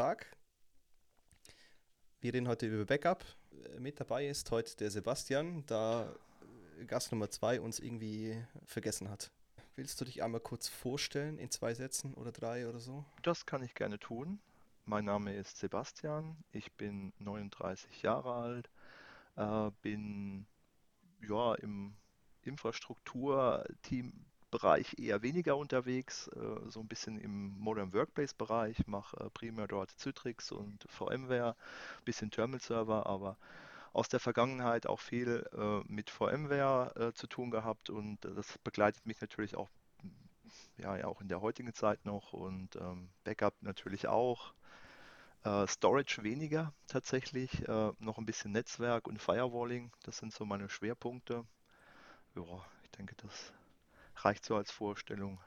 Tag. Wir reden heute über Backup. Mit dabei ist heute der Sebastian, da Gast Nummer zwei uns irgendwie vergessen hat. Willst du dich einmal kurz vorstellen in zwei Sätzen oder drei oder so? Das kann ich gerne tun. Mein Name ist Sebastian, ich bin 39 Jahre alt, äh, bin ja, im Infrastruktur-Team-Bereich eher weniger unterwegs, äh, so ein bisschen im Modern Workplace-Bereich, mache äh, primär dort Citrix und VMware, bisschen Terminal-Server, aber aus der Vergangenheit auch viel äh, mit VMware äh, zu tun gehabt und das begleitet mich natürlich auch, ja, ja, auch in der heutigen Zeit noch und ähm, Backup natürlich auch. Äh, Storage weniger tatsächlich, äh, noch ein bisschen Netzwerk und Firewalling, das sind so meine Schwerpunkte. Ja, ich denke, das reicht so als Vorstellung.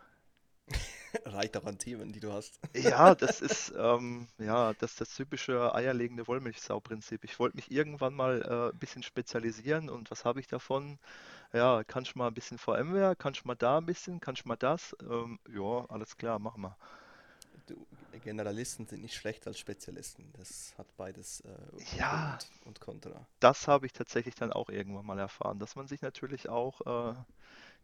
Reicht auch an Themen, die du hast. Ja, das ist ähm, ja das, das typische eierlegende Wollmilchsau-Prinzip. Ich wollte mich irgendwann mal äh, ein bisschen spezialisieren und was habe ich davon? Ja, kannst du mal ein bisschen VMware, kannst du mal da ein bisschen, kannst du mal das? Ähm, ja, alles klar, machen wir. Du, Generalisten sind nicht schlechter als Spezialisten. Das hat beides äh, Ja, und, und Kontra. das habe ich tatsächlich dann auch irgendwann mal erfahren, dass man sich natürlich auch äh,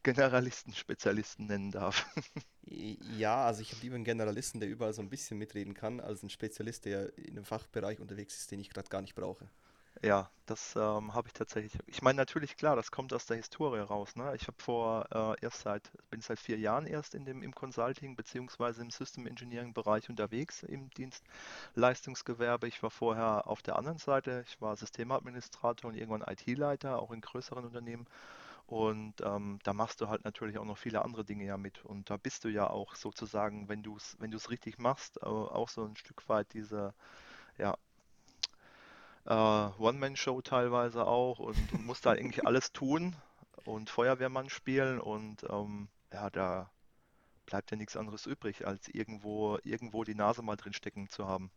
Generalisten, Spezialisten nennen darf. Ja, also ich habe lieber einen Generalisten, der überall so ein bisschen mitreden kann, als einen Spezialist, der in einem Fachbereich unterwegs ist, den ich gerade gar nicht brauche. Ja, das ähm, habe ich tatsächlich. Ich meine, natürlich, klar, das kommt aus der Historie raus, ne? Ich habe vor äh, erst seit, bin seit vier Jahren erst in dem im Consulting beziehungsweise im System Engineering Bereich unterwegs im Dienstleistungsgewerbe. Ich war vorher auf der anderen Seite, ich war Systemadministrator und irgendwann IT-Leiter, auch in größeren Unternehmen. Und ähm, da machst du halt natürlich auch noch viele andere Dinge ja mit. Und da bist du ja auch sozusagen, wenn du es, wenn richtig machst, auch so ein Stück weit diese, ja, äh, One-Man-Show teilweise auch und, und musst da eigentlich alles tun und Feuerwehrmann spielen und ähm, ja, da bleibt ja nichts anderes übrig, als irgendwo, irgendwo die Nase mal drin stecken zu haben.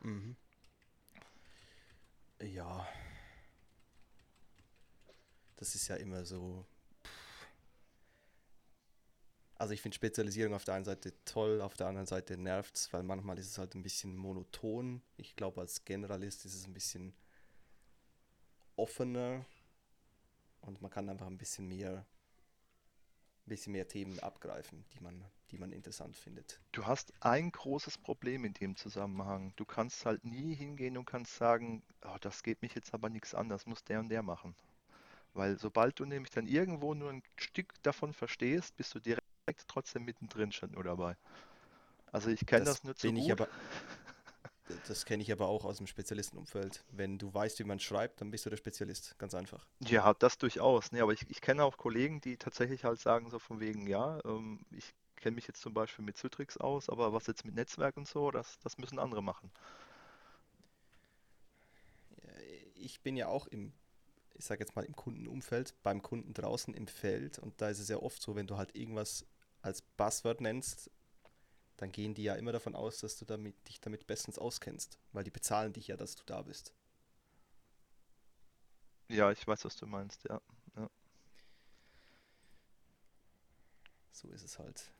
Mhm. Ja, das ist ja immer so. Also ich finde Spezialisierung auf der einen Seite toll, auf der anderen Seite nervt es, weil manchmal ist es halt ein bisschen monoton. Ich glaube, als Generalist ist es ein bisschen offener und man kann einfach ein bisschen mehr, bisschen mehr Themen abgreifen, die man, die man interessant findet. Du hast ein großes Problem in dem Zusammenhang. Du kannst halt nie hingehen und kannst sagen, oh, das geht mich jetzt aber nichts an, das muss der und der machen. Weil sobald du nämlich dann irgendwo nur ein Stück davon verstehst, bist du direkt trotzdem mittendrin schon nur dabei. Also ich kenne Das das nur zu bin ich gut. aber, das kenne ich aber auch aus dem Spezialistenumfeld. Wenn du weißt, wie man schreibt, dann bist du der Spezialist. Ganz einfach. Ja, das durchaus. Nee, aber ich, ich kenne auch Kollegen, die tatsächlich halt sagen, so von wegen, ja, ähm, ich kenne mich jetzt zum Beispiel mit Citrix aus, aber was jetzt mit Netzwerk und so, das, das müssen andere machen. Ich bin ja auch im, ich sage jetzt mal im Kundenumfeld, beim Kunden draußen im Feld und da ist es ja oft so, wenn du halt irgendwas als Buzzword nennst, dann gehen die ja immer davon aus, dass du damit, dich damit bestens auskennst, weil die bezahlen dich ja, dass du da bist. Ja, ich weiß, was du meinst, ja. ja. So ist es halt.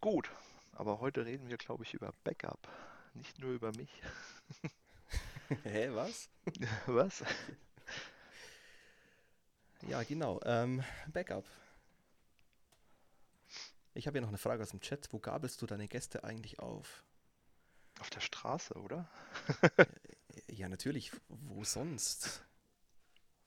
Gut, aber heute reden wir, glaube ich, über Backup, nicht nur über mich. Hä, was? Was? Ja, genau. Ähm, Backup. Ich habe hier noch eine Frage aus dem Chat. Wo gabelst du deine Gäste eigentlich auf? Auf der Straße, oder? Ja, natürlich. Wo sonst?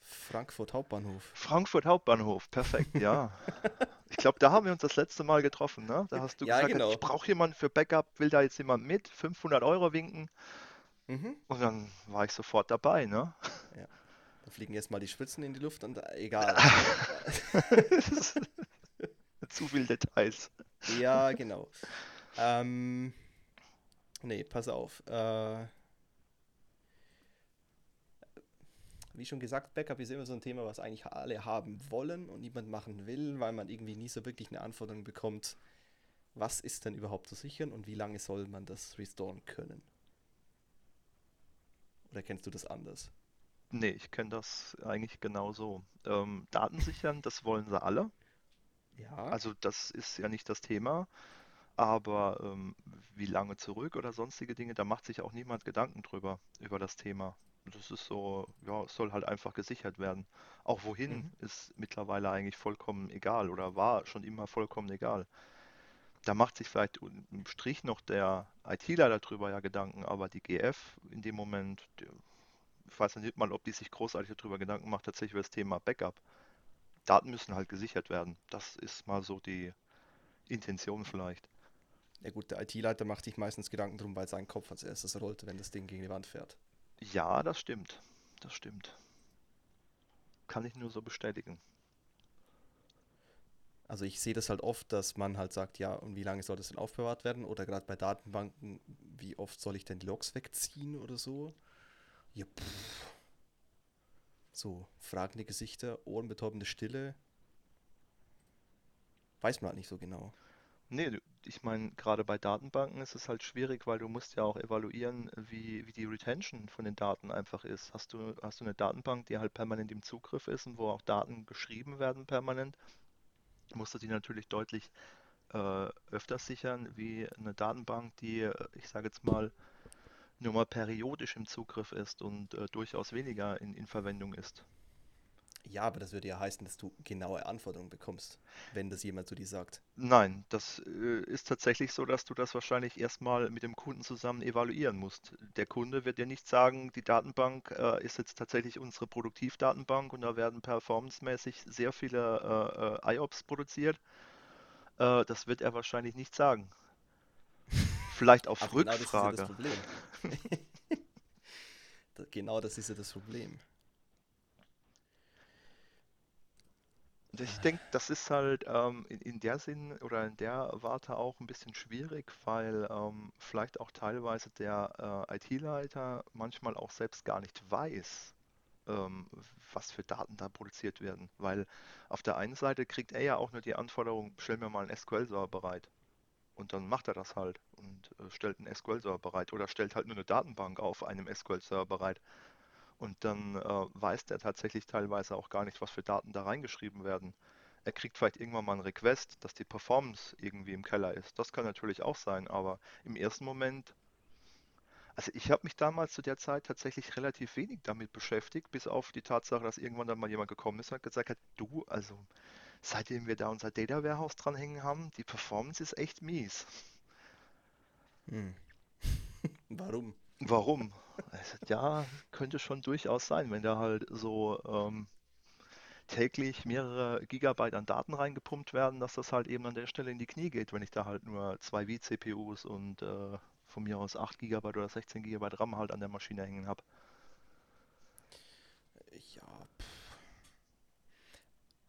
Frankfurt Hauptbahnhof. Frankfurt Hauptbahnhof, perfekt, ja. Ich glaube, da haben wir uns das letzte Mal getroffen, ne? Da hast du Ja, gesagt, ich genau. brauche jemanden für Backup, will da jetzt jemand mit, 500 Euro winken. Mhm. Und dann war ich sofort dabei, ne? Ja. Da fliegen jetzt mal die Spritzen in die Luft und äh, egal. Zu viel Details. ja, genau. Ähm, nee, pass auf. Äh, wie schon gesagt, Backup ist immer so ein Thema, was eigentlich alle haben wollen und niemand machen will, weil man irgendwie nie so wirklich eine Anforderung bekommt, was ist denn überhaupt zu sichern und wie lange soll man das restoren können? Oder kennst du das anders? Nee, ich kenne das eigentlich genau so. Ähm, Daten sichern, das wollen sie alle. Ja. Also das ist ja nicht das Thema. Aber ähm, wie lange zurück oder sonstige Dinge, da macht sich auch niemand Gedanken drüber, über das Thema. Das ist so, ja, es soll halt einfach gesichert werden. Auch wohin Mhm. ist mittlerweile eigentlich vollkommen egal oder war schon immer vollkommen egal. Da macht sich vielleicht im Strich noch der ITler darüber ja Gedanken, aber die GF in dem Moment, ich weiß nicht mal, ob die sich großartig darüber Gedanken macht, tatsächlich über das Thema Backup. Daten müssen halt gesichert werden. Das ist mal so die Intention vielleicht. Ja gut, der IT-Leiter macht sich meistens Gedanken drum, weil sein Kopf als erstes rollt, wenn das Ding gegen die Wand fährt. Ja, das stimmt. Das stimmt. Kann ich nur so bestätigen. Also ich sehe das halt oft, dass man halt sagt, ja, und wie lange soll das denn aufbewahrt werden? Oder gerade bei Datenbanken, wie oft soll ich denn die Logs wegziehen oder so? Ja, pff, so fragende Gesichter, ohrenbetäubende Stille, weiß man halt nicht so genau. Nee, ich meine, gerade bei Datenbanken ist es halt schwierig, weil du musst ja auch evaluieren, wie, wie die Retention von den Daten einfach ist. Hast du, hast du eine Datenbank, die halt permanent im Zugriff ist und wo auch Daten geschrieben werden permanent, musst du die natürlich deutlich äh, öfter sichern, wie eine Datenbank, die, äh, ich sage jetzt mal, nur mal periodisch im Zugriff ist und äh, durchaus weniger in, in Verwendung ist. Ja, aber das würde ja heißen, dass du genaue Anforderungen bekommst, wenn das jemand zu dir sagt. Nein, das äh, ist tatsächlich so, dass du das wahrscheinlich erstmal mit dem Kunden zusammen evaluieren musst. Der Kunde wird dir nicht sagen, die Datenbank äh, ist jetzt tatsächlich unsere Produktivdatenbank und da werden performancemäßig sehr viele äh, äh, IOPS produziert. Äh, das wird er wahrscheinlich nicht sagen. Vielleicht auf Aber genau das ist ja das Rückfrage. Problem. Genau das ist ja das Problem. Ich denke, das ist halt ähm, in, in der Sinn oder in der Warte auch ein bisschen schwierig, weil ähm, vielleicht auch teilweise der äh, IT-Leiter manchmal auch selbst gar nicht weiß, ähm, was für Daten da produziert werden. Weil auf der einen Seite kriegt er ja auch nur die Anforderung, stell mir mal einen SQL-Server bereit. Und dann macht er das halt und äh, stellt einen SQL-Server bereit oder stellt halt nur eine Datenbank auf einem SQL-Server bereit. Und dann äh, weiß der tatsächlich teilweise auch gar nicht, was für Daten da reingeschrieben werden. Er kriegt vielleicht irgendwann mal einen Request, dass die Performance irgendwie im Keller ist. Das kann natürlich auch sein, aber im ersten Moment, also ich habe mich damals zu der Zeit tatsächlich relativ wenig damit beschäftigt, bis auf die Tatsache, dass irgendwann dann mal jemand gekommen ist und gesagt hat, du, also seitdem wir da unser Data Warehouse dranhängen haben, die Performance ist echt mies. Hm. Warum? Warum? Ja, könnte schon durchaus sein, wenn da halt so ähm, täglich mehrere Gigabyte an Daten reingepumpt werden, dass das halt eben an der Stelle in die Knie geht, wenn ich da halt nur zwei vCPUs und äh, von mir aus 8 Gigabyte oder 16 Gigabyte RAM halt an der Maschine hängen habe. Ja, pff.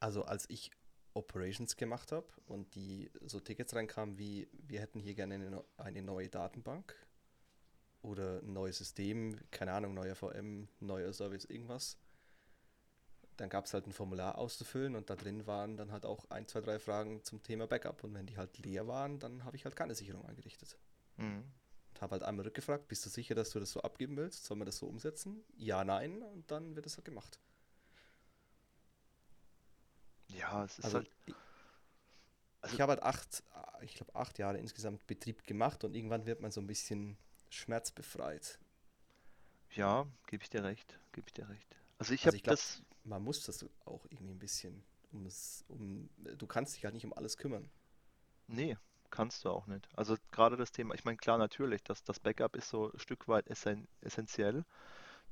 also als ich Operations gemacht habe und die so Tickets reinkamen wie, wir hätten hier gerne eine, eine neue Datenbank oder ein neues System, keine Ahnung, neuer VM, neuer Service, irgendwas. Dann gab es halt ein Formular auszufüllen und da drin waren dann halt auch ein, zwei, drei Fragen zum Thema Backup. Und wenn die halt leer waren, dann habe ich halt keine Sicherung eingerichtet. Mhm. Und habe halt einmal rückgefragt, bist du sicher, dass du das so abgeben willst? Sollen wir das so umsetzen? Ja, nein. Und dann wird das halt gemacht. Ja, es ist Also halt, ich, also ich habe halt acht, ich glaube acht Jahre insgesamt Betrieb gemacht und irgendwann wird man so ein bisschen schmerzbefreit. ja, gebe ich dir recht, gebe ich dir recht. Also ich Also habe das, man muss das auch irgendwie ein bisschen, um es, um, du kannst dich halt nicht um alles kümmern. nee, kannst du auch nicht. Also gerade das Thema, ich meine, klar, natürlich, das, das Backup ist so ein Stück weit essen, essentiell.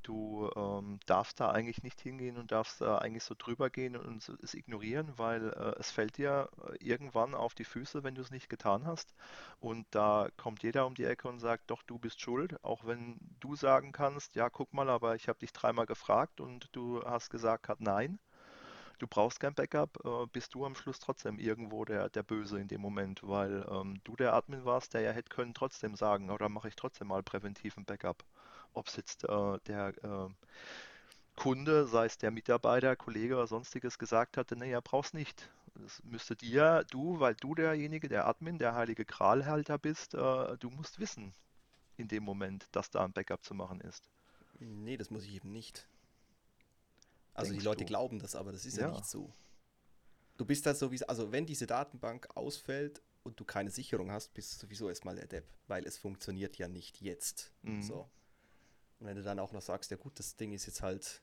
Du ähm, darfst da eigentlich nicht hingehen und darfst da eigentlich so drüber gehen und es ignorieren, weil äh, es fällt dir äh, irgendwann auf die Füße, wenn du es nicht getan hast. Und da kommt jeder um die Ecke und sagt, doch, du bist schuld, auch wenn du sagen kannst, ja, guck mal, aber ich habe dich dreimal gefragt und du hast gesagt, nein. Du brauchst kein Backup, äh, bist du am Schluss trotzdem irgendwo der, der Böse in dem Moment, weil ähm, du der Admin warst, der ja hätte können trotzdem sagen, oder mache ich trotzdem mal präventiv ein Backup. Ob es jetzt äh, der äh, Kunde, sei es der Mitarbeiter, Kollege oder sonstiges gesagt hatte, naja, brauchst nicht. Es müsste dir, du, weil du derjenige, der Admin, der heilige Gralhalter bist, äh, du musst wissen in dem Moment, dass da ein Backup zu machen ist. Nee, das muss ich eben nicht. Also die Leute du? glauben das, aber das ist ja Ja. nicht so. Du bist da so wie, also wenn diese Datenbank ausfällt und du keine Sicherung hast, bist du sowieso erstmal der Depp, weil es funktioniert ja nicht jetzt. Mhm. So. Und wenn du dann auch noch sagst, ja gut, das Ding ist jetzt halt,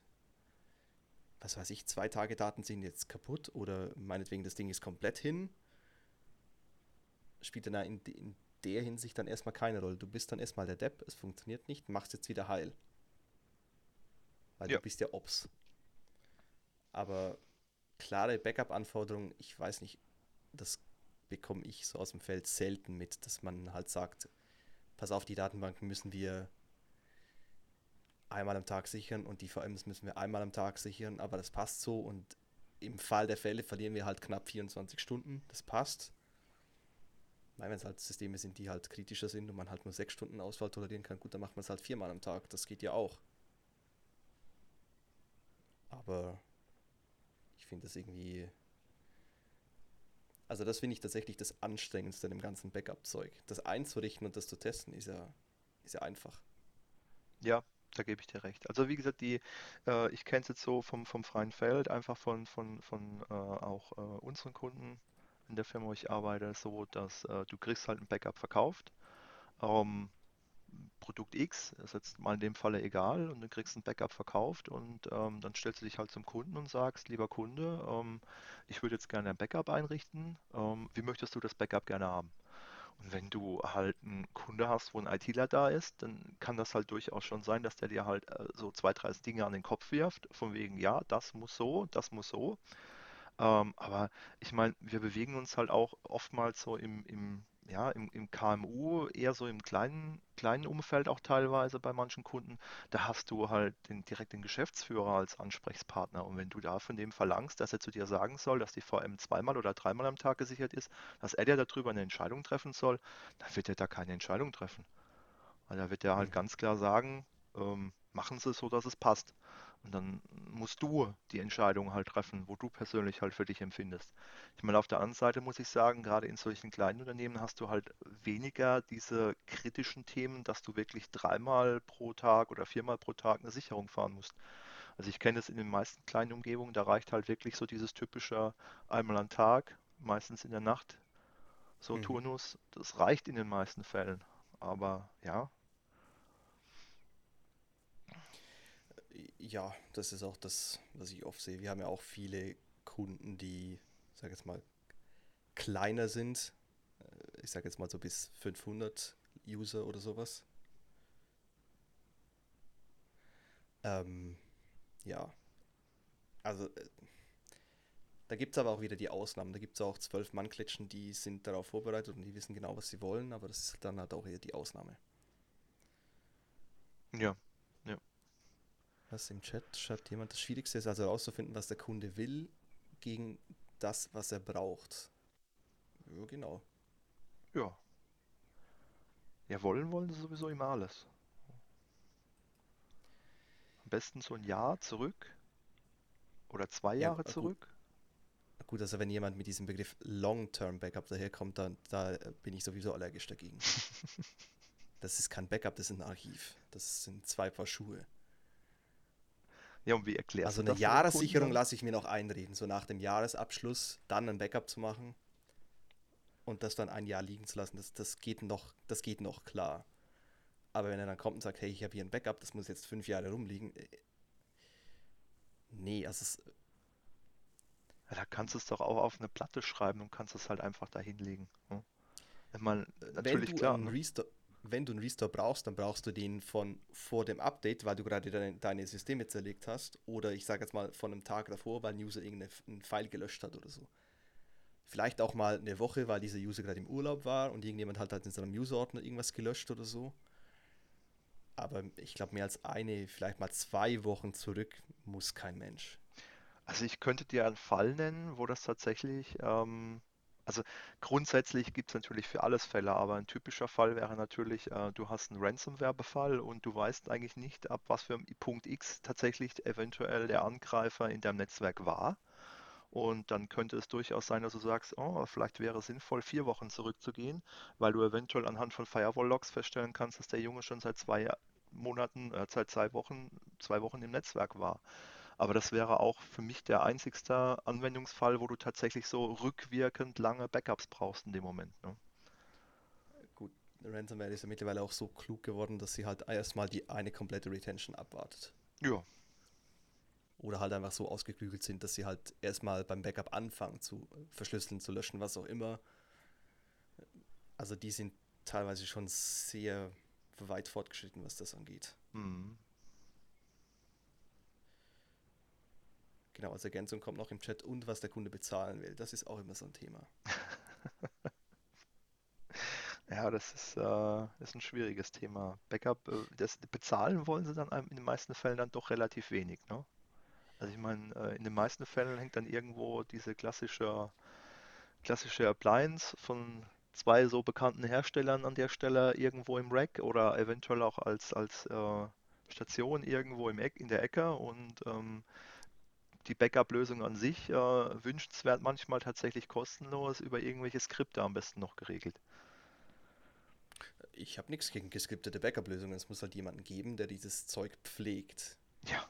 was weiß ich, zwei Tage Daten sind jetzt kaputt oder meinetwegen das Ding ist komplett hin, spielt dann in, in der Hinsicht dann erstmal keine Rolle. Du bist dann erstmal der Depp, es funktioniert nicht, machst jetzt wieder heil. Weil Ja. du bist ja Ops. Aber klare Backup-Anforderungen, ich weiß nicht, das bekomme ich so aus dem Feld selten mit, dass man halt sagt, pass auf, die Datenbanken müssen wir einmal am Tag sichern und die VMs müssen wir einmal am Tag sichern, aber das passt so und im Fall der Fälle verlieren wir halt knapp 24 Stunden, das passt. Weil wenn es halt Systeme sind, die halt kritischer sind und man halt nur sechs Stunden Ausfall tolerieren kann, gut, dann macht man es halt viermal am Tag, das geht ja auch. Aber finde das irgendwie. Also, das finde ich tatsächlich das Anstrengendste an dem ganzen Backup-Zeug. Das einzurichten und das zu testen, ist ja, ist ja einfach. Ja, da gebe ich dir recht. Also wie gesagt, die, äh, ich kenne es jetzt so vom, vom freien Feld, einfach von, von, von äh, auch äh, unseren Kunden in der Firma, wo ich arbeite, so, dass äh, du kriegst halt ein Backup verkauft. Ähm, Produkt X ist jetzt mal in dem Falle egal und du kriegst ein Backup verkauft und ähm, dann stellst du dich halt zum Kunden und sagst, lieber Kunde, ähm, ich würde jetzt gerne ein Backup einrichten. Ähm, wie möchtest du das Backup gerne haben? Und wenn du halt einen Kunde hast, wo ein ITler da ist, dann kann das halt durchaus schon sein, dass der dir halt äh, so zwei, drei Dinge an den Kopf wirft, von wegen, ja, das muss so, das muss so. Ähm, aber ich meine, wir bewegen uns halt auch oftmals so im, im, ja, im, im KMU, eher so im kleinen, kleinen Umfeld auch teilweise bei manchen Kunden. Da hast du halt den, direkt den Geschäftsführer als Ansprechpartner. Und wenn du da von dem verlangst, dass er zu dir sagen soll, dass die VM zweimal oder dreimal am Tag gesichert ist, dass er dir darüber eine Entscheidung treffen soll, dann wird er da keine Entscheidung treffen. Weil da wird er halt Mhm. ganz klar sagen, ähm, machen Sie es so, dass es passt. Und dann musst du die Entscheidung halt treffen, wo du persönlich halt für dich empfindest. Ich meine, auf der anderen Seite muss ich sagen, gerade in solchen kleinen Unternehmen hast du halt weniger diese kritischen Themen, dass du wirklich dreimal pro Tag oder viermal pro Tag eine Sicherung fahren musst. Also ich kenne es in den meisten kleinen Umgebungen, da reicht halt wirklich so dieses typische einmal am Tag, meistens in der Nacht, so Mhm. Turnus. Das reicht in den meisten Fällen. Aber ja, Ja, das ist auch das, was ich oft sehe. Wir haben ja auch viele Kunden, die, sag jetzt mal, kleiner sind. Äh, Ich sag jetzt mal so bis 500 User oder sowas. Ähm, ja, also äh, da gibt es aber auch wieder die Ausnahmen. Da gibt es auch zwölf Mann-Klitschen, die sind darauf vorbereitet und die wissen genau, was sie wollen, aber das ist dann halt auch eher die Ausnahme. ja. Was im Chat schreibt jemand, das Schwierigste ist also herauszufinden, was der Kunde will, gegen das, was er braucht. Ja, genau. Ja. Ja, wollen wollen sie sowieso immer alles. Am besten so ein Jahr zurück oder zwei Ja, Jahre äh, gut, zurück. gut, also wenn jemand mit diesem Begriff Long-Term Backup daherkommt, dann da bin ich sowieso allergisch dagegen. Das ist kein Backup, das ist ein Archiv. Das sind zwei Paar Schuhe. Ja, und wie erklärst Also du eine das so den Kunden Jahressicherung lasse ich mir noch einreden, so nach dem Jahresabschluss dann ein Backup zu machen und das dann ein Jahr liegen zu lassen, das, das geht noch, das geht noch klar. Aber wenn er dann kommt und sagt, hey, ich habe hier ein Backup, das muss jetzt fünf Jahre rumliegen, äh, nee, also es, Ja, da kannst du es doch auch auf eine Platte schreiben und kannst es halt einfach da hinlegen. Ne? Ich meine, wenn natürlich du klar, einen ne? Restore, wenn du einen Restore brauchst, dann brauchst du den von vor dem Update, weil du gerade deine, deine Systeme zerlegt hast, oder ich sage jetzt mal von einem Tag davor, weil ein User irgendeinen File gelöscht hat oder so. Vielleicht auch mal eine Woche, weil dieser User gerade im Urlaub war und irgendjemand hat halt in seinem User-Ordner irgendwas gelöscht oder so. Aber ich glaube, mehr als eine, vielleicht mal zwei Wochen zurück muss kein Mensch. Also ich könnte dir einen Fall nennen, wo das tatsächlich, ähm, also grundsätzlich gibt es natürlich für alles Fälle, aber ein typischer Fall wäre natürlich, äh, du hast einen Ransomware-Befall und du weißt eigentlich nicht, ab was für einem Punkt X tatsächlich eventuell der Angreifer in deinem Netzwerk war. Und dann könnte es durchaus sein, dass du sagst, oh, vielleicht wäre es sinnvoll, vier Wochen zurückzugehen, weil du eventuell anhand von Firewall-Logs feststellen kannst, dass der Junge schon seit zwei Monaten, äh, seit zwei Wochen, zwei Wochen im Netzwerk war. Aber das wäre auch für mich der einzigste Anwendungsfall, wo du tatsächlich so rückwirkend lange Backups brauchst in dem Moment. Ne? Gut, Ransomware ist ja mittlerweile auch so klug geworden, dass sie halt erstmal die eine komplette Retention abwartet. Ja. Oder halt einfach so ausgeklügelt sind, dass sie halt erstmal beim Backup anfangen zu verschlüsseln, zu löschen, was auch immer. Also die sind teilweise schon sehr weit fortgeschritten, was das angeht. Mhm. Genau, als Ergänzung kommt noch im Chat und was der Kunde bezahlen will. Das ist auch immer so ein Thema. ja, das ist, äh, ist ein schwieriges Thema. Backup, äh, das bezahlen wollen sie dann in den meisten Fällen dann doch relativ wenig, ne? Also ich meine, äh, in den meisten Fällen hängt dann irgendwo diese klassische, klassische Appliance von zwei so bekannten Herstellern an der Stelle irgendwo im Rack oder eventuell auch als, als äh, Station irgendwo im Eck, in der Ecke und ähm, die Backup-Lösung an sich äh, wünschenswert, manchmal tatsächlich kostenlos über irgendwelche Skripte am besten noch geregelt. Ich habe nichts gegen geskriptete Backup-Lösungen. Es muss halt jemanden geben, der dieses Zeug pflegt. Ja,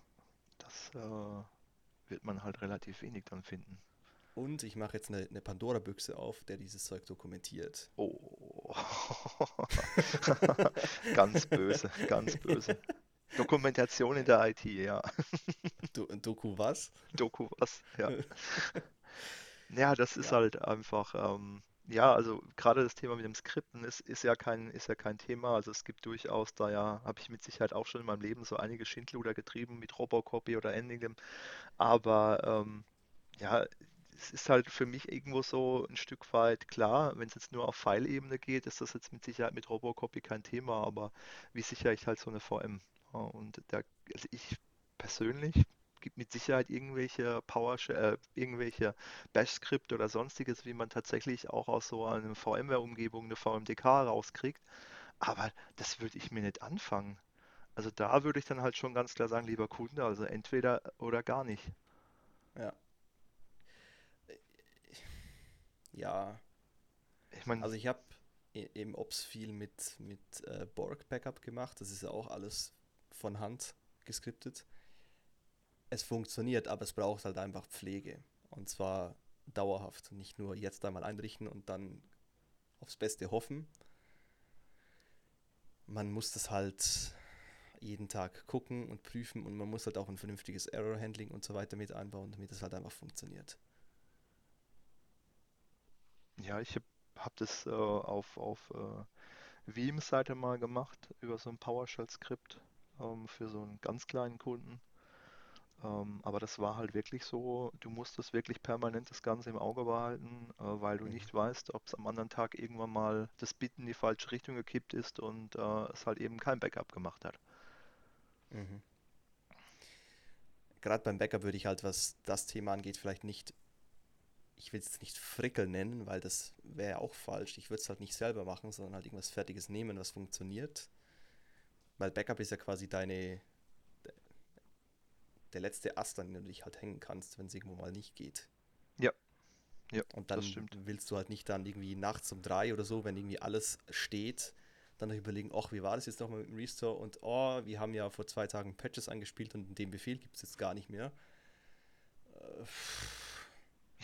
das äh, wird man halt relativ wenig dann finden. Und ich mache jetzt eine, eine Pandora-Büchse auf, der dieses Zeug dokumentiert. Oh. ganz böse, ganz böse. Dokumentation in der IT, ja. Do Doku was? Doku was, ja. ja, das ist ja. halt einfach, ähm, ja, also gerade das Thema mit dem Skripten ist, ist ja kein, ist ja kein Thema. Also es gibt durchaus, da ja, habe ich mit Sicherheit auch schon in meinem Leben so einige Schindluder getrieben mit Robocopy oder ähnlichem. Aber ähm, ja, es ist halt für mich irgendwo so ein Stück weit klar, wenn es jetzt nur auf File-Ebene geht, ist das jetzt mit Sicherheit mit Robocopy kein Thema, aber wie sichere ich halt so eine VM? Und da, also ich persönlich gibt mit Sicherheit irgendwelche PowerShell, äh, irgendwelche Bash-Skripte oder sonstiges, wie man tatsächlich auch aus so einer VMware-Umgebung eine VMDK rauskriegt. Aber das würde ich mir nicht anfangen. Also da würde ich dann halt schon ganz klar sagen, lieber Kunde, also entweder oder gar nicht. Ja. Ja. Ich meine, also ich habe im Ops viel mit, mit äh, Borg Backup gemacht. Das ist ja auch alles von Hand geskriptet. Es funktioniert, aber es braucht halt einfach Pflege. Und zwar dauerhaft. Nicht nur jetzt einmal einrichten und dann aufs Beste hoffen. Man muss das halt jeden Tag gucken und prüfen und man muss halt auch ein vernünftiges Error-Handling und so weiter mit einbauen, damit es halt einfach funktioniert. Ja, ich habe hab das äh, auf, auf äh, Veeam-Seite mal gemacht, über so ein PowerShell-Skript ähm, für so einen ganz kleinen Kunden. Ähm, aber das war halt wirklich so, du musstest wirklich permanent das Ganze im Auge behalten, äh, weil du mhm. nicht weißt, ob es am anderen Tag irgendwann mal das Bit in die falsche Richtung gekippt ist und äh, es halt eben kein Backup gemacht hat. Mhm. Gerade beim Backup würde ich halt, was das Thema angeht, vielleicht nicht ich will es nicht Frickel nennen, weil das wäre auch falsch. Ich würde es halt nicht selber machen, sondern halt irgendwas Fertiges nehmen, was funktioniert. Weil Backup ist ja quasi deine, der letzte Ast, an dem du dich halt hängen kannst, wenn es irgendwo mal nicht geht. Ja. Ja, und dann willst du halt nicht dann irgendwie nachts um drei oder so, wenn irgendwie alles steht, dann noch überlegen, ach, wie war das jetzt nochmal mit dem Restore und oh, wir haben ja vor zwei Tagen Patches angespielt und den Befehl gibt es jetzt gar nicht mehr. Äh,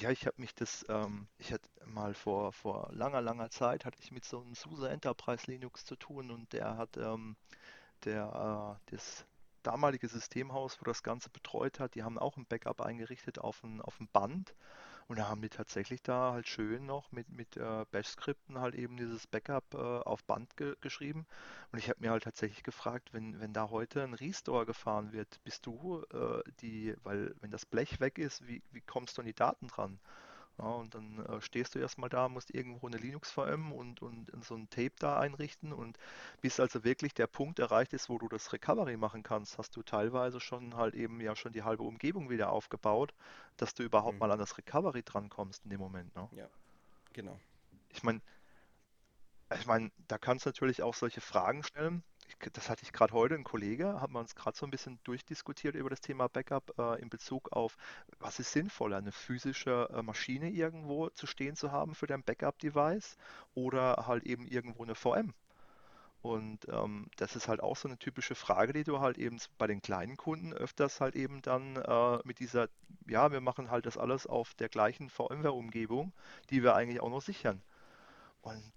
ja, ich habe mich das, ähm, ich hatte mal vor, vor langer, langer Zeit, hatte ich mit so einem SUSE Enterprise Linux zu tun und der hat, ähm, der, äh, das damalige Systemhaus, wo das Ganze betreut hat, die haben auch ein Backup eingerichtet auf ein, auf ein Band und da haben die tatsächlich da halt schön noch mit, mit äh, Bash-Skripten halt eben dieses Backup äh, auf Band ge geschrieben. Und ich habe mir halt tatsächlich gefragt, wenn, wenn da heute ein Restore gefahren wird, bist du äh, die, weil wenn das Blech weg ist, wie, wie kommst du an die Daten dran? Ja, und dann äh, stehst du erstmal da, musst irgendwo eine Linux-VM und, und so ein Tape da einrichten und bis also wirklich der Punkt erreicht ist, wo du das Recovery machen kannst, hast du teilweise schon halt eben ja schon die halbe Umgebung wieder aufgebaut, dass du überhaupt mhm. mal an das Recovery drankommst in dem Moment. Ne? Ja, genau. Ich meine, ich meine, da kannst du natürlich auch solche Fragen stellen das hatte ich gerade heute, ein Kollege, haben wir uns gerade so ein bisschen durchdiskutiert über das Thema Backup äh, in Bezug auf, was ist sinnvoller, eine physische äh, Maschine irgendwo zu stehen zu haben für dein Backup-Device oder halt eben irgendwo eine VM. Und ähm, das ist halt auch so eine typische Frage, die du halt eben bei den kleinen Kunden öfters halt eben dann äh, mit dieser, ja, wir machen halt das alles auf der gleichen VMware-Umgebung, die wir eigentlich auch noch sichern. Und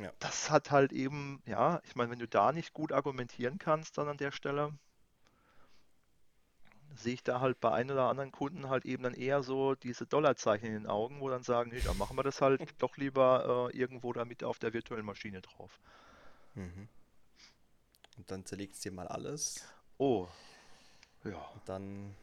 Ja. das hat halt eben, ja, ich meine, wenn du da nicht gut argumentieren kannst, dann an der Stelle, sehe ich da halt bei einem oder anderen Kunden halt eben dann eher so diese Dollarzeichen in den Augen, wo dann sagen, nee, dann machen wir das halt doch lieber äh, irgendwo damit auf der virtuellen Maschine drauf. Mhm. Und dann zerlegt es dir mal alles Oh, ja, und dann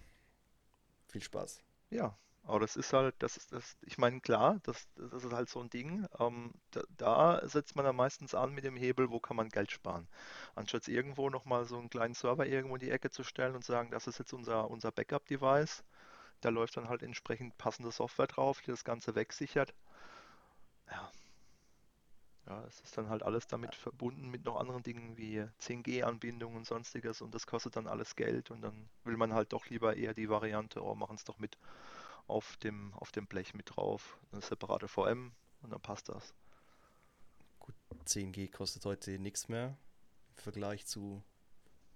viel Spaß. ja. Aber das ist halt, das ist das, ich meine, klar, das, das ist halt so ein Ding. Ähm, da, da setzt man dann meistens an mit dem Hebel, wo kann man Geld sparen. Anstatt irgendwo nochmal so einen kleinen Server irgendwo in die Ecke zu stellen und sagen, das ist jetzt unser, unser Backup-Device. Da läuft dann halt entsprechend passende Software drauf, die das Ganze wegsichert. Ja, ja, es ist dann halt alles damit verbunden mit noch anderen Dingen wie 10G-Anbindung und sonstiges und das kostet dann alles Geld und dann will man halt doch lieber eher die Variante, oh, machen es doch mit auf dem, auf dem Blech mit drauf, eine separate VM und dann passt das. Gut, 10G kostet heute nichts mehr im Vergleich zu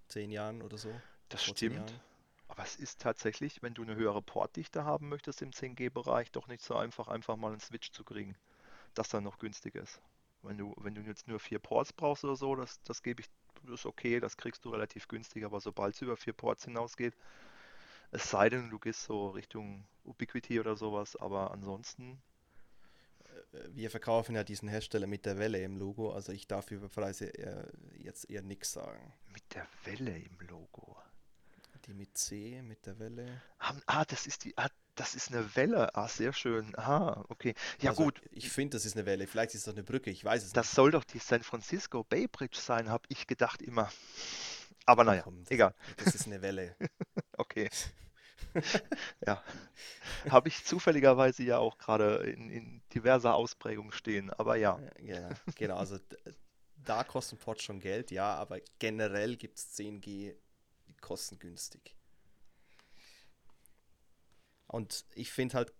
10 Jahren oder so. Das Vor 10 stimmt, aber es ist tatsächlich, wenn du eine höhere Portdichte haben möchtest im 10G-Bereich, doch nicht so einfach, einfach mal einen Switch zu kriegen, das dann noch günstig ist. Wenn du, wenn du jetzt nur vier Ports brauchst oder so, das, das gebe ich, das ist okay, das kriegst du relativ günstig, aber sobald es über vier Ports hinausgeht, es sei denn, du gehst so Richtung Ubiquiti oder sowas, aber ansonsten, Äh, Wir verkaufen ja diesen Hersteller mit der Welle im Logo, also ich darf über Preise eher, jetzt eher nichts sagen. mit der Welle im Logo. Die mit C, mit der Welle. Ah, das ist die, ah, das ist eine Welle. Ah, sehr schön. Ah, okay. Ja Also gut, ich finde, das ist eine Welle. Vielleicht ist es doch eine Brücke, ich weiß es das nicht. soll doch die San Francisco Bay Bridge sein, habe ich gedacht immer. Aber naja, Komm, das, egal. das ist eine Welle. Okay, ja. Habe ich zufälligerweise ja auch gerade in, in diverser Ausprägung stehen. Aber ja, Ja, genau, also da kosten Ports schon Geld, ja, aber generell gibt es 10G kostengünstig. Und ich finde halt,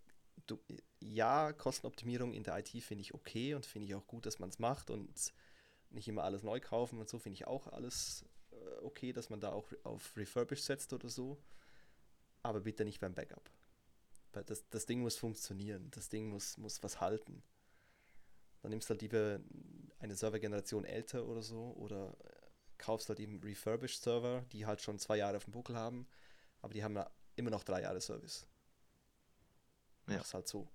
du, ja, Kostenoptimierung in der IT finde ich okay und finde ich auch gut, dass man es macht und nicht immer alles neu kaufen und so finde ich auch alles äh, okay, dass man da auch auf Refurbished setzt oder so, aber bitte nicht beim Backup. Weil das, das Ding muss funktionieren, das Ding muss, muss was halten. Dann nimmst du halt lieber eine Servergeneration älter oder so oder kaufst halt eben refurbished Server, die halt schon zwei Jahre auf dem Buckel haben, aber die haben ja immer noch drei Jahre Service. ja. Mach's halt so.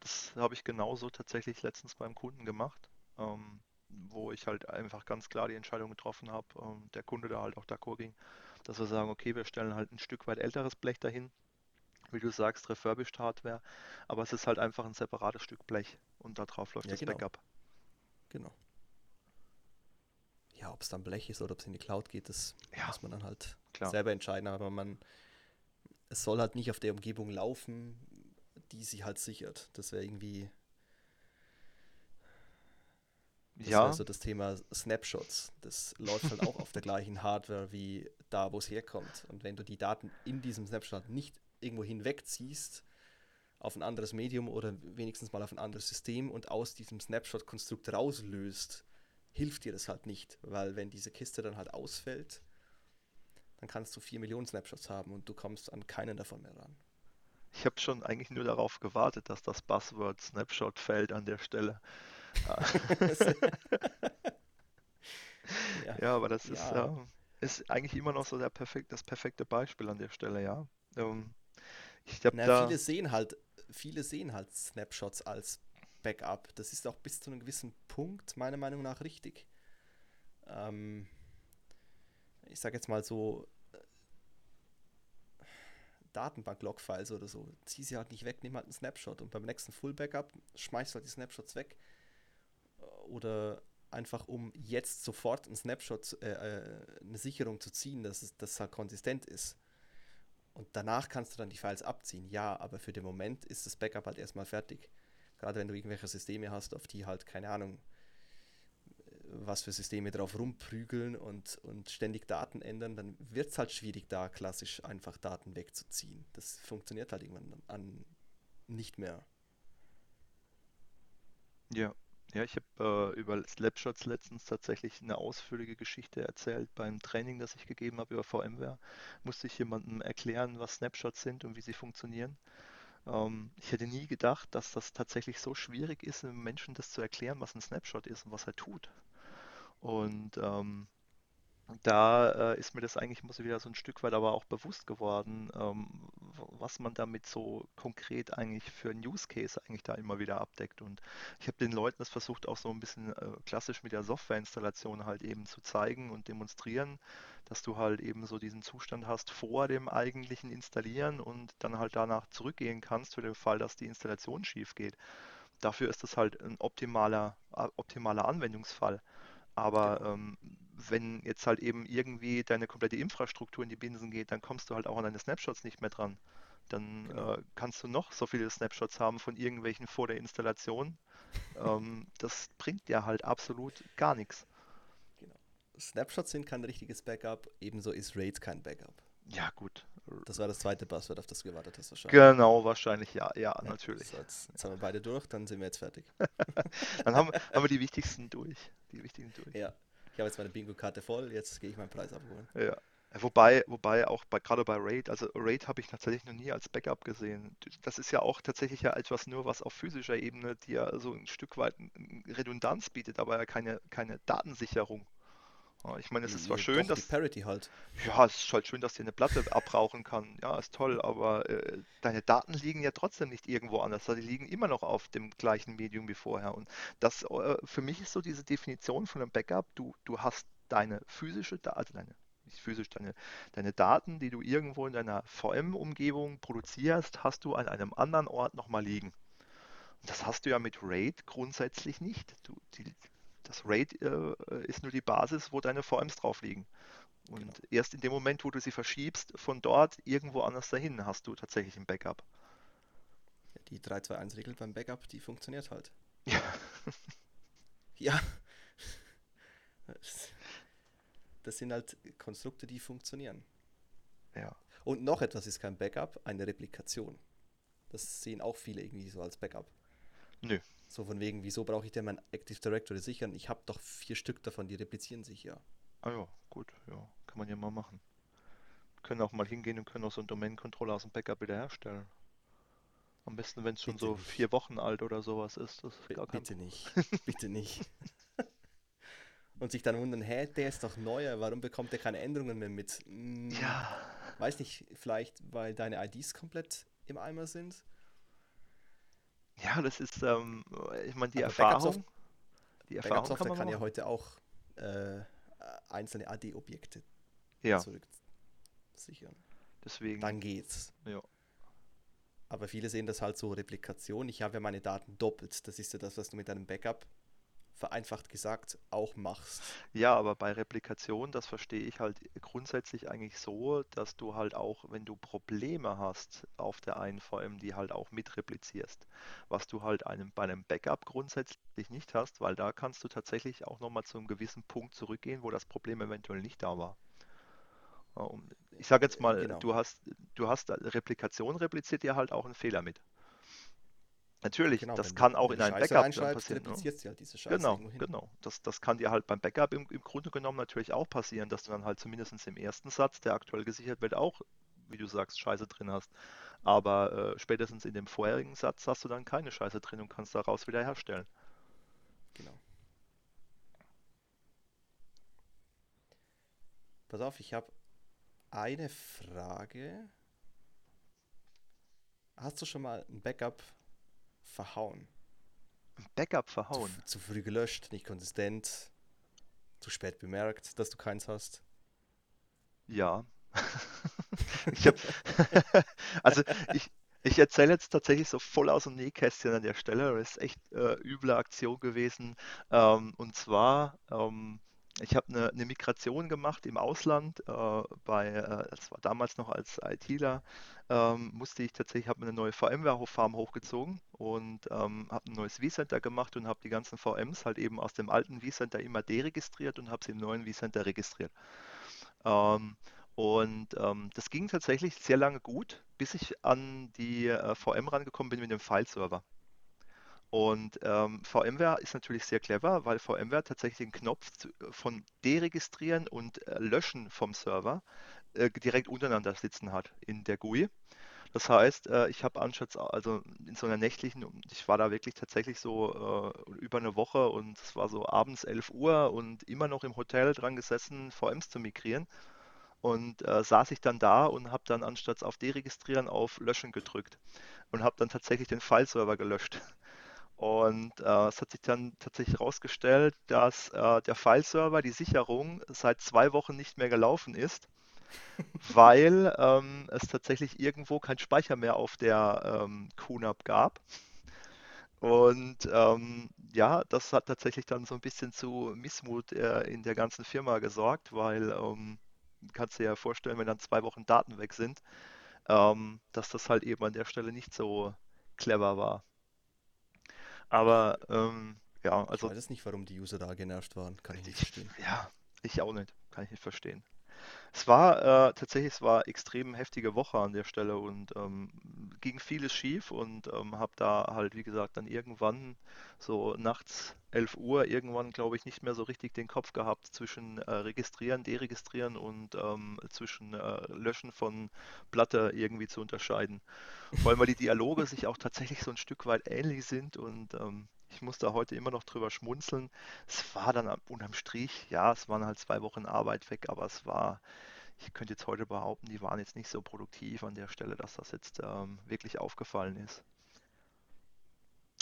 Das habe ich genauso tatsächlich letztens beim Kunden gemacht, ähm, wo ich halt einfach ganz klar die Entscheidung getroffen habe, ähm, der Kunde da halt auch d'accord ging, dass wir sagen, okay, wir stellen halt ein Stück weit älteres Blech dahin, wie du sagst, refurbished Hardware, aber es ist halt einfach ein separates Stück Blech und darauf läuft Ja, das genau. Backup. Genau. Ja, ob es dann Blech ist oder ob es in die Cloud geht, das Ja, muss man dann halt klar. selber entscheiden, aber man, es soll halt nicht auf der Umgebung laufen, die sie halt sichert. Das wäre irgendwie, das Ja, so das Thema Snapshots. Das läuft halt auch auf der gleichen Hardware wie da, wo es herkommt. Und wenn du die Daten in diesem Snapshot nicht irgendwo hinwegziehst, auf ein anderes Medium oder wenigstens mal auf ein anderes System und aus diesem Snapshot-Konstrukt rauslöst, hilft dir das halt nicht, weil wenn diese Kiste dann halt ausfällt, dann kannst du 4 Millionen Snapshots haben und du kommst an keinen davon mehr ran. ich habe schon eigentlich nur darauf gewartet, dass das Buzzword Snapshot fällt an der Stelle. Ah, ja, Ja, aber das ist, ja, ähm, ist eigentlich immer noch so der perfekt, das perfekte Beispiel an der Stelle, ja. Ähm, ich habe na, da, viele sehen halt, viele sehen halt Snapshots als Backup. Das ist auch bis zu einem gewissen Punkt meiner Meinung nach richtig. Ähm, ich sage jetzt mal so Datenbank-Log-Files oder so, zieh sie halt nicht weg, nimm halt einen Snapshot und beim nächsten Full-Backup schmeißt du halt die Snapshots weg oder einfach um jetzt sofort einen Snapshot, äh, äh, eine Sicherung zu ziehen, dass es dass halt konsistent ist. Und danach kannst du dann die Files abziehen. Ja, aber für den Moment ist das Backup halt erstmal fertig. Gerade wenn du irgendwelche Systeme hast, auf die halt, keine Ahnung, was für Systeme drauf rumprügeln und, und ständig Daten ändern, dann wird es halt schwierig, da klassisch einfach Daten wegzuziehen. Das funktioniert halt irgendwann an nicht mehr. ja, Ja, ich habe äh, über Slapshots letztens tatsächlich eine ausführliche Geschichte erzählt beim Training, das ich gegeben habe über VMware. Musste ich jemandem erklären, was Snapshots sind und wie sie funktionieren. Ähm, ich hätte nie gedacht, dass das tatsächlich so schwierig ist, einem Menschen das zu erklären, was ein Snapshot ist und was er tut. Und ähm, da äh, ist mir das eigentlich, muss ich wieder so ein Stück weit aber auch bewusst geworden, ähm, was man damit so konkret eigentlich für einen Use Case eigentlich da immer wieder abdeckt. Und ich habe den Leuten das versucht, auch so ein bisschen äh, klassisch mit der Softwareinstallation halt eben zu zeigen und demonstrieren, dass du halt eben so diesen Zustand hast vor dem eigentlichen Installieren und dann halt danach zurückgehen kannst für den Fall, dass die Installation schief geht. Dafür ist das halt ein optimaler, optimaler Anwendungsfall. Aber Genau, ähm, wenn jetzt halt eben irgendwie deine komplette Infrastruktur in die Binsen geht, dann kommst du halt auch an deine Snapshots nicht mehr dran. Dann genau, äh, kannst du noch so viele Snapshots haben von irgendwelchen vor der Installation. Ähm, das bringt dir halt absolut gar nichts. genau. Snapshots sind kein richtiges Backup, ebenso ist RAID kein Backup. Ja, gut. Das war das zweite Buzzword, auf das du gewartet hast, wahrscheinlich. Genau, wahrscheinlich ja. Ja, Ja, natürlich. so, jetzt, jetzt haben wir beide durch, dann sind wir jetzt fertig. Dann haben, haben wir die wichtigsten durch. Die wichtigen durch. Ja, ich habe jetzt meine Bingo-Karte voll, jetzt gehe ich meinen Preis abholen. Ja. Wobei, wobei auch bei, gerade bei RAID, also RAID habe ich tatsächlich noch nie als Backup gesehen. Das ist ja auch tatsächlich ja etwas nur, was auf physischer Ebene dir so ein Stück weit Redundanz bietet, aber ja keine, keine Datensicherung. Ja, Ich meine, es ist zwar schön, Doch, die dass, Parity halt. ja, es ist halt schön, dass dir eine Platte abrauchen kann. Ja, ist toll, aber äh, deine Daten liegen ja trotzdem nicht irgendwo anders. Die liegen immer noch auf dem gleichen Medium wie vorher. Und das äh, für mich ist so diese Definition von einem Backup. Du, du hast deine physische, also deine, nicht physisch, deine, deine Daten, die du irgendwo in deiner VM-Umgebung produzierst, hast du an einem anderen Ort nochmal liegen. Und das hast du ja mit RAID grundsätzlich nicht. Du, die, das RAID äh, ist nur die Basis, wo deine VMs drauf liegen. Genau. Und erst in dem Moment, wo du sie verschiebst, von dort irgendwo anders dahin, hast du tatsächlich ein Backup. Ja, die 3-2-1-Regel beim Backup, die funktioniert halt. Ja, Ja, das sind halt Konstrukte, die funktionieren. ja. Und noch etwas ist kein Backup, eine Replikation. Das sehen auch viele irgendwie so als Backup. Nö. So von wegen, wieso brauche ich denn mein Active Directory sichern? Ich habe doch vier Stück davon, die replizieren sich ja. Ah ja, gut, ja, kann man ja mal machen. Können auch mal hingehen und können auch so einen Domain-Controller aus dem Backup wiederherstellen. Am besten, wenn es schon Bitte so nicht. vier Wochen alt oder sowas ist. Das ist B bitte nicht. Bitte nicht. Und sich dann wundern, hä, der ist doch neuer, warum bekommt der keine Änderungen mehr mit? Hm, Ja, weiß nicht, vielleicht weil deine IDs komplett im Eimer sind? Ja, das ist, ähm, ich meine, die Backup-Soft- Erfahrung, die Erfahrung kann man kann ja heute auch äh, einzelne AD-Objekte Ja, zurücksichern. deswegen, Dann geht's. ja. Aber viele sehen das halt so Replikation. Ich habe ja meine Daten doppelt. Das ist ja das, was du mit deinem Backup vereinfacht gesagt auch machst. Ja, aber bei Replikation, das verstehe ich halt grundsätzlich eigentlich so, dass du halt auch, wenn du Probleme hast auf der einen VM, die halt auch mit replizierst, was du halt einem, bei einem Backup grundsätzlich nicht hast, weil da kannst du tatsächlich auch nochmal zu einem gewissen Punkt zurückgehen, wo das Problem eventuell nicht da war. Ich sage jetzt Äh, mal, genau. du hast, du hast Replikation repliziert dir halt auch einen Fehler mit. Natürlich, Genau, das kann auch in Scheiße Backup dann passieren. Ne? replizierst du halt diese Scheiße Genau, genau. Das, das kann dir halt beim Backup im, im Grunde genommen natürlich auch passieren, dass du dann halt zumindest im ersten Satz, der aktuell gesichert wird, auch, wie du sagst, Scheiße drin hast. Aber äh, spätestens in dem vorherigen Satz hast du dann keine Scheiße drin und kannst daraus wiederherstellen. Genau. Pass auf, ich habe eine Frage. Hast du schon mal ein Backup verhauen? Ein Backup Zu, verhauen. f- zu früh gelöscht, nicht konsistent, zu spät bemerkt, dass du keins hast? Ja. Ich habe, also ich, ich erzähle jetzt tatsächlich so voll aus dem Nähkästchen an der Stelle. Das ist echt äh, üble Aktion gewesen. Ähm, und zwar, ähm, ich habe eine, eine Migration gemacht im Ausland. Äh, bei, äh, das war damals noch als ITler, ähm, musste ich tatsächlich, habe eine neue VMware-Farm hochgezogen und ähm, habe ein neues vCenter gemacht und habe die ganzen VMs halt eben aus dem alten vCenter immer deregistriert und habe sie im neuen vCenter registriert. Ähm, und ähm, das ging tatsächlich sehr lange gut, bis ich an die äh, VM rangekommen bin mit dem File-Server. Und ähm, VMware ist natürlich sehr clever, weil VMware tatsächlich den Knopf von Deregistrieren und äh, Löschen vom Server äh, direkt untereinander sitzen hat in der GUI. Das heißt, äh, ich habe anstatt, also in so einer nächtlichen, ich war da wirklich tatsächlich so äh, über eine Woche und es war so abends 11 Uhr und immer noch im Hotel dran gesessen, VMs zu migrieren. Und äh, saß ich dann da und habe dann anstatt auf Deregistrieren auf Löschen gedrückt und habe dann tatsächlich den Fileserver gelöscht. Und äh, es hat sich dann tatsächlich herausgestellt, dass äh, der Fileserver, die Sicherung, seit zwei Wochen nicht mehr gelaufen ist, weil ähm, es tatsächlich irgendwo keinen Speicher mehr auf der ähm, QNAP gab. Und ähm, ja, das hat tatsächlich dann so ein bisschen zu Missmut äh, in der ganzen Firma gesorgt, weil ähm, kannst dir ja vorstellen, wenn dann zwei Wochen Daten weg sind, ähm, dass das halt eben an der Stelle nicht so clever war. Aber ähm, ja, Ich also weiß nicht, warum die User da genervt waren. Kann ich nicht ich, verstehen. ja, ich auch nicht, kann ich nicht verstehen. Es war äh, tatsächlich, es war extrem heftige Woche an der Stelle und ähm, ging vieles schief und ähm, habe da halt, wie gesagt, dann irgendwann so nachts 11 Uhr irgendwann, glaube ich, nicht mehr so richtig den Kopf gehabt zwischen äh, Registrieren, Deregistrieren und ähm, zwischen äh, Löschen von Platte irgendwie zu unterscheiden. Vor allem, weil die Dialoge sich auch tatsächlich so ein Stück weit ähnlich sind und ähm, ich muss da heute immer noch drüber schmunzeln. Es war dann unterm Strich, ja, es waren halt zwei Wochen Arbeit weg, aber es war, ich könnte jetzt heute behaupten, die waren jetzt nicht so produktiv an der Stelle, dass das jetzt ähm, wirklich aufgefallen ist.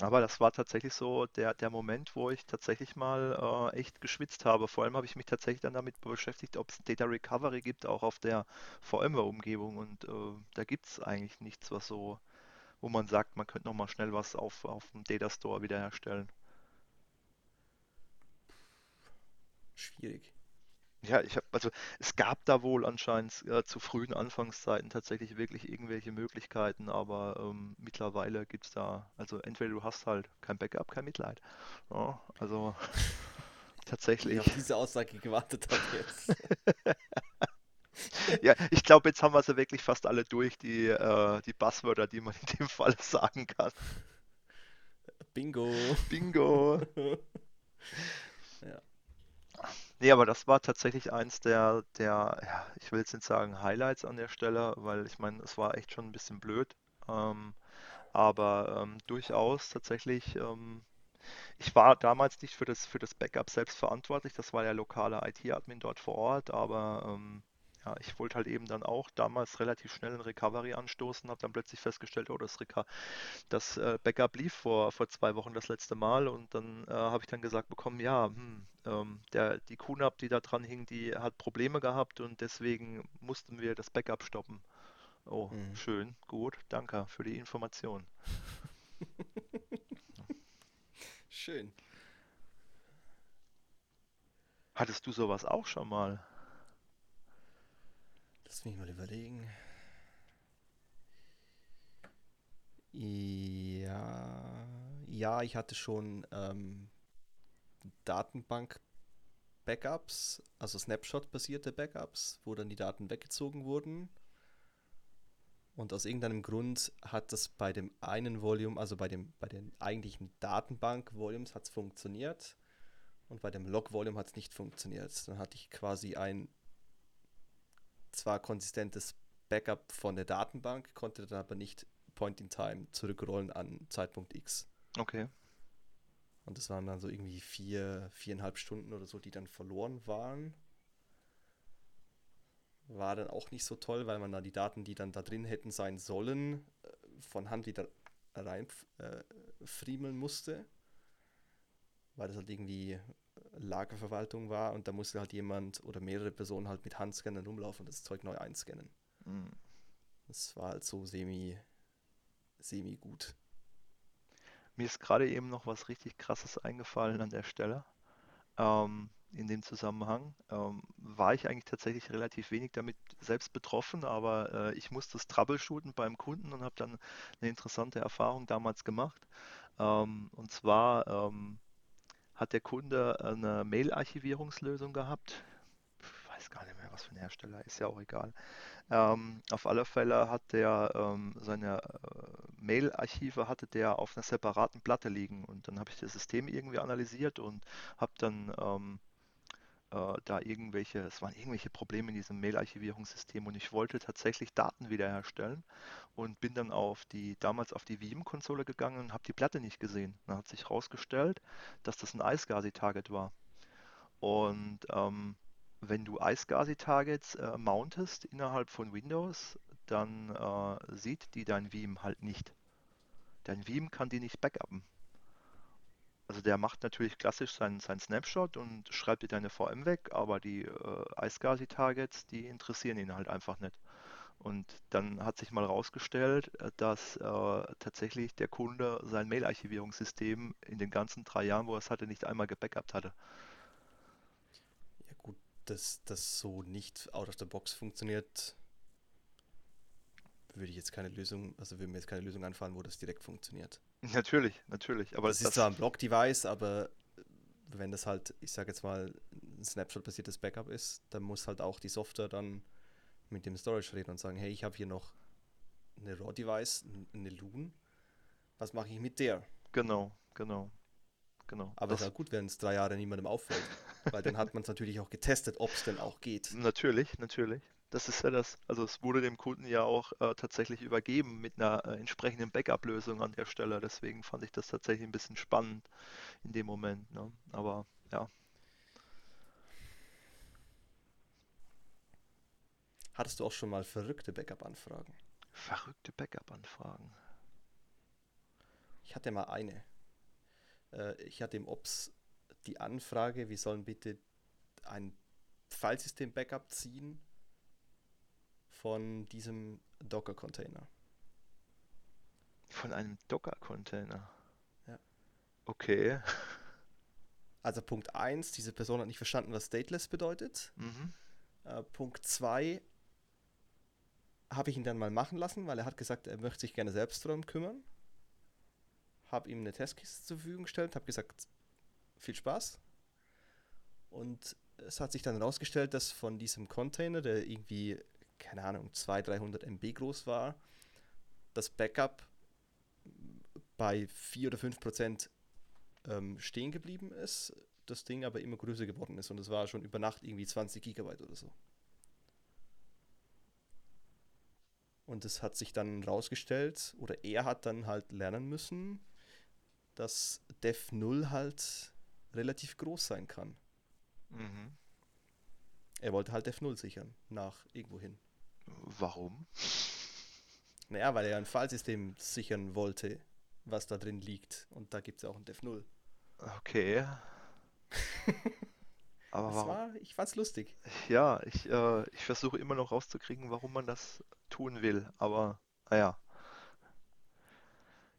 Aber das war tatsächlich so der, der Moment, wo ich tatsächlich mal äh, echt geschwitzt habe. Vor allem habe ich mich tatsächlich dann damit beschäftigt, ob es Data Recovery gibt, auch auf der VMware-Umgebung. Und äh, da gibt es eigentlich nichts, was so, wo man sagt, man könnte nochmal schnell was auf, auf dem Data Store wiederherstellen. Schwierig. Ja, ich habe, also es gab da wohl anscheinend äh, zu frühen Anfangszeiten tatsächlich wirklich irgendwelche Möglichkeiten, aber ähm, mittlerweile gibt es da, also entweder du hast halt kein Backup, kein Mitleid. Ja, also Ich tatsächlich. auf diese Aussage gewartet habe jetzt. Ja, ich glaube, jetzt haben wir sie wirklich fast alle durch, die, äh, die Buzzwörter, die man in dem Fall sagen kann. Bingo. Bingo! Ja. Nee, aber das war tatsächlich eins der, der, ja, ich will jetzt nicht sagen Highlights an der Stelle, weil ich meine, es war echt schon ein bisschen blöd. Ähm, aber ähm, durchaus tatsächlich, ähm, ich war damals nicht für das, für das Backup selbst verantwortlich, das war der lokale IT-Admin dort vor Ort, aber ähm, ja, ich wollte halt eben dann auch damals relativ schnell ein Recovery anstoßen, habe dann plötzlich festgestellt, oh, das, Reca das äh, Backup lief vor, vor zwei Wochen das letzte Mal und dann äh, habe ich dann gesagt bekommen, ja, hm, ähm, der, die QNAP, die da dran hing, die hat Probleme gehabt und deswegen mussten wir das Backup stoppen. Oh, Mhm. schön, gut, danke für die Information. Schön. Hattest du sowas auch schon mal? Lass mich mal überlegen. Ja, ja, ich hatte schon ähm, Datenbank-Backups, also Snapshot-basierte Backups, wo dann die Daten weggezogen wurden. Und aus irgendeinem Grund hat das bei dem einen Volume, also bei dem, bei den eigentlichen Datenbank-Volumes hat es funktioniert und bei dem Log-Volume hat es nicht funktioniert. Dann hatte ich quasi ein zwar konsistentes Backup von der Datenbank, konnte dann aber nicht Point in Time zurückrollen an Zeitpunkt X. Okay. Und das waren dann so irgendwie vier, viereinhalb Stunden oder so, die dann verloren waren. War dann auch nicht so toll, weil man dann die Daten, die dann da drin hätten sein sollen, äh, von Hand wieder rein äh, friemeln musste, weil das halt irgendwie Lagerverwaltung war und da musste halt jemand oder mehrere Personen halt mit Handscannern rumlaufen und das Zeug neu einscannen. Hm. Das war halt so semi, semi gut. Mir ist gerade eben noch was richtig Krasses eingefallen an der Stelle. Ähm, in dem Zusammenhang ähm, war ich eigentlich tatsächlich relativ wenig damit selbst betroffen, aber äh, ich musste das troubleshooten beim Kunden und habe dann eine interessante Erfahrung damals gemacht. Ähm, und zwar ähm, hat der Kunde eine Mail-Archivierungslösung gehabt. Ich weiß gar nicht mehr, was für ein Hersteller, ist ja auch egal. Ähm, auf alle Fälle hat der ähm, seine äh, Mail-Archive hatte der auf einer separaten Platte liegen und dann habe ich das System irgendwie analysiert und habe dann ähm, äh, da irgendwelche, es waren irgendwelche Probleme in diesem Mail-Archivierungssystem und ich wollte tatsächlich Daten wiederherstellen und bin dann auf die, damals auf die Veeam-Konsole gegangen und habe die Platte nicht gesehen. Dann hat sich herausgestellt, dass das ein iSCSI-Target war. Und ähm, wenn du iSCSI-Targets äh, mountest innerhalb von Windows, dann äh, sieht die dein Veeam halt nicht. Dein Veeam kann die nicht backuppen. Also der macht natürlich klassisch seinen, seinen Snapshot und schreibt dir deine VM weg, aber die äh, iSCSI-Targets, die interessieren ihn halt einfach nicht. Und dann hat sich mal herausgestellt, äh, dass äh, tatsächlich der Kunde sein Mail-Archivierungssystem in den ganzen drei Jahren, wo er es hatte, nicht einmal gebackupt hatte. Ja gut, dass das so nicht out of the box funktioniert, würde ich jetzt keine Lösung, also würde mir jetzt keine Lösung anfallen, wo das direkt funktioniert. Natürlich, natürlich. Aber das, das ist zwar ein Block-Device, aber wenn das halt, ich sage jetzt mal, ein Snapshot-basiertes Backup ist, dann muss halt auch die Software dann mit dem Storage reden und sagen, hey, ich habe hier noch eine RAW-Device, eine Loon, was mache ich mit der? Genau, genau, genau. Aber es ist ja gut, wenn es drei Jahre niemandem auffällt, weil dann hat man es natürlich auch getestet, ob es denn auch geht. Natürlich, natürlich. Das ist ja das, also es wurde dem Kunden ja auch äh, tatsächlich übergeben mit einer äh, entsprechenden Backup-Lösung an der Stelle. Deswegen fand ich das tatsächlich ein bisschen spannend in dem Moment. Ne? Aber ja. Hattest du auch schon mal verrückte Backup-Anfragen? Verrückte Backup-Anfragen. Ich hatte mal eine. Äh, ich hatte im Ops die Anfrage, wir sollen bitte ein Filesystem-Backup ziehen von diesem Docker-Container. Von einem Docker-Container? Ja. Okay. Also Punkt 1, diese Person hat nicht verstanden, was stateless bedeutet. Mhm. Äh, Punkt 2, habe ich ihn dann mal machen lassen, weil er hat gesagt, er möchte sich gerne selbst darum kümmern. Habe ihm eine Testkiste zur Verfügung gestellt, habe gesagt, viel Spaß. Und es hat sich dann herausgestellt, dass von diesem Container, der irgendwie keine Ahnung, 200, 300 MB groß war, das Backup bei 4 oder 5 Prozent ähm, stehen geblieben ist, das Ding aber immer größer geworden ist und es war schon über Nacht irgendwie 20 Gigabyte oder so. Und es hat sich dann rausgestellt, oder er hat dann halt lernen müssen, dass Dev 0 halt relativ groß sein kann. Mhm. Er wollte halt Dev 0 sichern, nach irgendwo hin. Warum? Naja, weil er ein Fallsystem sichern wollte, was da drin liegt. Und da gibt es ja auch ein Dev 0. Okay. Aber warum? War, ich fand's lustig. Ja, ich, äh, ich versuche immer noch rauszukriegen, warum man das tun will. Aber naja.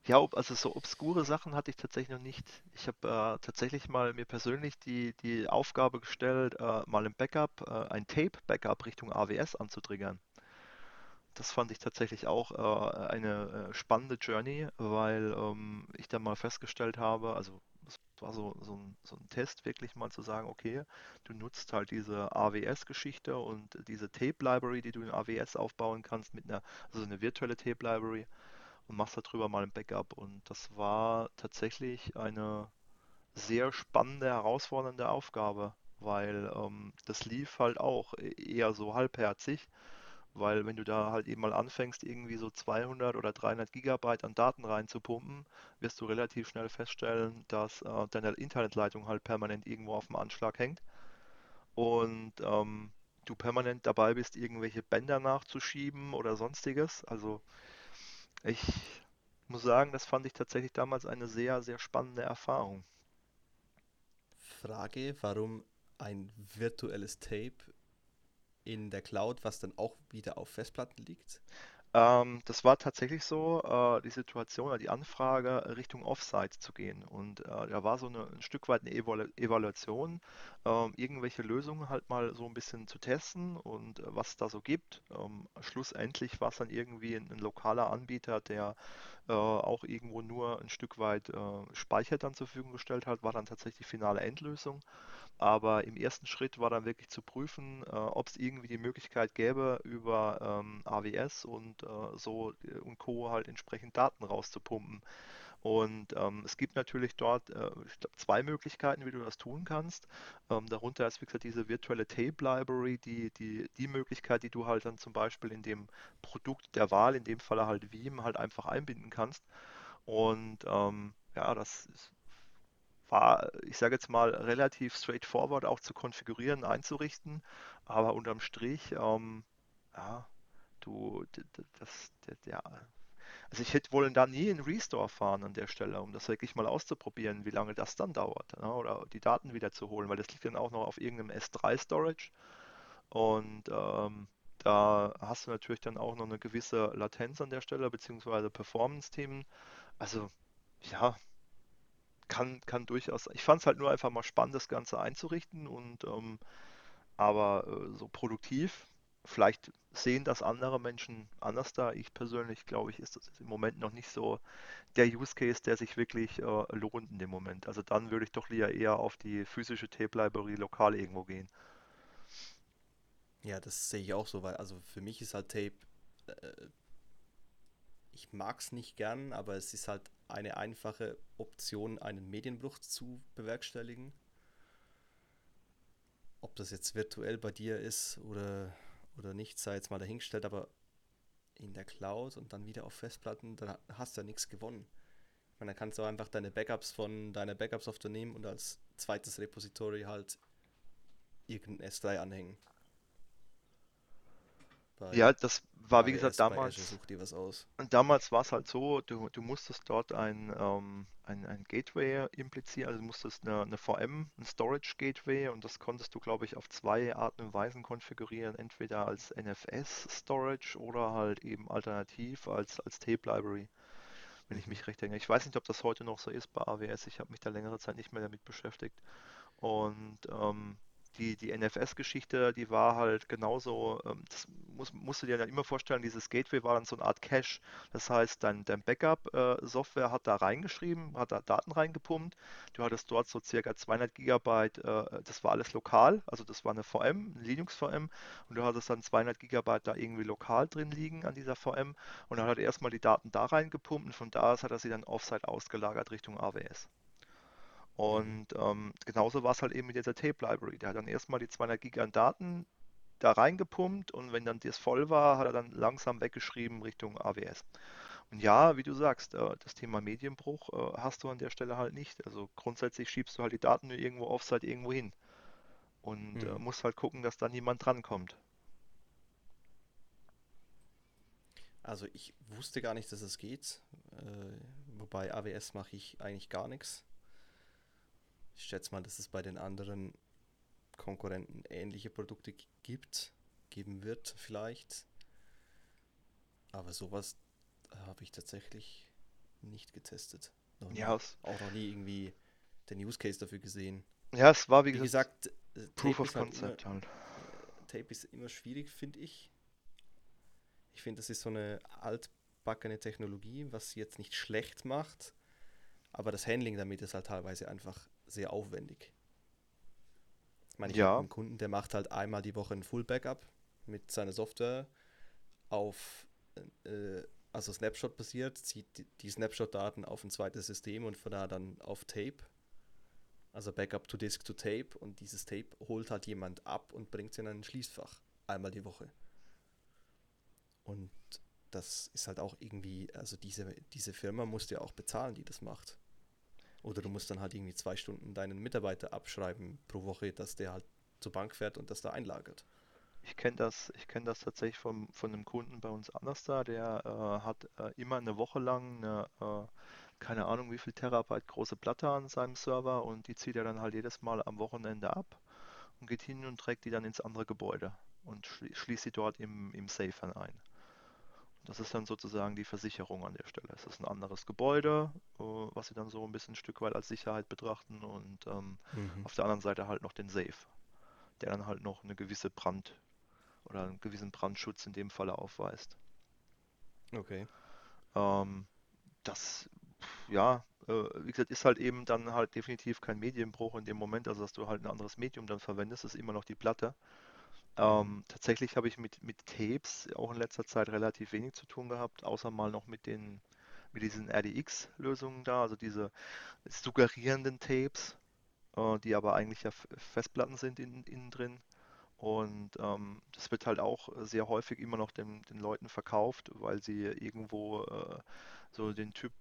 Ja, also so obskure Sachen hatte ich tatsächlich noch nicht. Ich habe äh, tatsächlich mal mir persönlich die, die Aufgabe gestellt, äh, mal im Backup, äh, ein Tape-Backup Richtung AWS anzutriggern das fand ich tatsächlich auch äh, eine äh, spannende Journey, weil ähm, ich dann mal festgestellt habe, also es war so, so, ein, so ein Test, wirklich mal zu sagen, okay, du nutzt halt diese AWS-Geschichte und diese Tape-Library, die du in AWS aufbauen kannst, mit einer, also eine virtuelle Tape-Library und machst darüber mal ein Backup. Und das war tatsächlich eine sehr spannende, herausfordernde Aufgabe, weil ähm, das lief halt auch e-, eher so halbherzig weil wenn du da halt eben mal anfängst, irgendwie so 200 oder 300 Gigabyte an Daten reinzupumpen, wirst du relativ schnell feststellen, dass äh, deine Internetleitung halt permanent irgendwo auf dem Anschlag hängt und ähm, du permanent dabei bist, irgendwelche Bänder nachzuschieben oder sonstiges. Also ich muss sagen, das fand ich tatsächlich damals eine sehr, sehr spannende Erfahrung. Frage, warum ein virtuelles Tape in der Cloud, was dann auch wieder auf Festplatten liegt? Ähm, das war tatsächlich so, äh, die Situation oder die Anfrage, Richtung Offsite zu gehen. Und äh, da war so eine, ein Stück weit eine Evalu Evaluation, äh, irgendwelche Lösungen halt mal so ein bisschen zu testen und äh, was es da so gibt. Ähm, schlussendlich war es dann irgendwie ein, ein lokaler Anbieter, der äh, auch irgendwo nur ein Stück weit äh, Speicher dann zur Verfügung gestellt hat, war dann tatsächlich die finale Endlösung. Aber im ersten Schritt war dann wirklich zu prüfen, äh, ob es irgendwie die Möglichkeit gäbe, über ähm, AWS und äh, so äh, und Co. halt entsprechend Daten rauszupumpen. Und ähm, es gibt natürlich dort, äh, ich glaube, zwei Möglichkeiten, wie du das tun kannst. Ähm, darunter ist, wie gesagt, diese virtuelle Tape Library, die, die, die Möglichkeit, die du halt dann zum Beispiel in dem Produkt der Wahl, in dem Falle halt Veeam, halt einfach einbinden kannst. Und ähm, ja, das ist, war, ich sage jetzt mal, relativ straightforward auch zu konfigurieren, einzurichten. Aber unterm Strich, ähm, ja, du, das, der, der, also ich hätte wohl da nie einen Restore fahren an der Stelle, um das wirklich mal auszuprobieren, wie lange das dann dauert, ne? oder die Daten wieder zu holen, weil das liegt dann auch noch auf irgendeinem S3 Storage und ähm, da hast du natürlich dann auch noch eine gewisse Latenz an der Stelle, beziehungsweise Performance-Themen. Also ja, kann, kann durchaus. Ich fand es halt nur einfach mal spannend, das Ganze einzurichten und ähm, aber äh, so produktiv. Vielleicht sehen das andere Menschen anders da. Ich persönlich glaube ich, ist das im Moment noch nicht so der Use Case, der sich wirklich äh, lohnt in dem Moment. Also dann würde ich doch lieber eher auf die physische Tape Library lokal irgendwo gehen. Ja, das sehe ich auch so, weil also für mich ist halt Tape, äh, ich mag es nicht gern, aber es ist halt eine einfache Option, einen Medienbruch zu bewerkstelligen. Ob das jetzt virtuell bei dir ist oder, oder nicht, sei jetzt mal dahingestellt, aber in der Cloud und dann wieder auf Festplatten, dann hast du ja nichts gewonnen. Ich meine, dann kannst du einfach deine Backups von deiner Backup-Software nehmen und als zweites Repository halt irgendein S3 anhängen. Ja, das war wie gesagt damals. Und damals war es halt so, du, du musstest dort ein, ähm, ein, ein Gateway implizieren, also du musstest eine, eine VM, ein Storage Gateway und das konntest du, glaube ich, auf zwei Arten und Weisen konfigurieren, entweder als NFS Storage oder halt eben alternativ als, als Tape Library, wenn ich mhm. mich recht erinnere. Ich weiß nicht, ob das heute noch so ist bei AWS, ich habe mich da längere Zeit nicht mehr damit beschäftigt. Und ähm, die, die NFS-Geschichte, die war halt genauso, ähm, das muss, musst du dir dann immer vorstellen, dieses Gateway war dann so eine Art Cache. Das heißt, dein, dein Backup-Software äh, hat da reingeschrieben, hat da Daten reingepumpt. Du hattest dort so circa 200 Gigabyte, äh, das war alles lokal, also das war eine VM, eine Linux-VM und du hattest dann 200 Gigabyte da irgendwie lokal drin liegen an dieser VM und dann hat er erstmal die Daten da reingepumpt und von da aus hat er sie dann offsite ausgelagert Richtung AWS. Und ähm, genauso war es halt eben mit dieser Tape Library. Der hat dann erstmal die 200 Gig an Daten da reingepumpt und wenn dann das voll war, hat er dann langsam weggeschrieben Richtung AWS. Und ja, wie du sagst, äh, das Thema Medienbruch äh, hast du an der Stelle halt nicht. Also grundsätzlich schiebst du halt die Daten nur irgendwo offsite irgendwo hin und mhm. musst halt gucken, dass da niemand drankommt. Also ich wusste gar nicht, dass es geht. wobei AWS mache ich eigentlich gar nichts. Ich schätze mal, dass es bei den anderen Konkurrenten ähnliche Produkte gibt, geben wird vielleicht. Aber sowas habe ich tatsächlich nicht getestet. Noch ja, auch noch nie irgendwie den Use Case dafür gesehen. Ja, es war wie, wie gesagt, gesagt Proof of halt Concept halt. Tape ist immer schwierig, finde ich. Ich finde, das ist so eine altbackene Technologie, was sie jetzt nicht schlecht macht, aber das Handling damit ist halt teilweise einfach sehr aufwendig. Ich meine, ich ja. habe einen Kunden, der macht halt einmal die Woche ein Full Backup mit seiner Software auf, äh, also Snapshot basiert, zieht die, die Snapshot-Daten auf ein zweites System und von da dann auf Tape. Also Backup to Disk to Tape und dieses Tape holt halt jemand ab und bringt es in ein Schließfach einmal die Woche. Und das ist halt auch irgendwie, also diese, diese Firma muss ja auch bezahlen, die das macht. Oder du musst dann halt irgendwie zwei Stunden deinen Mitarbeiter abschreiben pro Woche, dass der halt zur Bank fährt und das da einlagert. Ich kenne das, ich kenne das tatsächlich vom, von einem Kunden bei uns anders da, der äh, hat äh, immer eine Woche lang eine, äh, keine Ahnung wie viel Terabyte große Platte an seinem Server und die zieht er dann halt jedes Mal am Wochenende ab und geht hin und trägt die dann ins andere Gebäude und schließt sie dort im, im Safe ein. Das ist dann sozusagen die Versicherung an der Stelle. Es ist ein anderes Gebäude, äh, was sie dann so ein bisschen ein Stück weit als Sicherheit betrachten und ähm, mhm. auf der anderen Seite halt noch den Safe, der dann halt noch eine gewisse Brand oder einen gewissen Brandschutz in dem Falle aufweist. Okay. Ähm, das ja, äh, wie gesagt, ist halt eben dann halt definitiv kein Medienbruch in dem Moment, also dass du halt ein anderes Medium dann verwendest, ist immer noch die Platte. Mhm. Ähm, tatsächlich habe ich mit, mit Tapes auch in letzter Zeit relativ wenig zu tun gehabt, außer mal noch mit den, mit diesen RDX-Lösungen da, also diese suggerierenden Tapes, äh, die aber eigentlich ja Festplatten sind in, innen drin. Und ähm, das wird halt auch sehr häufig immer noch den, den Leuten verkauft, weil sie irgendwo äh, so den Typ,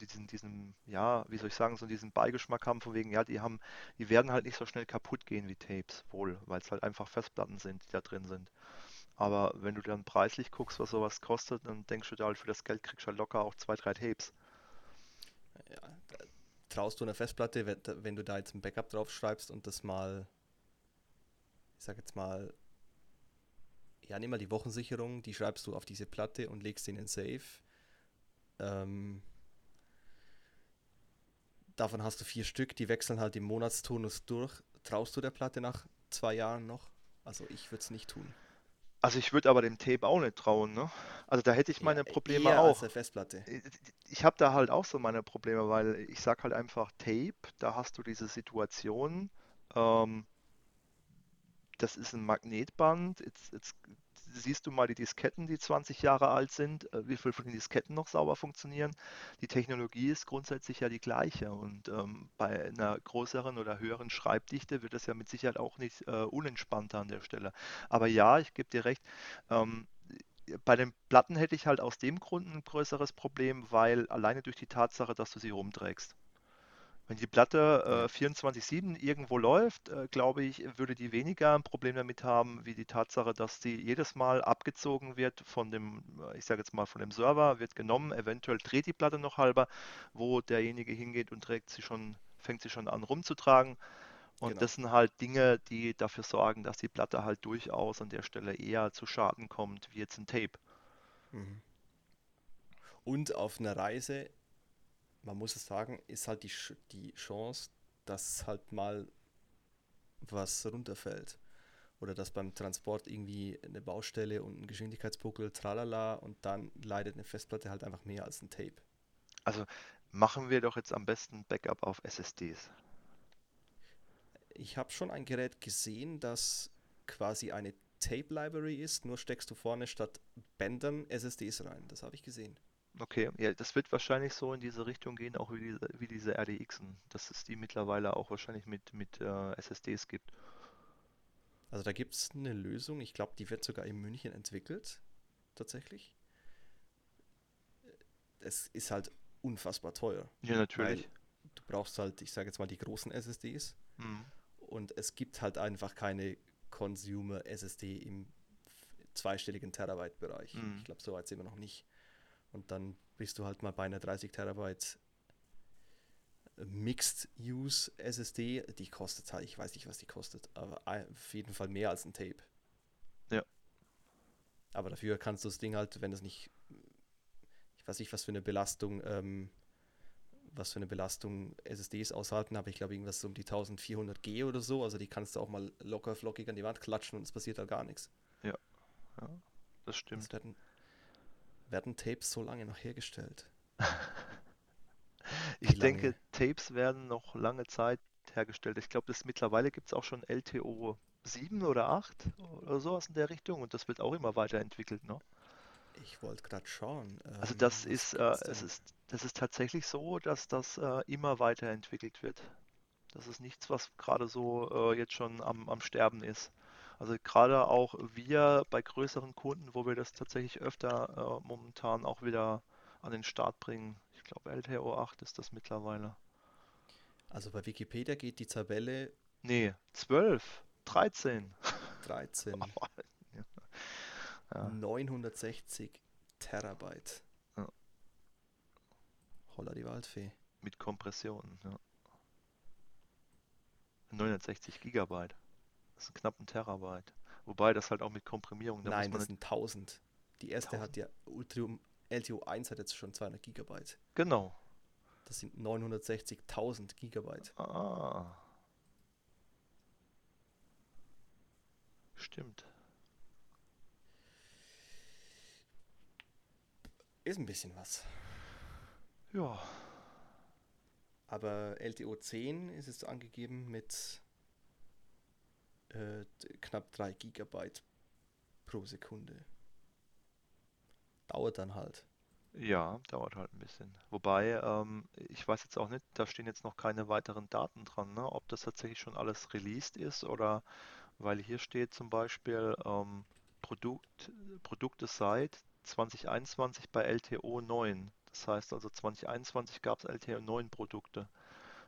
diesen, diesen, ja, wie soll ich sagen, so diesen Beigeschmack haben, von wegen, ja, die haben, die werden halt nicht so schnell kaputt gehen wie Tapes, wohl, weil es halt einfach Festplatten sind, die da drin sind. Aber wenn du dann preislich guckst, was sowas kostet, dann denkst du da halt für das Geld kriegst du halt locker auch zwei, drei Tapes. Ja, traust du einer Festplatte, wenn, wenn du da jetzt ein Backup drauf schreibst und das mal, ich sag jetzt mal, ja, nimm mal die Wochensicherung, die schreibst du auf diese Platte und legst sie in den Safe. Ähm, davon hast du vier Stück, die wechseln halt im Monatsturnus durch. Traust du der Platte nach zwei Jahren noch? Also ich würde es nicht tun. Also ich würde aber dem Tape auch nicht trauen, ne? Also da hätte ich Ja, meine Probleme eher als auch. der Festplatte. Äh, Ich habe da halt auch so meine Probleme, weil ich sag halt einfach Tape, da hast du diese Situation, ähm, das ist ein Magnetband. Jetzt siehst du mal die Disketten, die 20 Jahre alt sind, äh, wie viel von den Disketten noch sauber funktionieren. Die Technologie ist grundsätzlich ja die gleiche und ähm, bei einer größeren oder höheren Schreibdichte wird das ja mit Sicherheit auch nicht äh, unentspannter an der Stelle. Aber ja, ich gebe dir recht, ähm, bei den Platten hätte ich halt aus dem Grund ein größeres Problem, weil alleine durch die Tatsache, dass du sie rumträgst. Wenn die Platte äh, 24/7 irgendwo läuft, äh, glaube ich, würde die weniger ein Problem damit haben, wie die Tatsache, dass sie jedes Mal abgezogen wird von dem, äh, ich sage jetzt mal, von dem Server, wird genommen, eventuell dreht die Platte noch halber, wo derjenige hingeht und trägt sie schon, fängt sie schon an rumzutragen. Und genau. das sind halt Dinge, die dafür sorgen, dass die Platte halt durchaus an der Stelle eher zu Schaden kommt, wie jetzt ein Tape. Mhm. Und auf einer Reise, man muss es sagen, ist halt die, die Chance, dass halt mal was runterfällt. Oder dass beim Transport irgendwie eine Baustelle und ein Geschwindigkeitsbuckel, tralala, und dann leidet eine Festplatte halt einfach mehr als ein Tape. Also machen wir doch jetzt am besten Backup auf SSDs. Ich habe schon ein Gerät gesehen, das quasi eine Tape-Library ist, nur steckst du vorne statt Bändern SSDs rein. Das habe ich gesehen. Okay, ja, das wird wahrscheinlich so in diese Richtung gehen, auch wie diese, wie diese RDXen, dass es die mittlerweile auch wahrscheinlich mit, mit äh, SSDs gibt. Also da gibt es eine Lösung, ich glaube, die wird sogar in München entwickelt, tatsächlich. Es ist halt unfassbar teuer, Ja, natürlich. du brauchst halt, ich sage jetzt mal, die großen SSDs Mhm. und es gibt halt einfach keine Consumer SSD im zweistelligen Terabyte-Bereich. Mhm. Ich glaube, so weit sind wir noch nicht. Und dann bist du halt mal bei einer 30 Terabyte Mixed Use SSD, die kostet halt, ich weiß nicht, was die kostet, aber auf jeden Fall mehr als ein Tape. Ja, Aber dafür kannst du das Ding halt, wenn es nicht, ich weiß nicht, was für eine Belastung, ähm, was für eine Belastung SSDs aushalten, aber ich glaube irgendwas so um die 1400 G oder so, also die kannst du auch mal locker flockig an die Wand klatschen und es passiert halt gar nichts. ja, ja, das Das stimmt. werden, werden Tapes so lange noch hergestellt? Ich denke? Tapes werden noch lange Zeit hergestellt. Ich glaube, das mittlerweile gibt es auch schon LTO 7 oder 8 oder sowas in der Richtung und das wird auch immer weiterentwickelt, ne? Ich wollte gerade schauen, Also ähm, das ist, äh, es ist, das ist tatsächlich so, dass das äh, immer weiterentwickelt wird. Das ist nichts, was gerade so äh, jetzt schon am, am Sterben ist. Also gerade auch wir bei größeren Kunden, wo wir das tatsächlich öfter äh, momentan auch wieder an den Start bringen. Ich glaube, LTO 8 ist das mittlerweile. Also bei Wikipedia geht die Tabelle Nee, 12, 13. 13, Ja, 960 Terabyte. ja, Holla die Waldfee. mit Kompressionen. Ja. 960 Gigabyte. Das ist knapp ein Terabyte. Wobei das halt auch mit Komprimierung, da Nein, das sind 1000. Die erste 1000. hat ja, Ultrium LTO 1 hat jetzt schon 200 Gigabyte. Genau. Das sind 960.000 Gigabyte. Ah, stimmt. Ist ein bisschen was. Ja, Aber LTO 10 ist es angegeben mit äh, knapp 3 Gigabyte pro Sekunde. Dauert dann halt. ja, dauert halt ein bisschen. Wobei, ähm, ich weiß jetzt auch nicht, da stehen jetzt noch keine weiteren Daten dran, ne? Ob das tatsächlich schon alles released ist oder weil hier steht zum Beispiel ähm, Produkt, Produkte seit 2021 bei LTO 9. Das heißt also 2021 gab es LTO 9 Produkte.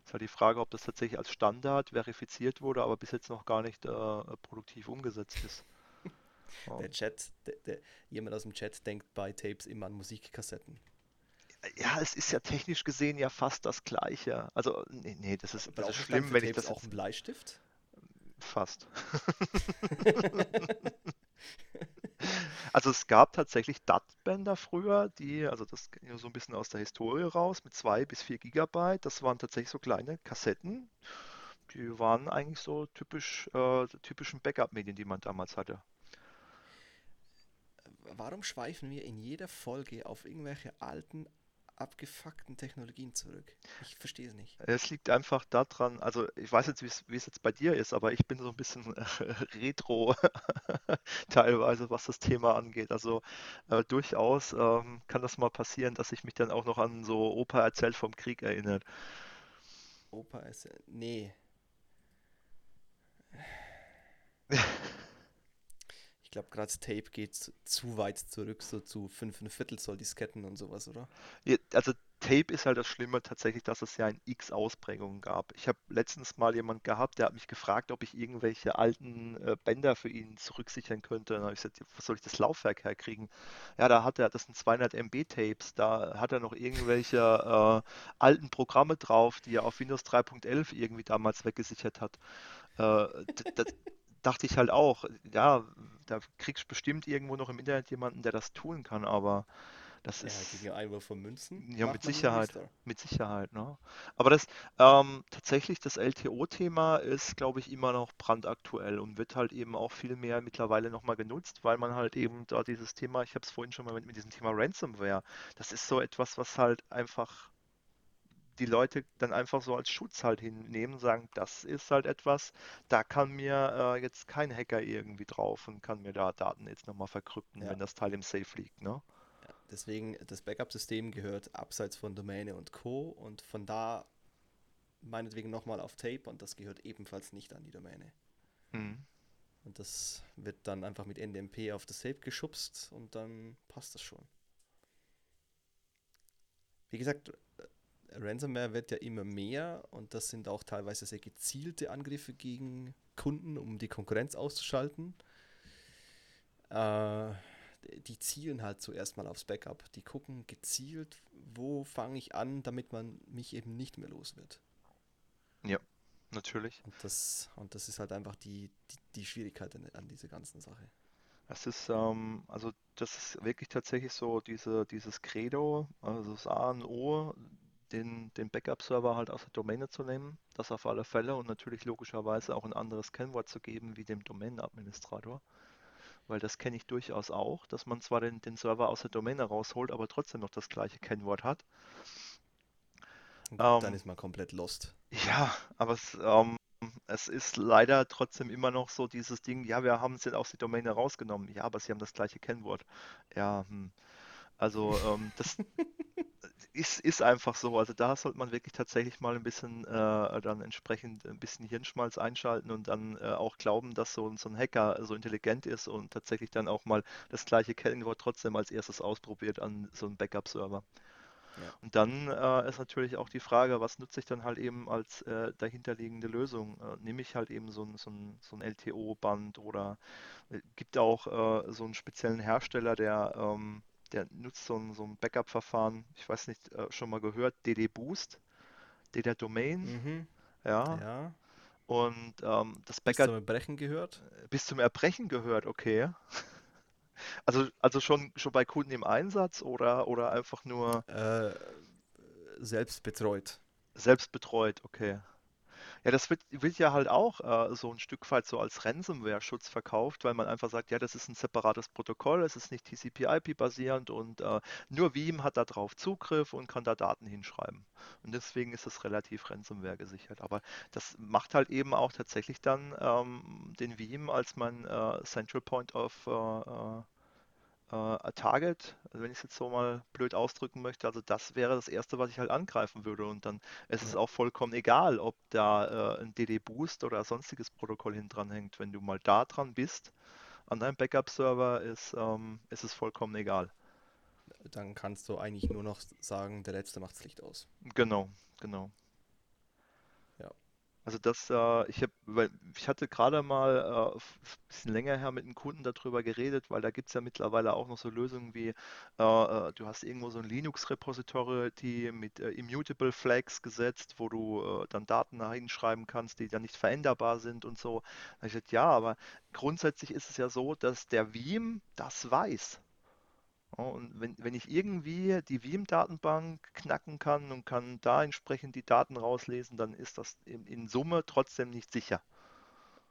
Ist halt die Frage, ob das tatsächlich als Standard verifiziert wurde, aber bis jetzt noch gar nicht äh, produktiv umgesetzt ist. Der Ähm, Chat, der, der, jemand aus dem Chat denkt bei Tapes immer an Musikkassetten. Ja, es ist ja technisch gesehen ja fast das Gleiche. Also, nee, nee, das ist, das ist ich schlimm, wenn ich Tapes das auch jetzt einen Bleistift? fast. Also es gab tatsächlich DAT-Bänder früher, die, also das ja so ein bisschen aus der Historie raus, mit zwei bis vier Gigabyte. Das waren tatsächlich so kleine Kassetten. Die waren eigentlich so typisch, äh, typischen Backup-Medien, die man damals hatte. Warum schweifen wir in jeder Folge auf irgendwelche alten, abgefuckten Technologien zurück? Ich verstehe es nicht. Es liegt einfach daran, also ich weiß jetzt, wie es jetzt bei dir ist, aber ich bin so ein bisschen retro teilweise, was das Thema angeht. Also äh, durchaus ähm, kann das mal passieren, dass ich mich dann auch noch an so Opa erzählt vom Krieg erinnert. Opa ist. Nee. Glaube, gerade Tape geht zu, weit zurück, so zu 5 Viertel Zoll Disketten und sowas, oder? Ja, Also Tape ist halt das Schlimme tatsächlich, dass es ja in X Ausprägungen gab. Ich habe letztens mal jemand gehabt, der hat mich gefragt, ob ich irgendwelche alten äh, Bänder für ihn zurücksichern könnte. Dann habe ich gesagt, "Ja, was soll ich das Laufwerk herkriegen? Ja, da hat er, das sind 200 MB Tapes, da hat er noch irgendwelche äh, alten Programme drauf, die er auf Windows 3.11 irgendwie damals weggesichert hat. Äh, dachte ich halt auch, ja, da kriegst du bestimmt irgendwo noch im Internet jemanden, der das tun kann, aber das Ja, ist gegen Einwurf von Münzen ja, mit Sicherheit, mit Sicherheit, ne? Aber das ähm, tatsächlich das LTO-Thema ist, glaube ich, immer noch brandaktuell und wird halt eben auch viel mehr mittlerweile nochmal genutzt, weil man halt eben da dieses Thema, ich habe es vorhin schon mal mit, mit diesem Thema Ransomware, das ist so etwas, was halt einfach die Leute dann einfach so als Schutz halt hinnehmen, sagen, das ist halt etwas, da kann mir äh, jetzt kein Hacker irgendwie drauf und kann mir da Daten jetzt nochmal verkrypten, Ja, wenn das Teil im Safe liegt, ne? ja. Deswegen, das Backup-System gehört abseits von Domäne und Co. und von da meinetwegen nochmal auf Tape und das gehört ebenfalls nicht an die Domäne. Mhm. Und das wird dann einfach mit NDMP auf das Tape geschubst und dann passt das schon. Wie gesagt, Ransomware wird ja immer mehr und das sind auch teilweise sehr gezielte Angriffe gegen Kunden, um die Konkurrenz auszuschalten. Äh, die zielen halt zuerst mal aufs Backup. Die gucken gezielt, wo fange ich an, damit man mich eben nicht mehr los wird. Ja, natürlich. Und das, und das ist halt einfach die, die, die Schwierigkeit an, an dieser ganzen Sache. Es ist, ähm, also das ist wirklich tatsächlich so diese, dieses Credo, also das A und O, den, den Backup-Server halt aus der Domäne zu nehmen, das auf alle Fälle und natürlich logischerweise auch ein anderes Kennwort zu geben wie dem Domain-Administrator, weil das kenne ich durchaus auch, dass man zwar den, den Server aus der Domäne rausholt, aber trotzdem noch das gleiche Kennwort hat. Und dann Ähm, ist man komplett lost. Ja, aber es, ähm, es ist leider trotzdem immer noch so dieses Ding, ja, wir haben es jetzt aus der Domäne rausgenommen. Ja, aber sie haben das gleiche Kennwort. Ja, hm. Also ähm, das ist, ist einfach so. Also da sollte man wirklich tatsächlich mal ein bisschen äh, dann entsprechend ein bisschen Hirnschmalz einschalten und dann äh, auch glauben, dass so, ein- so ein Hacker so intelligent ist und tatsächlich dann auch mal das gleiche Kennwort trotzdem als erstes ausprobiert an so einem Backup-Server. Ja. Und dann äh, ist natürlich auch die Frage, was nutze ich dann halt eben als äh, dahinterliegende Lösung? Äh, nehme ich halt eben so ein, so ein, so ein LTO-Band oder äh, gibt auch äh, so einen speziellen Hersteller, der, ähm, der nutzt so ein, so ein Backup-Verfahren, ich weiß nicht, äh, schon mal gehört, DD Boost, DD Domain, Mhm. ja, Ja. und ähm, das Bis Backup zum Brechen gehört. bis zum Erbrechen gehört, okay. Also, also schon, schon bei Kunden im Einsatz oder, oder einfach nur Äh, selbst betreut. selbst betreut, okay. Ja, das wird, wird ja halt auch äh, so ein Stück weit so als Ransomware-Schutz verkauft, weil man einfach sagt, ja, das ist ein separates Protokoll, es ist nicht TCP/IP-basierend und äh, nur Veeam hat da drauf Zugriff und kann da Daten hinschreiben. Und deswegen ist es relativ Ransomware gesichert. Aber das macht halt eben auch tatsächlich dann ähm, den Veeam als mein äh, Central Point of äh, äh, äh, Target, also wenn ich es jetzt so mal blöd ausdrücken möchte, also das wäre das Erste, was ich halt angreifen würde. Und dann ist es auch vollkommen egal, ob da äh, ein DD-Boost oder sonstiges Protokoll hinten dran hängt. Wenn du mal da dran bist, an deinem Backup-Server, ist, ähm, ist es vollkommen egal. Dann kannst du eigentlich nur noch sagen, der Letzte macht das Licht aus. Genau, genau. Also das, äh, ich habe, weil ich hatte gerade mal äh, f- bisschen länger her mit einem Kunden darüber geredet, weil da gibt es ja mittlerweile auch noch so Lösungen wie, äh, äh, du hast irgendwo so ein Linux-Repository, die mit äh, Immutable Flags gesetzt, wo du äh, dann Daten da hinschreiben kannst, die dann nicht veränderbar sind und so. Da hab ich gesagt, ja, aber grundsätzlich ist es ja so, dass der Veeam das weiß. Ja, und wenn, wenn ich irgendwie die Veeam-Datenbank knacken kann und kann da entsprechend die Daten rauslesen, dann ist das in, in Summe trotzdem nicht sicher.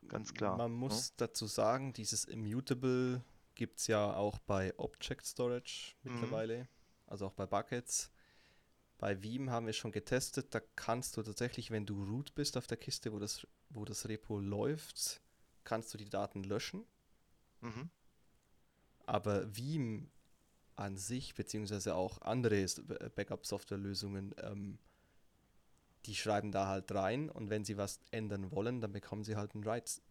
Ganz klar. Man ne? muss dazu sagen, dieses Immutable gibt es ja auch bei Object Storage Mhm. mittlerweile, also auch bei Buckets. Bei Veeam haben wir schon getestet, da kannst du tatsächlich, wenn du root bist auf der Kiste, wo das, wo das Repo läuft, kannst du die Daten löschen. Mhm. Aber Veeam an sich, beziehungsweise auch andere äh, Backup-Software-Lösungen, ähm, die schreiben da halt rein und wenn sie was ändern wollen, dann bekommen sie halt einen Write,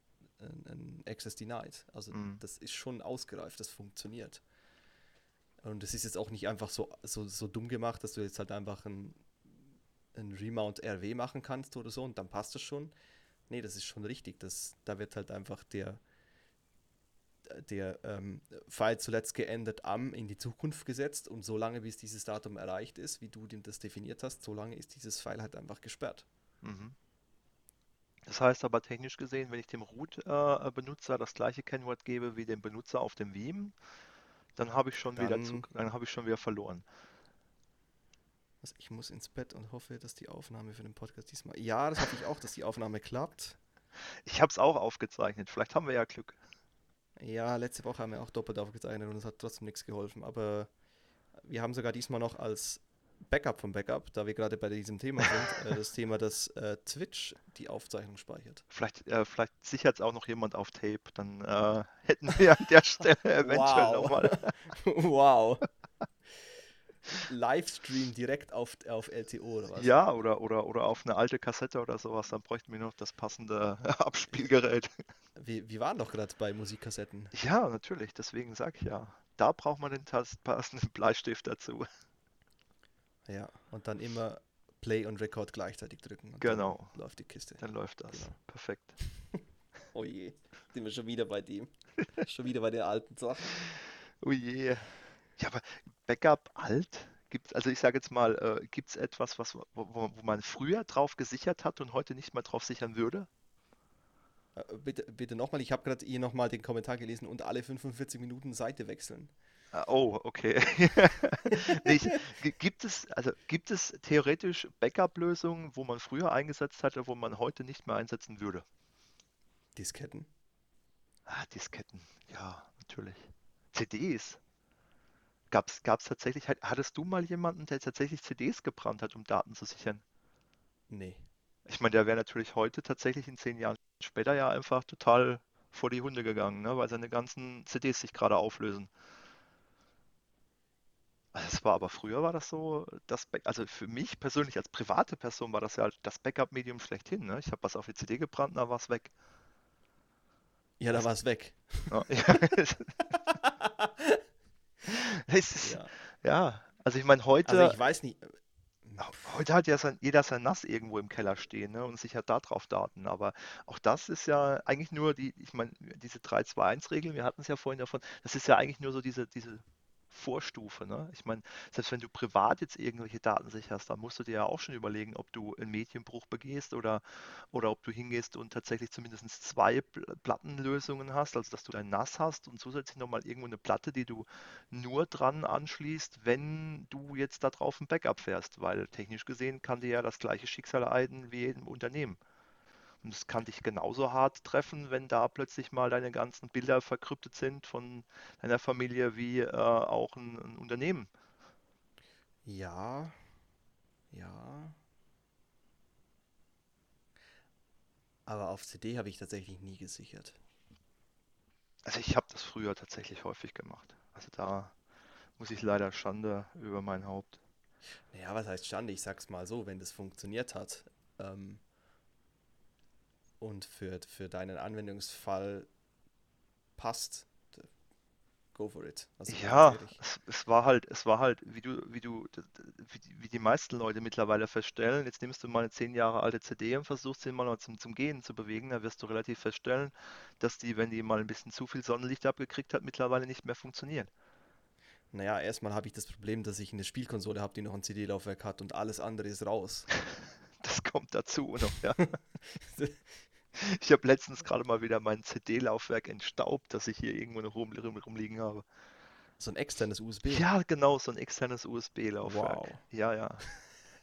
ein, ein Access Denied. Also Mhm. das ist schon ausgereift, das funktioniert. Und es ist jetzt auch nicht einfach so, so, so dumm gemacht, dass du jetzt halt einfach ein, ein Remount RW machen kannst oder so und dann passt das schon. Nee, das ist schon richtig. Das, da wird halt einfach der, der ähm, Pfeil zuletzt geändert am in die Zukunft gesetzt und solange bis dieses Datum erreicht ist, wie du dem das definiert hast, solange ist dieses Pfeil halt einfach gesperrt. Mhm. Das heißt aber technisch gesehen, wenn ich dem Root-Benutzer das gleiche Kennwort gebe wie dem Benutzer auf dem Veeam, dann habe ich schon wieder dann habe ich schon wieder verloren. Also ich muss ins Bett und hoffe, dass die Aufnahme für den Podcast diesmal. Ja, das hoffe ich auch, dass die Aufnahme klappt. Ich habe es auch aufgezeichnet. Vielleicht haben wir ja Glück. Ja, letzte Woche haben wir auch doppelt aufgezeichnet und es hat trotzdem nichts geholfen. Aber wir haben sogar diesmal noch als Backup vom Backup, da wir gerade bei diesem Thema sind, äh, das Thema, dass äh, Twitch die Aufzeichnung speichert. Vielleicht, äh, vielleicht sichert es auch noch jemand auf Tape. Dann äh, hätten wir an der Stelle eventuell Wow. nochmal. wow. Livestream direkt auf, auf LTO oder was? Ja, oder, oder, oder auf eine alte Kassette oder sowas. Dann bräuchten wir noch das passende Abspielgerät. Wir, wir waren doch gerade bei Musikkassetten. Ja, natürlich. Deswegen sage ich ja. Da braucht man den passenden Bleistift dazu. Ja, und dann immer Play und Record gleichzeitig drücken. Genau. Dann läuft die Kiste. Dann läuft das. Genau. Perfekt. Oh je, sind wir schon wieder bei dem. schon wieder bei der alten Sache. Oh je. Ja, aber Backup alt? Gibt's, also ich sage jetzt mal, äh, gibt es etwas, was, wo, wo wo man früher drauf gesichert hat und heute nicht mehr drauf sichern würde? Äh, Bitte, bitte nochmal, ich habe gerade hier nochmal den Kommentar gelesen und alle 45 Minuten Seite wechseln. Ah, Oh, okay. Ich, gi- gibt es, also gibt es theoretisch Backup-Lösungen, wo man früher eingesetzt hatte, wo man heute nicht mehr einsetzen würde? Disketten. Ah, Disketten, ja, natürlich. CDs. Gab es tatsächlich, hat- hattest du mal jemanden, der tatsächlich CDs gebrannt hat, um Daten zu sichern? Nee. Ich meine, der wäre natürlich heute tatsächlich in zehn Jahren später ja einfach total vor die Hunde gegangen, ne? Weil seine ganzen CDs sich gerade auflösen. Also es war aber früher war das so, das Back, also für mich persönlich als private Person war das ja halt das Backup-Medium schlechthin, ne? Ich habe was auf die CD gebrannt, da war es weg. Ja, da war es weg. Ja, Ja. ja, also ich meine, heute, Also ich weiß nicht. Heute hat ja sein, jeder sein NAS irgendwo im Keller stehen, ne, und sichert da drauf Daten. Aber auch das ist ja eigentlich nur die, ich meine, diese 3-2-1-Regel, wir hatten es ja vorhin davon, das ist ja eigentlich nur so diese, diese Vorstufe, ne? Ich meine, selbst wenn du privat jetzt irgendwelche Daten sicherst, dann musst du dir ja auch schon überlegen, ob du einen Medienbruch begehst oder, oder ob du hingehst und tatsächlich zumindest zwei Pl- Plattenlösungen hast, also dass du dein NAS hast und zusätzlich nochmal irgendwo eine Platte, die du nur dran anschließt, wenn du jetzt da drauf ein Backup fährst, weil technisch gesehen kann dir ja das gleiche Schicksal ereilen wie jedem Unternehmen. Und es kann dich genauso hart treffen, wenn da plötzlich mal deine ganzen Bilder verkryptet sind von deiner Familie wie äh, auch ein, ein Unternehmen. Ja, ja. Aber auf CD habe ich tatsächlich nie gesichert. Also ich habe das früher tatsächlich häufig gemacht. Also da muss ich leider Schande über mein Haupt. Naja, was heißt Schande? Ich sag's mal so, wenn das funktioniert hat ähm, und für, für deinen Anwendungsfall passt, go for it. Also Ja, es, es war halt, es war halt, wie du, wie du, wie, die- meisten Leute mittlerweile feststellen, jetzt nimmst du mal eine zehn Jahre alte CD und versuchst sie mal noch zum, zum Gehen zu bewegen, dann wirst du relativ feststellen, dass die, wenn die mal ein bisschen zu viel Sonnenlicht abgekriegt hat, mittlerweile nicht mehr funktioniert. Naja, erstmal habe ich das Problem, dass ich eine Spielkonsole habe, die noch ein CD-Laufwerk hat und alles andere ist raus. Das kommt dazu noch, ja. Ich habe letztens gerade mal wieder mein CD-Laufwerk entstaubt, das ich hier irgendwo noch rum, rum, rumliegen habe. So ein externes USB. Ja, genau, so ein externes USB-Laufwerk. Wow. Ja, ja.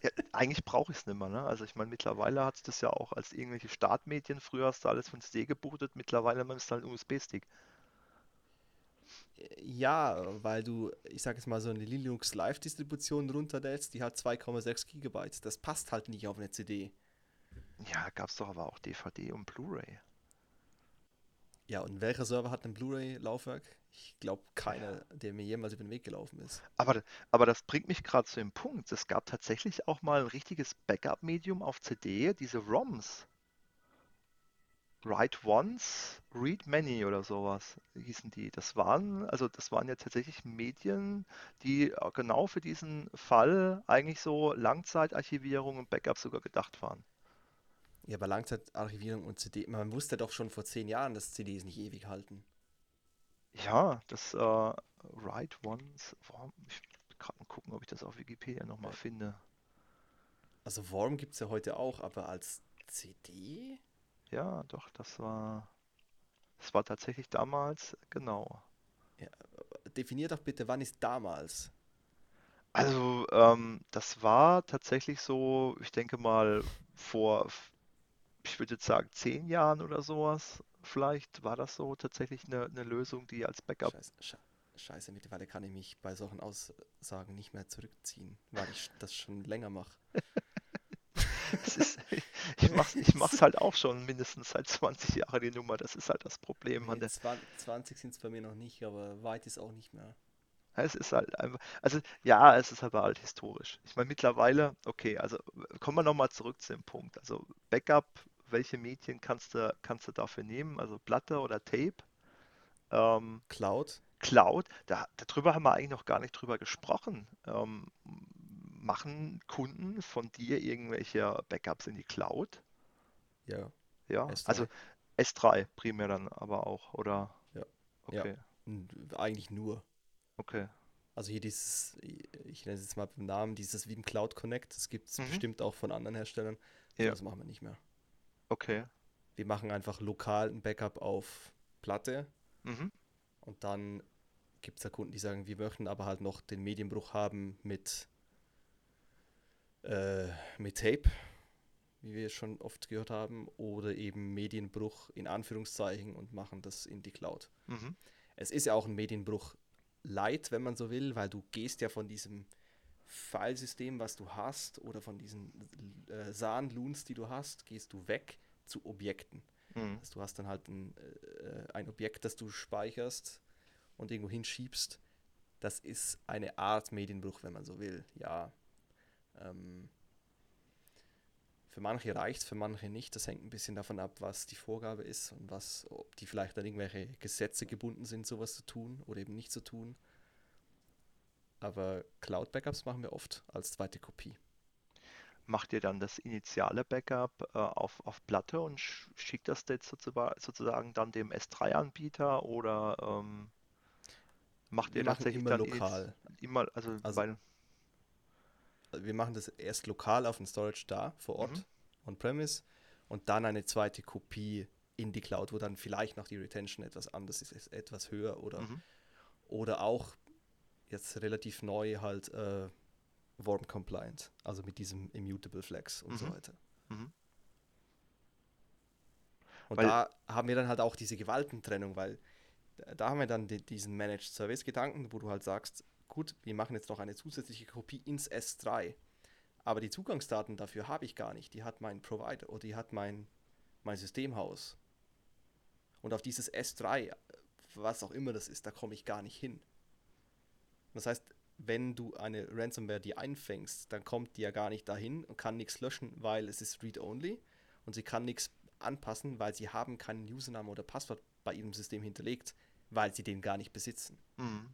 Ja, eigentlich brauche ich es nicht mehr, ne? Also ich meine, mittlerweile hat es das ja auch als irgendwelche Startmedien. Früher hast du alles von CD gebootet, mittlerweile ist es halt ein USB-Stick. Ja, weil du, ich sag jetzt mal, so eine Linux Live-Distribution runterlädst, die hat 2,6 Gigabyte. Das passt halt nicht auf eine CD. Ja, gab es doch aber auch DVD und Blu-ray. Ja, und welcher Server hat ein Blu-ray-Laufwerk? Ich glaube keiner, der mir jemals über den Weg gelaufen ist. Aber, aber das bringt mich gerade zu dem Punkt. Es gab tatsächlich auch mal ein richtiges Backup-Medium auf CD, diese ROMs. Write Once, Read Many oder sowas hießen die. Das waren, also das waren ja tatsächlich Medien, die äh, genau für diesen Fall eigentlich so Langzeitarchivierung und Backup sogar gedacht waren. Ja, aber Langzeitarchivierung und CD, man wusste doch schon vor zehn Jahren, dass CDs nicht ewig halten. Ja, das äh, Write Once, warum, ich will gerade mal gucken, ob ich das auf Wikipedia nochmal Äh, finde. Also Worm gibt es ja heute auch, aber als CD? Ja, doch, das war, das war tatsächlich damals, genau. Ja, definier doch bitte, wann ist damals? Also, ähm, das war tatsächlich so, ich denke mal, vor, ich würde jetzt sagen, zehn Jahren oder sowas. Vielleicht war das so tatsächlich eine, eine Lösung, die als Backup. Scheiße, Sche Scheiße, mittlerweile kann ich mich bei solchen Aussagen nicht mehr zurückziehen, weil ich das schon länger mache. Ist, ich mach's, ich mach's halt auch schon mindestens seit 20 Jahren die Nummer. Das ist halt das Problem Nee, der. 20 sind es bei mir noch nicht, aber weit ist auch nicht mehr. Es ist halt einfach, also ja, es ist aber halt historisch. Ich meine, mittlerweile, okay, also kommen wir nochmal zurück zu dem Punkt. Also Backup, welche Medien kannst du, kannst du dafür nehmen? Also Platte oder Tape? Ähm, Cloud? Cloud, da, darüber haben wir eigentlich noch gar nicht drüber gesprochen. Ähm, machen Kunden von dir irgendwelche Backups in die Cloud? Ja, Ja, also S3. S3 primär dann aber auch, oder? Ja, ja. Okay, N- Eigentlich nur. Okay. Also hier dieses, ich nenne es jetzt mal beim Namen, dieses Veeam Cloud Connect, das gibt es Mhm. bestimmt auch von anderen Herstellern. Ja. Das machen wir nicht mehr. Okay. Wir machen einfach lokal ein Backup auf Platte Mhm. und dann gibt es da Kunden, die sagen, wir möchten aber halt noch den Medienbruch haben mit, äh, mit Tape, wie wir schon oft gehört haben, oder eben Medienbruch in Anführungszeichen und machen das in die Cloud. Mhm. Es ist ja auch ein Medienbruch light, wenn man so will, weil du gehst ja von diesem Filesystem, was du hast, oder von diesen äh, SAN-Loons, die du hast, gehst du weg zu Objekten. Mhm. Also du hast dann halt ein, äh, ein Objekt, das du speicherst und irgendwo hinschiebst. Das ist eine Art Medienbruch, wenn man so will, ja. Ähm, für manche reicht es, für manche nicht. Das hängt ein bisschen davon ab, was die Vorgabe ist und was, ob die vielleicht an irgendwelche Gesetze gebunden sind, sowas zu tun oder eben nicht zu tun. Aber Cloud-Backups machen wir oft als zweite Kopie. Macht ihr dann das initiale Backup äh, auf, auf Platte und sch schickt das jetzt sozusagen, dann dem S3-Anbieter oder ähm, macht Wir ihr tatsächlich immer dann lokal. immer, also, Also weil, wir machen das erst lokal auf dem Storage da, vor Ort, Mhm. on-premise, und dann eine zweite Kopie in die Cloud, wo dann vielleicht noch die Retention etwas anders ist, ist etwas höher oder, mhm. oder auch jetzt relativ neu halt äh, Worm Compliant, also mit diesem Immutable Flex und so Mhm. weiter. Mhm. Und weil, da haben wir dann halt auch diese Gewaltentrennung, weil da haben wir dann die, diesen Managed Service Gedanken, wo du halt sagst, gut, wir machen jetzt noch eine zusätzliche Kopie ins S3, aber die Zugangsdaten dafür habe ich gar nicht. Die hat mein Provider oder die hat mein, mein Systemhaus. Und auf dieses S3, was auch immer das ist, da komme ich gar nicht hin. Das heißt, wenn du eine Ransomware die einfängst, dann kommt die ja gar nicht dahin und kann nichts löschen, weil es ist read-only und sie kann nichts anpassen, weil sie haben keinen Username oder Passwort bei ihrem System hinterlegt, weil sie den gar nicht besitzen. Mhm.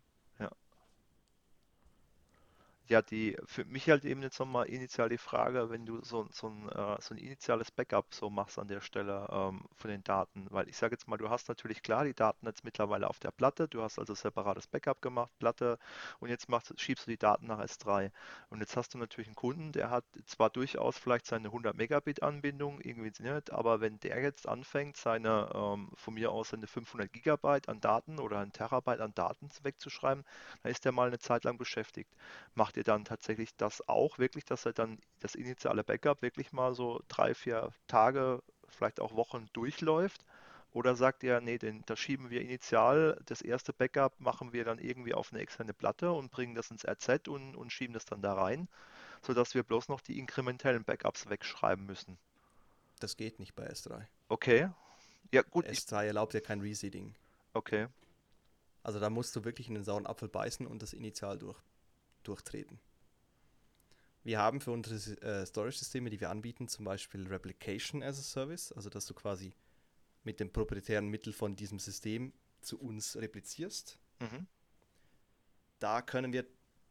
Ja. Die für mich halt eben jetzt nochmal initial die Frage, wenn du so, so, ein, äh, so ein initiales Backup so machst an der Stelle ähm, von den Daten, weil ich sage jetzt mal, du hast natürlich klar die Daten jetzt mittlerweile auf der Platte, du hast also separates Backup gemacht, Platte und jetzt machst, schiebst du die Daten nach S3 und jetzt hast du natürlich einen Kunden, der hat zwar durchaus vielleicht seine 100 Megabit Anbindung irgendwie nicht, aber wenn der jetzt anfängt, seine ähm, von mir aus seine 500 Gigabyte an Daten oder ein Terabyte an Daten wegzuschreiben, dann ist der mal eine Zeit lang beschäftigt. Macht macht ihr dann tatsächlich das auch wirklich, dass er dann das initiale Backup wirklich mal so drei, vier Tage, vielleicht auch Wochen durchläuft? Oder sagt ihr, nee, den, da schieben wir initial, das erste Backup machen wir dann irgendwie auf eine externe Platte und bringen das ins RZ und, und schieben das dann da rein, sodass wir bloß noch die inkrementellen Backups wegschreiben müssen? Das geht nicht bei S3. Okay. Ja, gut. S3 erlaubt ja kein Reseeding. Okay. Also da musst du wirklich in den sauren Apfel beißen und das initial durch, durchtreten. Wir haben für unsere äh, Storage-Systeme, die wir anbieten, zum Beispiel Replication as a Service, also dass du quasi mit dem proprietären Mittel von diesem System zu uns replizierst. Mhm. Da können wir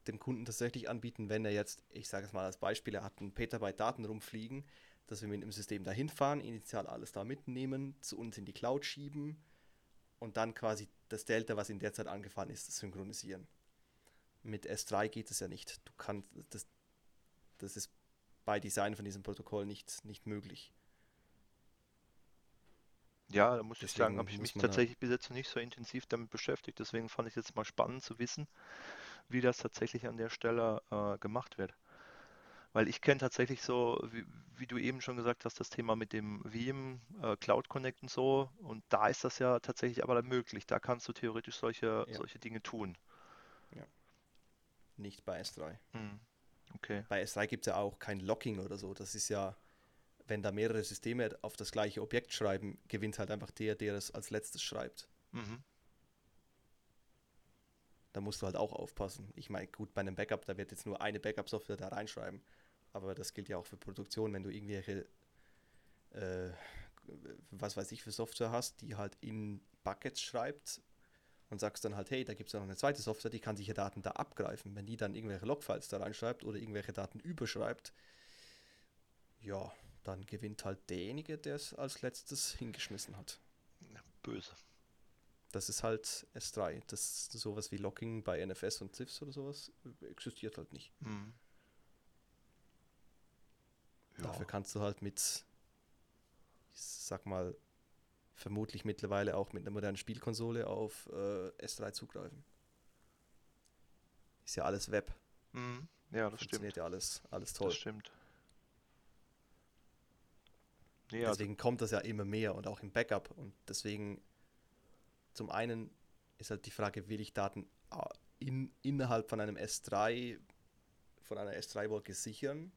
dem Kunden tatsächlich anbieten, wenn er jetzt, ich sage es mal als Beispiel, er hat einen Petabyte Daten rumfliegen, dass wir mit dem System dahin fahren, initial alles da mitnehmen, zu uns in die Cloud schieben und dann quasi das Delta, was in der Zeit angefahren ist, synchronisieren. Mit S3 geht es ja nicht. Du kannst, das, das ist bei Design von diesem Protokoll nicht, nicht möglich. Ja, da muss deswegen ich sagen, habe ich mich tatsächlich bis jetzt noch nicht so intensiv damit beschäftigt. Deswegen fand ich jetzt mal spannend zu wissen, wie das tatsächlich an der Stelle äh, gemacht wird. Weil ich kenne tatsächlich so, wie, wie, du eben schon gesagt hast, das Thema mit dem Veeam, äh, Cloud Connect und so. Und da ist das ja tatsächlich aber möglich. Da kannst du theoretisch solche, ja. solche Dinge tun. Ja nicht bei S3. Hm. Okay. Bei S3 gibt es ja auch kein Locking oder so. Das ist ja, wenn da mehrere Systeme auf das gleiche Objekt schreiben, gewinnt halt einfach der, der es als letztes schreibt. Mhm. Da musst du halt auch aufpassen. Ich meine, gut, bei einem Backup, da wird jetzt nur eine Backup-Software da reinschreiben. Aber das gilt ja auch für Produktion, wenn du irgendwelche, äh, was weiß ich, für Software hast, die halt in Buckets schreibt und sagst dann halt, hey, da gibt es ja noch eine zweite Software, die kann sicher Daten da abgreifen. Wenn die dann irgendwelche Logfiles da reinschreibt oder irgendwelche Daten überschreibt, ja, dann gewinnt halt derjenige, der es als letztes hingeschmissen hat. Böse. Das ist halt S3. Das sowas wie Locking bei NFS und CIFS oder sowas existiert halt nicht. Mhm. Ja. Dafür kannst du halt mit, ich sag mal, vermutlich mittlerweile auch mit einer modernen Spielkonsole auf äh, S3 zugreifen. Ist ja alles Web. Mhm. Ja, das Funktioniert stimmt. ja alles, alles toll. Das stimmt. Deswegen also kommt das ja immer mehr und auch im Backup. Und deswegen, zum einen ist halt die Frage, will ich Daten äh, in, innerhalb von einem S3, von einer S3-Wolke sichern?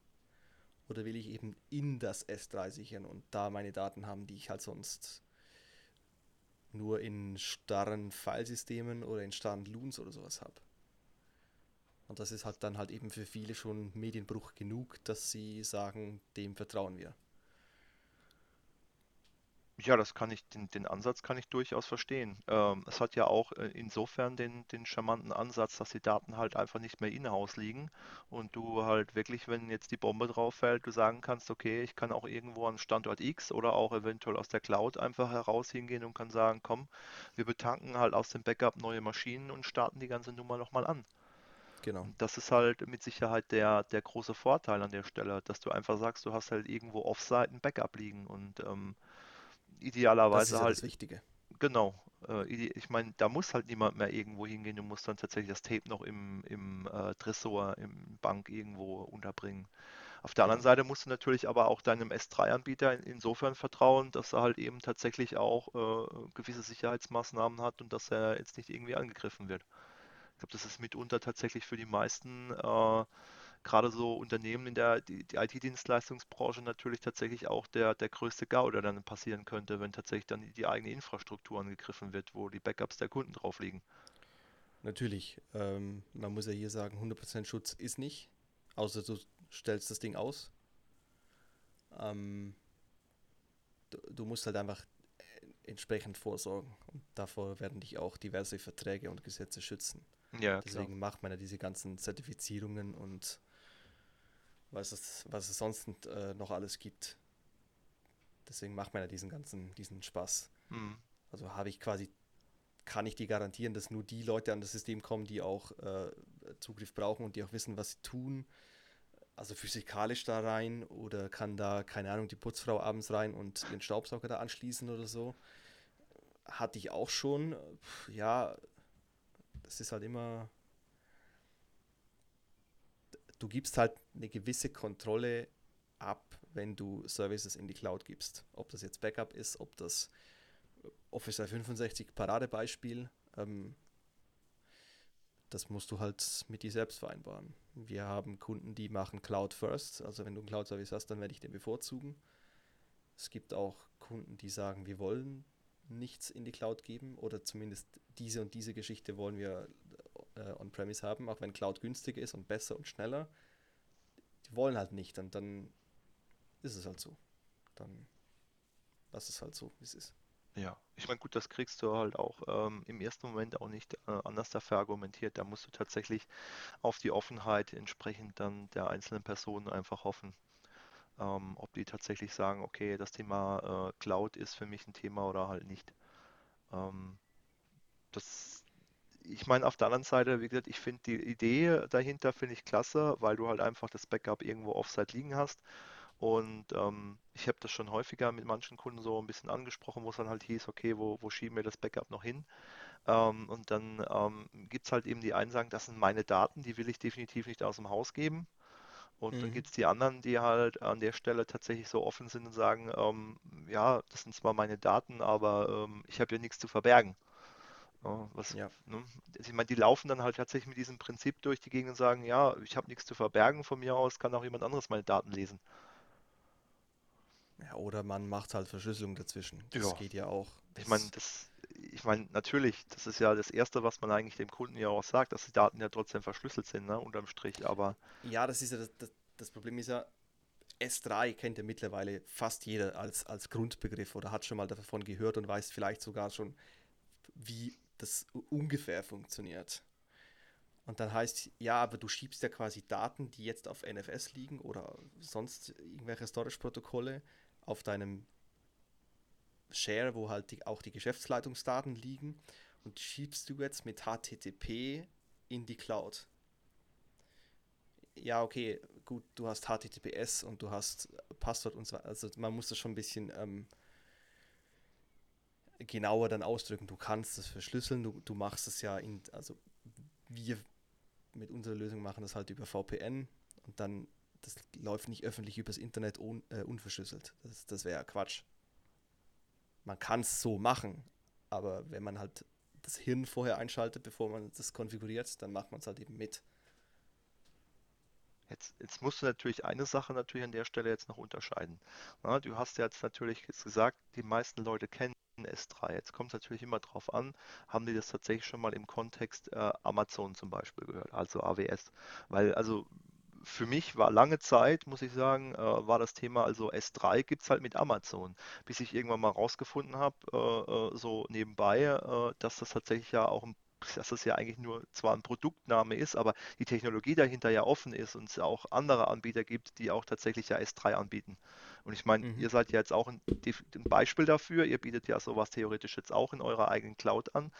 Oder will ich eben in das S3 sichern und da meine Daten haben, die ich halt sonst nur in starren Filesystemen oder in starren Loons oder sowas habe. Und das ist halt dann halt eben für viele schon Medienbruch genug, dass sie sagen, dem vertrauen wir. Ja, das kann ich, den, den Ansatz kann ich durchaus verstehen. Ähm, es hat ja auch äh, insofern den, den charmanten Ansatz, dass die Daten halt einfach nicht mehr in-house liegen und du halt wirklich, wenn jetzt die Bombe drauf fällt, du sagen kannst, okay, ich kann auch irgendwo an Standort X oder auch eventuell aus der Cloud einfach heraus hingehen und kann sagen, komm, wir betanken halt aus dem Backup neue Maschinen und starten die ganze Nummer nochmal an. Genau. Das ist halt mit Sicherheit der, der große Vorteil an der Stelle, dass du einfach sagst, du hast halt irgendwo Offsite ein Backup liegen und ähm, idealerweise das ist halt. Das Wichtige. Genau. Äh, ich meine, da muss halt niemand mehr irgendwo hingehen. Du musst dann tatsächlich das Tape noch im, im äh, Tresor, im Bank irgendwo unterbringen. Auf der anderen Seite musst du natürlich aber auch deinem S3-Anbieter insofern vertrauen, dass er halt eben tatsächlich auch äh, gewisse Sicherheitsmaßnahmen hat und dass er jetzt nicht irgendwie angegriffen wird. Ich glaube, das ist mitunter tatsächlich für die meisten, äh, gerade so Unternehmen in der die, die IT-Dienstleistungsbranche natürlich tatsächlich auch der, der größte GAU, der dann passieren könnte, wenn tatsächlich dann die, eigene Infrastruktur angegriffen wird, wo die Backups der Kunden drauf liegen. natürlich. Ähm, man muss ja hier sagen, 100% Schutz ist nicht, außer du stellst das Ding aus. Ähm, du, du musst halt einfach entsprechend vorsorgen. Und davor werden dich auch diverse Verträge und Gesetze schützen. Ja, klar. Deswegen macht man ja diese ganzen Zertifizierungen und was es, was es sonst äh, noch alles gibt. Deswegen macht man ja diesen ganzen, diesen Spaß. Hm. Also habe ich quasi, kann ich dir garantieren, dass nur die Leute an das System kommen, die auch äh, Zugriff brauchen und die auch wissen, was sie tun. Also physikalisch da rein oder kann da, keine Ahnung, die Putzfrau abends rein und den Staubsauger da anschließen oder so. Hatte ich auch schon. Ja, das ist halt immer, du gibst halt eine gewisse Kontrolle ab, wenn du Services in die Cloud gibst. Ob das jetzt Backup ist, ob das Office 365 Paradebeispiel, ähm, das musst du halt mit dir selbst vereinbaren. Wir haben Kunden, die machen Cloud First, also wenn du einen Cloud-Service hast, dann werde ich den bevorzugen. Es gibt auch Kunden, die sagen, wir wollen nichts in die Cloud geben oder zumindest diese und diese Geschichte wollen wir äh, on-premise haben, auch wenn Cloud günstiger ist und besser und schneller. Die wollen halt nicht und dann ist es halt so. Dann lass es halt so, wie es ist. Ja, ich meine, gut, das kriegst du halt auch ähm, im ersten Moment auch nicht äh, anders dafür argumentiert. Da musst du tatsächlich auf die Offenheit entsprechend dann der einzelnen Personen einfach hoffen. ähm, ob die tatsächlich sagen, okay, das Thema äh, Cloud ist für mich ein Thema oder halt nicht. Ähm, das, ich meine, auf der anderen Seite, wie gesagt, ich finde die Idee dahinter finde ich klasse, weil du halt einfach das Backup irgendwo offsite liegen hast. Und ähm, ich habe das schon häufiger mit manchen Kunden so ein bisschen angesprochen, wo es dann halt hieß, okay, wo, wo schieben wir das Backup noch hin? Ähm, und dann ähm, gibt es halt eben die einen sagen, das sind meine Daten, die will ich definitiv nicht aus dem Haus geben. Und dann Mhm. gibt es die anderen, die halt an der Stelle tatsächlich so offen sind und sagen, ähm, ja, das sind zwar meine Daten, aber ähm, ich habe ja nichts zu verbergen. Ja, was, Ja, ne? Ich meine, die laufen dann halt tatsächlich mit diesem Prinzip durch die Gegend und sagen, ja, ich habe nichts zu verbergen, von mir aus kann auch jemand anderes meine Daten lesen. Ja, oder man macht halt Verschlüsselung dazwischen. Das Ja, geht ja auch. ich meine, Das, das, ich meine, natürlich, das ist ja das Erste, was man eigentlich dem Kunden ja auch sagt, dass die Daten ja trotzdem verschlüsselt sind, ne, unterm Strich, aber ja, das ist ja das, das, das Problem ist ja, S3 kennt ja mittlerweile fast jeder als, als Grundbegriff oder hat schon mal davon gehört und weiß vielleicht sogar schon, wie das ungefähr funktioniert. Und dann heißt, ja, aber du schiebst ja quasi Daten, die jetzt auf NFS liegen oder sonst irgendwelche Storage-Protokolle auf deinem Share, wo halt die, auch die Geschäftsleitungsdaten liegen und schiebst du jetzt mit HTTP in die Cloud. Ja, okay, gut, du hast HTTPS und du hast Passwort und so weiter. Also man muss das schon ein bisschen ähm, genauer dann ausdrücken. Du kannst es verschlüsseln, du, du machst es ja in, also wir mit unserer Lösung machen das halt über VPN und dann, das läuft nicht öffentlich übers Internet un, äh, unverschlüsselt. Das, das wäre ja Quatsch. Man kann es so machen, aber wenn man halt das Hirn vorher einschaltet, bevor man das konfiguriert, dann macht man es halt eben mit. Jetzt, jetzt musst du natürlich eine Sache natürlich an der Stelle jetzt noch unterscheiden. Na, du hast ja jetzt natürlich jetzt gesagt, die meisten Leute kennen S3. Jetzt kommt es natürlich immer drauf an, haben die das tatsächlich schon mal im Kontext äh, Amazon zum Beispiel gehört, also AWS. Weil also für mich war lange Zeit, muss ich sagen, äh, war das Thema, also S3 gibt es halt mit Amazon, bis ich irgendwann mal rausgefunden habe, äh, äh, so nebenbei, äh, dass das tatsächlich ja auch ein dass das ja eigentlich nur zwar ein Produktname ist, aber die Technologie dahinter ja offen ist und es auch andere Anbieter gibt, die auch tatsächlich ja S3 anbieten. Und ich meine, Mhm. ihr seid ja jetzt auch ein, ein Beispiel dafür, ihr bietet ja sowas theoretisch jetzt auch in eurer eigenen Cloud an.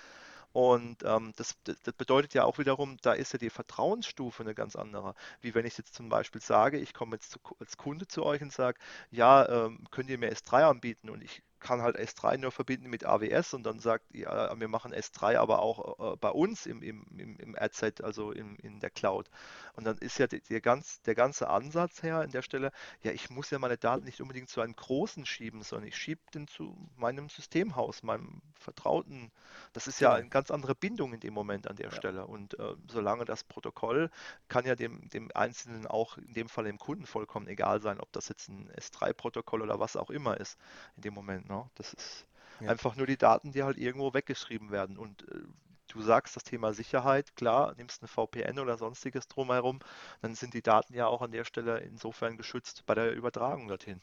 Und ähm, das, das, bedeutet ja auch wiederum, da ist ja die Vertrauensstufe eine ganz andere. Wie wenn ich jetzt zum Beispiel sage, ich komme jetzt zu, als Kunde zu euch und sage, ja, ähm, könnt ihr mir S3 anbieten und ich kann halt S3 nur verbinden mit AWS und dann sagt, ja, wir machen S3 aber auch äh, bei uns im, im, im, im AdSet, also im, in der Cloud. Und dann ist ja die, die ganz, der ganze Ansatz her an der Stelle, ja, ich muss ja meine Daten nicht unbedingt zu einem Großen schieben, sondern ich schiebe den zu meinem Systemhaus, meinem Vertrauten. Das ist ja Genau. eine ganz andere Bindung in dem Moment an der Ja. Stelle. Und äh, solange das Protokoll kann ja dem, dem Einzelnen auch in dem Fall dem Kunden vollkommen egal sein, ob das jetzt ein S3-Protokoll oder was auch immer ist in dem Moment. Ne? Das ist Ja. einfach nur die Daten, die halt irgendwo weggeschrieben werden. Und äh, du sagst das Thema Sicherheit, klar, nimmst eine VPN oder sonstiges drumherum, dann sind die Daten ja auch an der Stelle insofern geschützt bei der Übertragung dorthin.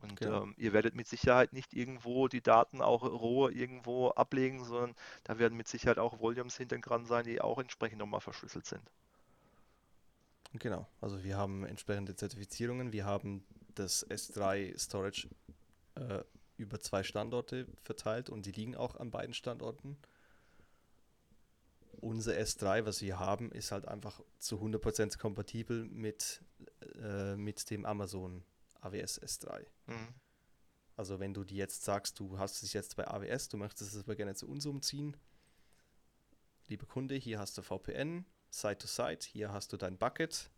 Und Genau. ähm, ihr werdet mit Sicherheit nicht irgendwo die Daten auch roh irgendwo ablegen, sondern da werden mit Sicherheit auch Volumes hinten dran sein, die auch entsprechend nochmal verschlüsselt sind. Genau. Also wir haben entsprechende Zertifizierungen. Wir haben das S3 Storage äh, über zwei Standorte verteilt und die liegen auch an beiden Standorten. Unser S3, was wir haben, ist halt einfach zu 100% kompatibel mit, äh, mit dem Amazon AWS S3. Mhm. Also wenn du dir jetzt sagst, du hast es jetzt bei AWS, du möchtest es aber gerne zu uns umziehen, lieber Kunde, hier hast du VPN, Site to Site, hier hast du dein Bucket.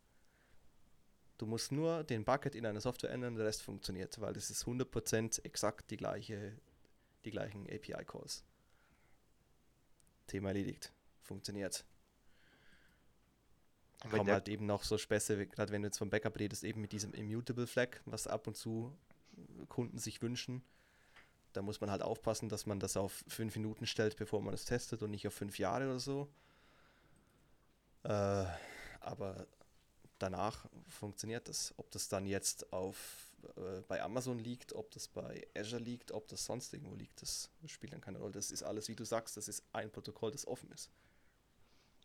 Du musst nur den Bucket in eine Software ändern, der Rest funktioniert, weil es ist 100% exakt die gleiche, die gleichen API-Calls. Thema erledigt. Funktioniert. Kommen halt eben noch so Späße, gerade wenn du jetzt vom Backup redest, eben mit diesem Immutable Flag, was ab und zu Kunden sich wünschen. Da muss man halt aufpassen, dass man das auf fünf Minuten stellt, bevor man es testet und nicht auf fünf Jahre oder so. Äh, aber danach funktioniert das. Ob das dann jetzt auf, äh, bei Amazon liegt, ob das bei Azure liegt, ob das sonst irgendwo liegt, das spielt dann keine Rolle. Das ist alles, wie du sagst, das ist ein Protokoll, das offen ist.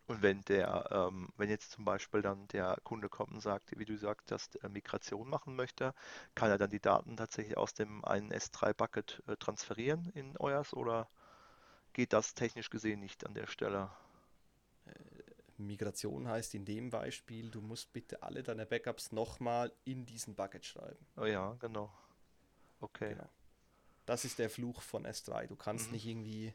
und wenn der, ähm, wenn jetzt zum Beispiel dann der Kunde kommt und sagt, wie du sagst, dass er Migration machen möchte, kann er dann die Daten tatsächlich aus dem einen S3-Bucket äh, transferieren in euers oder geht das technisch gesehen nicht an der Stelle? Migration heißt in dem Beispiel, du musst bitte alle deine Backups nochmal in diesen Bucket schreiben. Oh ja, genau. Okay. Genau. Das ist der Fluch von S3. Du kannst Mhm. nicht irgendwie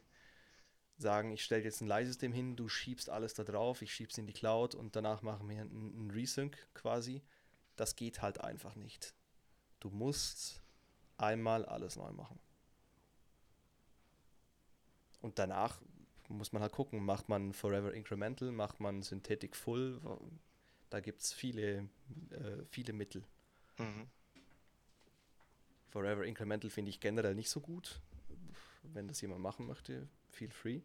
sagen, ich stelle jetzt ein Leihsystem hin, du schiebst alles da drauf, ich schieb's in die Cloud und danach machen wir einen, einen Resync quasi. Das geht halt einfach nicht. Du musst einmal alles neu machen. Und danach muss man halt gucken, macht man Forever Incremental, macht man Synthetic Full, da gibt es viele, äh, viele Mittel. Mhm. Forever Incremental finde ich generell nicht so gut. Wenn das jemand machen möchte, feel free.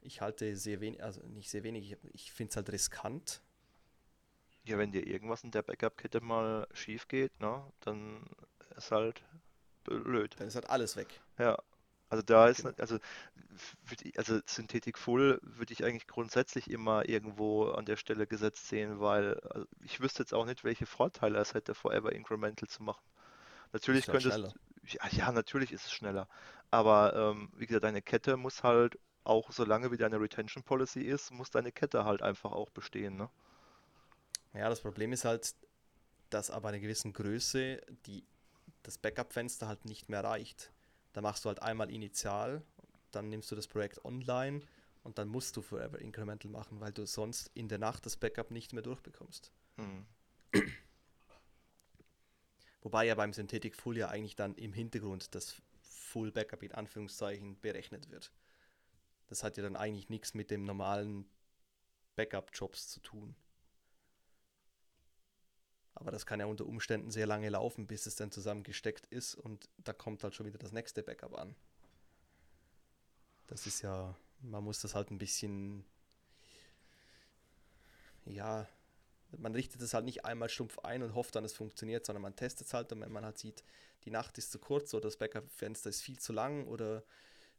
Ich halte sehr wenig, also nicht sehr wenig, ich, ich finde es halt riskant. Ja, wenn dir irgendwas in der Backup-Kette mal schief geht, ne, dann ist halt blöd. Dann ist halt alles weg. Ja, also da ist, Genau. ne- also, also Synthetic Full würde ich eigentlich grundsätzlich immer irgendwo an der Stelle gesetzt sehen, weil also ich wüsste jetzt auch nicht, welche Vorteile es hätte, Forever Incremental zu machen. Natürlich Ist schneller. ja, ja, natürlich ist es schneller, aber ähm, wie gesagt, deine Kette muss halt auch, solange wie deine Retention Policy ist, muss deine Kette halt einfach auch bestehen, ne? Ja, das Problem ist halt, dass ab einer gewissen Größe die, das Backup-Fenster halt nicht mehr reicht. Da machst du halt einmal initial, dann nimmst du das Projekt online und dann musst du Forever Incremental machen, weil du sonst in der Nacht das Backup nicht mehr durchbekommst. Hm. Wobei ja beim Synthetic Full ja eigentlich dann im Hintergrund das Full Backup in Anführungszeichen berechnet wird. Das hat ja dann eigentlich nichts mit dem normalen Backup-Jobs zu tun. Aber das kann ja unter Umständen sehr lange laufen, bis es dann zusammengesteckt ist und da kommt halt schon wieder das nächste Backup an. Das ist ja, man muss das halt ein bisschen, ja, man richtet es halt nicht einmal stumpf ein und hofft dann, es funktioniert, sondern man testet es halt und wenn man halt sieht, die Nacht ist zu kurz oder das Backup-Fenster ist viel zu lang oder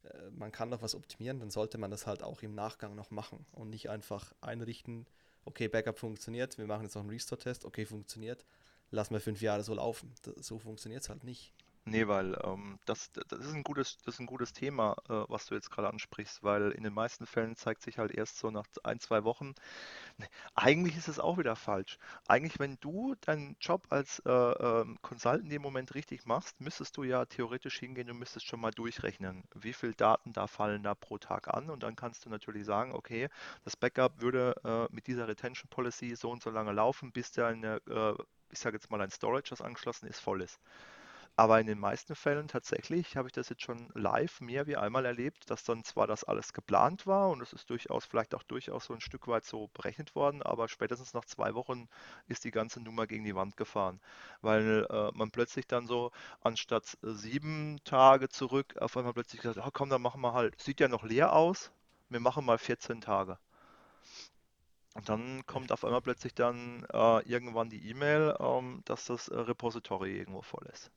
äh, man kann noch was optimieren, dann sollte man das halt auch im Nachgang noch machen und nicht einfach einrichten, okay, Backup funktioniert, wir machen jetzt noch einen Restore-Test, okay, funktioniert, lassen wir fünf Jahre so laufen. Das, so funktioniert es halt nicht. Nee, weil ähm, das, das ist ein gutes, das ist ein gutes Thema, äh, was du jetzt gerade ansprichst, weil in den meisten Fällen zeigt sich halt erst so nach ein, zwei Wochen, ne, eigentlich ist es auch wieder falsch. Eigentlich, wenn du deinen Job als äh, ähm, Consultant in dem Moment richtig machst, müsstest du ja theoretisch hingehen und müsstest schon mal durchrechnen, wie viel Daten da fallen da pro Tag an und dann kannst du natürlich sagen, okay, das Backup würde äh, mit dieser Retention Policy so und so lange laufen, bis deine, äh, ich sage jetzt mal ein Storage, das angeschlossen ist, voll ist. Aber in den meisten Fällen tatsächlich habe ich das jetzt schon live mehr wie einmal erlebt, dass dann zwar das alles geplant war und es ist durchaus, vielleicht auch durchaus so ein Stück weit so berechnet worden, aber spätestens nach zwei Wochen ist die ganze Nummer gegen die Wand gefahren, weil äh, man plötzlich dann so anstatt äh, sieben Tage zurück auf einmal plötzlich gesagt, oh, komm, dann machen wir halt, sieht ja noch leer aus, wir machen mal 14 Tage. Und dann kommt auf einmal plötzlich dann äh, irgendwann die E-Mail, ähm, dass das äh, Repository irgendwo voll ist.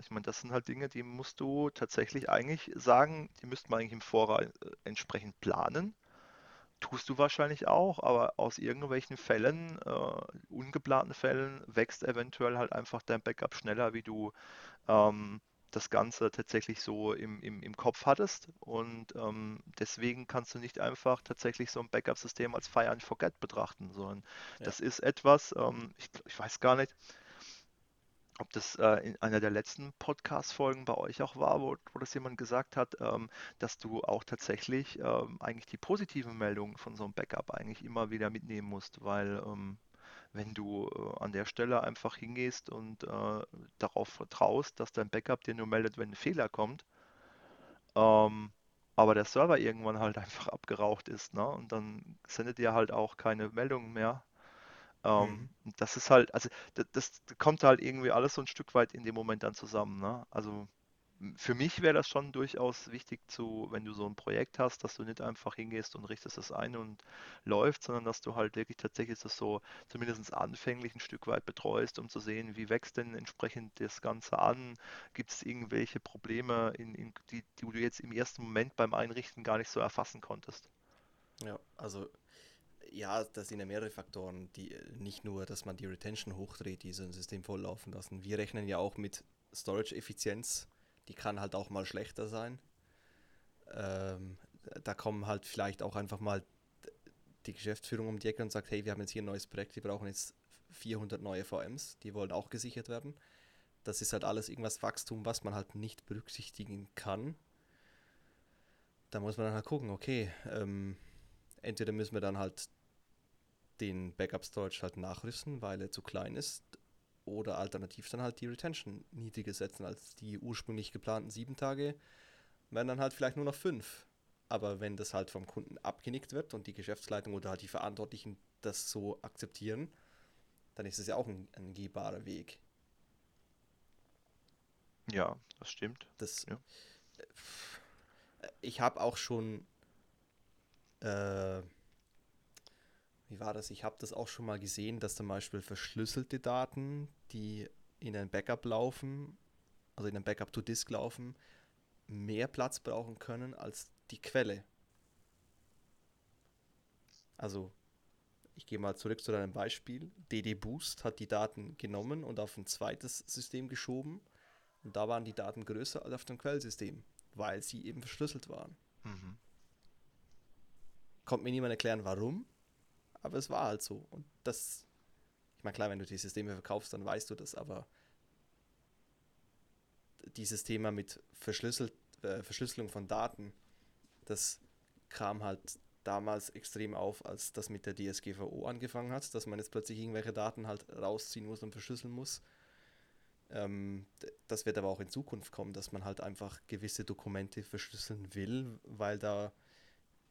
Ich meine, das sind halt Dinge, die musst du tatsächlich eigentlich sagen, die müsste man eigentlich im Voraus äh, entsprechend planen. Tust du wahrscheinlich auch, aber aus irgendwelchen Fällen, äh, ungeplanten Fällen, wächst eventuell halt einfach dein Backup schneller, wie du ähm, das Ganze tatsächlich so im, im, im Kopf hattest. Und ähm, deswegen kannst du nicht einfach tatsächlich so ein Backup-System als Fire and Forget betrachten, sondern Ja. das ist etwas, ähm, ich, ich weiß gar nicht, ob das äh, in einer der letzten Podcast-Folgen bei euch auch war, wo, wo das jemand gesagt hat, ähm, dass du auch tatsächlich ähm, eigentlich die positiven Meldungen von so einem Backup eigentlich immer wieder mitnehmen musst, weil ähm, wenn du äh, an der Stelle einfach hingehst und äh, darauf vertraust, dass dein Backup dir nur meldet, wenn ein Fehler kommt, ähm, aber der Server irgendwann halt einfach abgeraucht ist, ne? Und dann sendet dir halt auch keine Meldungen mehr, Mhm. ähm, das ist halt, also das, das kommt halt irgendwie alles so ein Stück weit in dem Moment dann zusammen, ne? Also für mich wäre das schon durchaus wichtig zu, wenn du so ein Projekt hast, dass du nicht einfach hingehst und richtest das ein und läuft, sondern dass du halt wirklich tatsächlich das so zumindest anfänglich ein Stück weit betreust, um zu sehen, wie wächst denn entsprechend das Ganze an? Gibt es irgendwelche Probleme, in, in, die, die du jetzt im ersten Moment beim Einrichten gar nicht so erfassen konntest? Ja, also ja, das sind ja mehrere Faktoren, die äh, nicht nur, dass man die Retention hochdreht, die so ein System volllaufen lassen. Wir rechnen ja auch mit Storage-Effizienz, die kann halt auch mal schlechter sein. Ähm, da kommen halt vielleicht auch einfach mal die Geschäftsführung um die Ecke und sagt, hey, wir haben jetzt hier ein neues Projekt, wir brauchen jetzt 400 neue VMs, die wollen auch gesichert werden. Das ist halt alles irgendwas Wachstum, was man halt nicht berücksichtigen kann. Da muss man dann halt gucken, okay, ähm, entweder müssen wir dann halt den Backup Storage halt nachrüsten, weil er zu klein ist, oder alternativ dann halt die Retention niedriger setzen als die ursprünglich geplanten sieben Tage, werden dann halt vielleicht nur noch fünf. Aber wenn das halt vom Kunden abgenickt wird und die Geschäftsleitung oder halt die Verantwortlichen das so akzeptieren, dann ist es ja auch ein, ein gehbarer Weg. Ja, das stimmt. Das, Ja. ich habe auch schon, äh, wie war das? Ich habe das auch schon mal gesehen, dass zum Beispiel verschlüsselte Daten, die in ein Backup laufen, also in ein Backup to Disk laufen, mehr Platz brauchen können als die Quelle. Also, ich gehe mal zurück zu deinem Beispiel. DD Boost hat die Daten genommen und auf ein zweites System geschoben. Und da waren die Daten größer als auf dem Quellsystem, weil sie eben verschlüsselt waren. Mhm. Konnte mir niemand erklären, warum, aber es war halt so. Und das, ich meine, klar, wenn du die Systeme verkaufst, dann weißt du das, aber dieses Thema mit Verschlüsselt, äh, Verschlüsselung von Daten, das kam halt damals extrem auf, als das mit der DSGVO angefangen hat, dass man jetzt plötzlich irgendwelche Daten halt rausziehen muss und verschlüsseln muss. Ähm, das wird aber auch in Zukunft kommen, dass man halt einfach gewisse Dokumente verschlüsseln will, weil da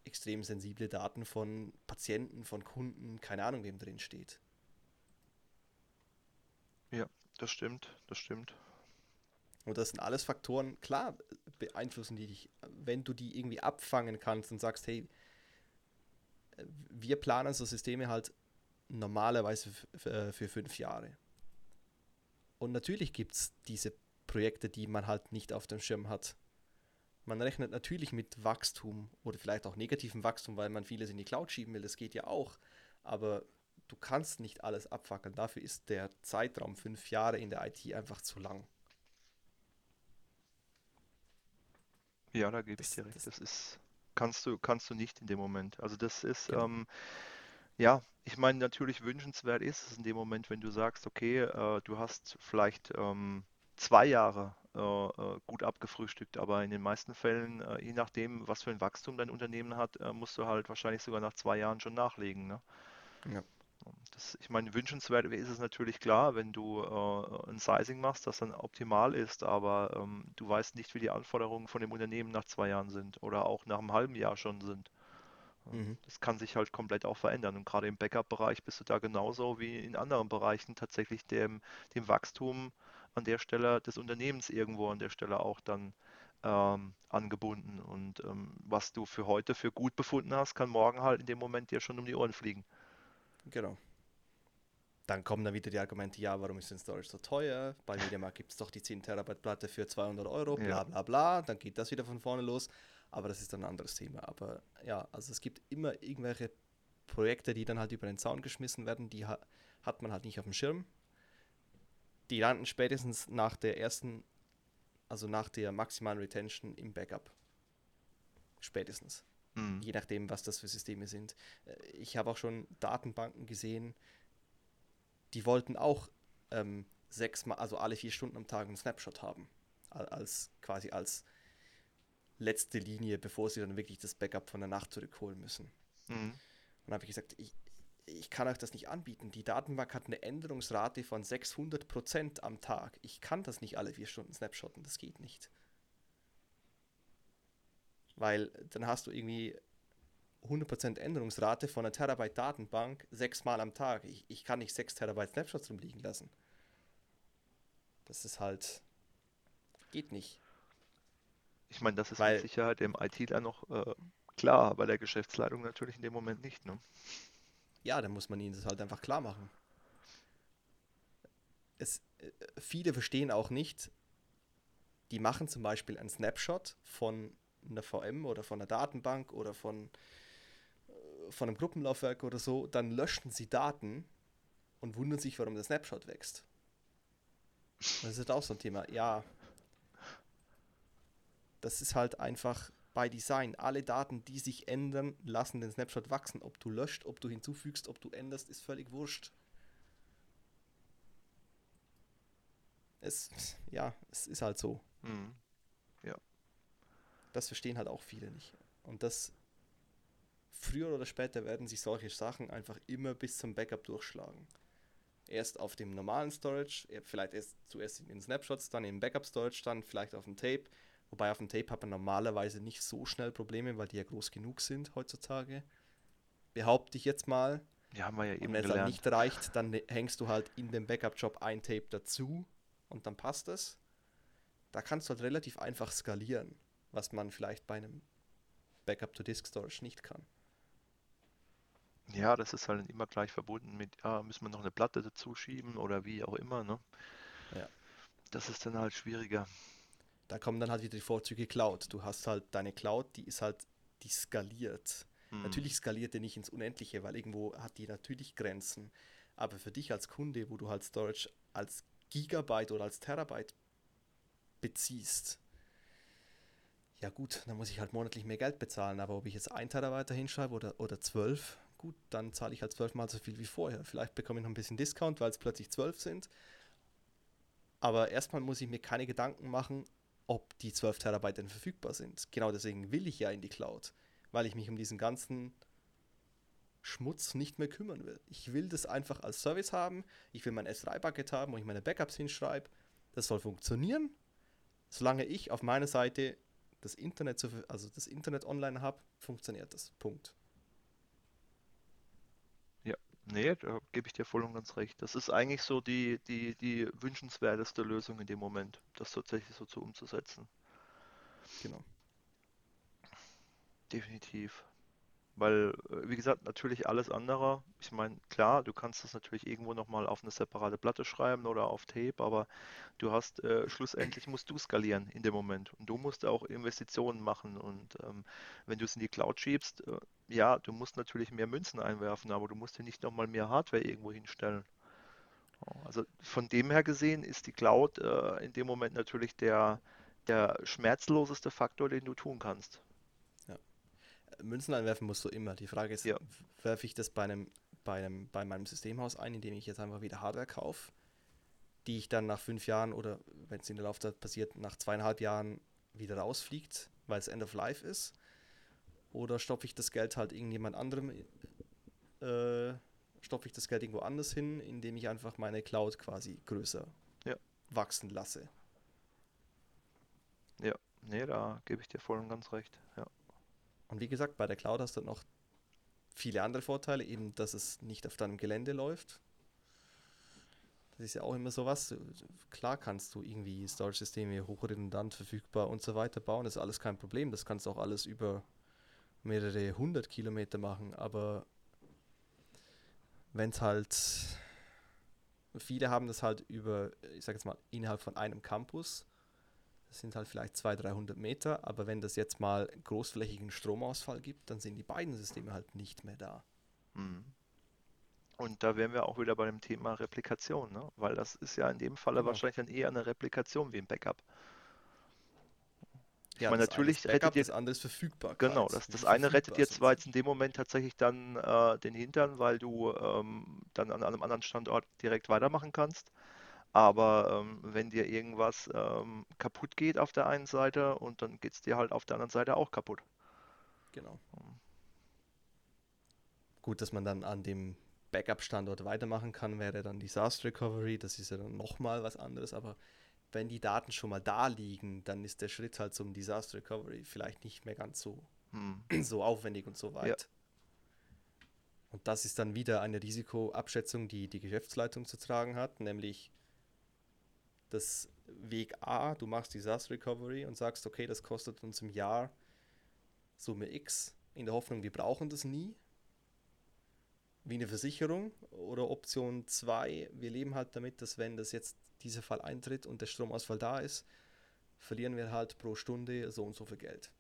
extrem sensible Daten von Patienten, von Kunden, keine Ahnung wem drin steht. Ja, das stimmt, das stimmt. Und das sind alles Faktoren, klar, beeinflussen die dich, wenn du die irgendwie abfangen kannst und sagst, hey, wir planen so Systeme halt normalerweise für fünf Jahre. Und natürlich gibt es diese Projekte, die man halt nicht auf dem Schirm hat. Man rechnet natürlich mit Wachstum oder vielleicht auch negativem Wachstum, weil man vieles in die Cloud schieben will. Das geht ja auch. Aber du kannst nicht alles abfackeln. Dafür ist der Zeitraum fünf Jahre in der IT einfach zu lang. Ja, da gebe ich dir recht. das, Das ist, kannst du, kannst du nicht in dem Moment. Also das ist, genau. ähm, ja, ich meine, natürlich wünschenswert ist es in dem Moment, wenn du sagst, okay, äh, du hast vielleicht ähm, zwei Jahre gut abgefrühstückt, aber in den meisten Fällen, äh, je nachdem, was für ein Wachstum dein Unternehmen hat, äh, musst du halt wahrscheinlich sogar nach zwei Jahren schon nachlegen, ne? Ja, Das, ich meine, wünschenswert ist es natürlich klar, wenn du äh, ein Sizing machst, das dann optimal ist, aber ähm, du weißt nicht, wie die Anforderungen von dem Unternehmen nach zwei Jahren sind oder auch nach einem halben Jahr schon sind. Ähm, mhm. Das kann sich halt komplett auch verändern. Und gerade im Backup-Bereich bist du da genauso wie in anderen Bereichen tatsächlich dem, dem Wachstum an der Stelle des Unternehmens irgendwo an der Stelle auch dann ähm, angebunden. Und ähm, was du für heute für gut befunden hast, kann morgen halt in dem Moment dir schon um die Ohren fliegen. Genau. Dann kommen dann wieder die Argumente, ja, warum ist denn Storage so teuer? Bei MediaMarkt gibt es doch die 10 Terabyte Platte für 200 Euro, Ja. bla bla bla. Dann geht das wieder von vorne los. Aber das ist dann ein anderes Thema. Aber ja, also es gibt immer irgendwelche Projekte, die dann halt über den Zaun geschmissen werden, die ha hat man halt nicht auf dem Schirm. Die landen spätestens nach der ersten, also nach der maximalen Retention im Backup. Spätestens. Mhm. Je nachdem, was das für Systeme sind. Äh, Ich habe auch schon Datenbanken gesehen, die wollten auch ähm, sechsmal, also alle vier Stunden am Tag einen Snapshot haben. Al- Als quasi als letzte Linie, bevor sie dann wirklich das Backup von der Nacht zurückholen müssen. Mhm. Und dann habe ich gesagt, ich, ich kann euch das nicht anbieten. Die Datenbank hat eine Änderungsrate von 600% am Tag. Ich kann das nicht alle vier Stunden snapshotten, das geht nicht. Weil dann hast du irgendwie 100% Änderungsrate von einer Terabyte Datenbank sechsmal am Tag. Ich, ich kann nicht 6 Terabyte Snapshots rumliegen lassen. Das ist halt, geht nicht. Ich meine, das ist mit Weil, Sicherheit dem ITler noch äh, klar, bei der Geschäftsleitung natürlich in dem Moment nicht, ne? Ja, dann muss man ihnen das halt einfach klar machen. Es, äh, viele verstehen auch nicht, die machen zum Beispiel einen Snapshot von einer VM oder von einer Datenbank oder von, äh, von einem Gruppenlaufwerk oder so, dann löschen sie Daten und wundern sich, warum der Snapshot wächst. Das ist auch so ein Thema. Ja, das ist halt einfach bei Design. Alle Daten, die sich ändern, lassen den Snapshot wachsen. Ob du löscht, ob du hinzufügst, ob du änderst, ist völlig wurscht. Es, ja, es ist halt so. Mhm. Ja. Das verstehen halt auch viele nicht. Und das früher oder später werden sich solche Sachen einfach immer bis zum Backup durchschlagen. Erst auf dem normalen Storage, eh, vielleicht erst zuerst in den Snapshots, dann im Backup Storage, dann vielleicht auf dem Tape. Wobei auf dem Tape hat man normalerweise nicht so schnell Probleme, weil die ja groß genug sind heutzutage. Behaupte ich jetzt mal. Ja, haben wir ja Und eben wenn es dann gelernt. nicht reicht, dann ne- hängst du halt in dem Backup-Job ein Tape dazu und dann passt es. Da kannst du halt relativ einfach skalieren, was man vielleicht bei einem Backup-to-Disk-Storage nicht kann. Ja, das ist halt immer gleich verbunden mit, ja, müssen wir noch eine Platte dazu schieben oder wie auch immer, ne? Ja. Das ist dann halt schwieriger. Da kommen dann halt wieder die Vorzüge Cloud. Du hast halt deine Cloud, die ist halt, die skaliert. Hm. Natürlich skaliert die nicht ins Unendliche, weil irgendwo hat die natürlich Grenzen. Aber für dich als Kunde, wo du halt Storage als Gigabyte oder als Terabyte beziehst, ja gut, dann muss ich halt monatlich mehr Geld bezahlen. Aber ob ich jetzt ein Terabyte hinschreibe oder, oder zwölf, gut, dann zahle ich halt zwölfmal so viel wie vorher. Vielleicht bekomme ich noch ein bisschen Discount, weil es plötzlich zwölf sind. Aber erstmal muss ich mir keine Gedanken machen, ob die 12 Terabyte denn verfügbar sind. Genau deswegen will ich ja in die Cloud, weil ich mich um diesen ganzen Schmutz nicht mehr kümmern will. Ich will das einfach als Service haben. Ich will mein S3-Bucket haben, wo ich meine Backups hinschreibe. Das soll funktionieren. Solange ich auf meiner Seite das Internet, also das Internet online habe, funktioniert das. Punkt. Nee, da gebe ich dir voll und ganz recht. Das ist eigentlich so die, die, die wünschenswerteste Lösung in dem Moment, das tatsächlich so zu umzusetzen. Genau. Definitiv. Weil, äh, wie gesagt, natürlich alles andere. Ich meine, klar, du kannst das natürlich irgendwo nochmal auf eine separate Platte schreiben oder auf Tape, aber du hast, äh, schlussendlich musst du skalieren in dem Moment. Und du musst auch Investitionen machen. Und ähm, wenn du es in die Cloud schiebst, äh, ja, du musst natürlich mehr Münzen einwerfen, aber du musst dir nicht nochmal mehr Hardware irgendwo hinstellen. Also von dem her gesehen ist die Cloud äh, in dem Moment natürlich der, der schmerzloseste Faktor, den du tun kannst. Münzen einwerfen musst du immer. Die Frage ist, Ja. werfe ich das bei einem, bei einem, bei meinem Systemhaus ein, indem ich jetzt einfach wieder Hardware kaufe, die ich dann nach fünf Jahren oder wenn es in der Laufzeit passiert, nach zweieinhalb Jahren wieder rausfliegt, weil es End of Life ist? Oder stopfe ich das Geld halt irgendjemand anderem, äh, stopfe ich das Geld irgendwo anders hin, indem ich einfach meine Cloud quasi größer Ja. wachsen lasse? Ja, nee, da gebe ich dir voll und ganz recht. Ja. Und wie gesagt, bei der Cloud hast du noch viele andere Vorteile, eben, dass es nicht auf deinem Gelände läuft. Das ist ja auch immer sowas. Klar kannst du irgendwie Storage-Systeme hochredundant verfügbar und so weiter bauen, das ist alles kein Problem. Das kannst du auch alles über mehrere hundert Kilometer machen, aber wenn es halt, viele haben das halt über, ich sag jetzt mal, innerhalb von einem Campus, das sind halt vielleicht 200, 300 Meter, aber wenn das jetzt mal großflächigen Stromausfall gibt, dann sind die beiden Systeme halt nicht mehr da. Mhm. Und da wären wir auch wieder bei dem Thema Replikation, ne? Weil das ist ja in dem Falle Genau. wahrscheinlich dann eher eine Replikation wie ein Backup. Ich Ja, meine, natürlich ist Backup, rettet ihr, das andere ist Verfügbarkeit. genau, das, das eine rettet verfügbar dir zwar jetzt in dem Moment tatsächlich dann äh, den Hintern, weil du ähm, dann an einem anderen Standort direkt weitermachen kannst. Aber ähm, wenn dir irgendwas ähm, kaputt geht auf der einen Seite und dann geht es dir halt auf der anderen Seite auch kaputt. Genau. Gut, dass man dann an dem Backup-Standort weitermachen kann, wäre dann Disaster Recovery. Das ist ja dann nochmal was anderes. Aber wenn die Daten schon mal da liegen, dann ist der Schritt halt zum Disaster Recovery vielleicht nicht mehr ganz so, Hm. so aufwendig und so weit. Und das ist dann wieder eine Risikoabschätzung, die die Geschäftsleitung zu tragen hat, nämlich das Weg A, du machst Disaster Recovery und sagst, okay, das kostet uns im Jahr Summe X, in der Hoffnung, wir brauchen das nie, wie eine Versicherung. Oder Option 2, wir leben halt damit, dass wenn das jetzt dieser Fall eintritt und der Stromausfall da ist, verlieren wir halt pro Stunde so und so viel Geld.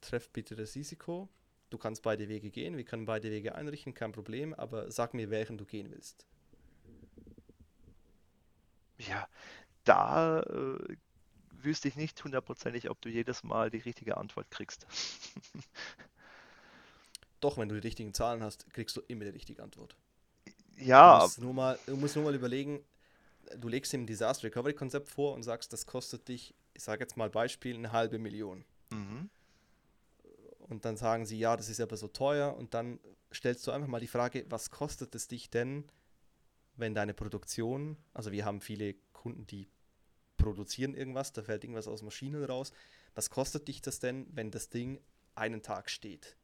Treff bitte das Risiko. Du kannst beide Wege gehen, wir können beide Wege einrichten, kein Problem, aber sag mir, welchen du gehen willst. Ja, da äh, wüsste ich nicht hundertprozentig, ob du jedes Mal die richtige Antwort kriegst. Doch, wenn du die richtigen Zahlen hast, kriegst du immer die richtige Antwort. Du Ja, musst nur mal, du musst nur mal überlegen, du legst ihm ein Disaster Recovery Konzept vor und sagst, das kostet dich, ich sage jetzt mal Beispiel, eine halbe Million. mhm. Und dann sagen sie, ja, das ist aber so teuer. Und dann stellst du einfach mal die Frage, was kostet es dich denn, wenn deine Produktion, also wir haben viele Kunden, die produzieren irgendwas, da fällt irgendwas aus Maschinen raus. Was kostet dich das denn, wenn das Ding einen Tag steht?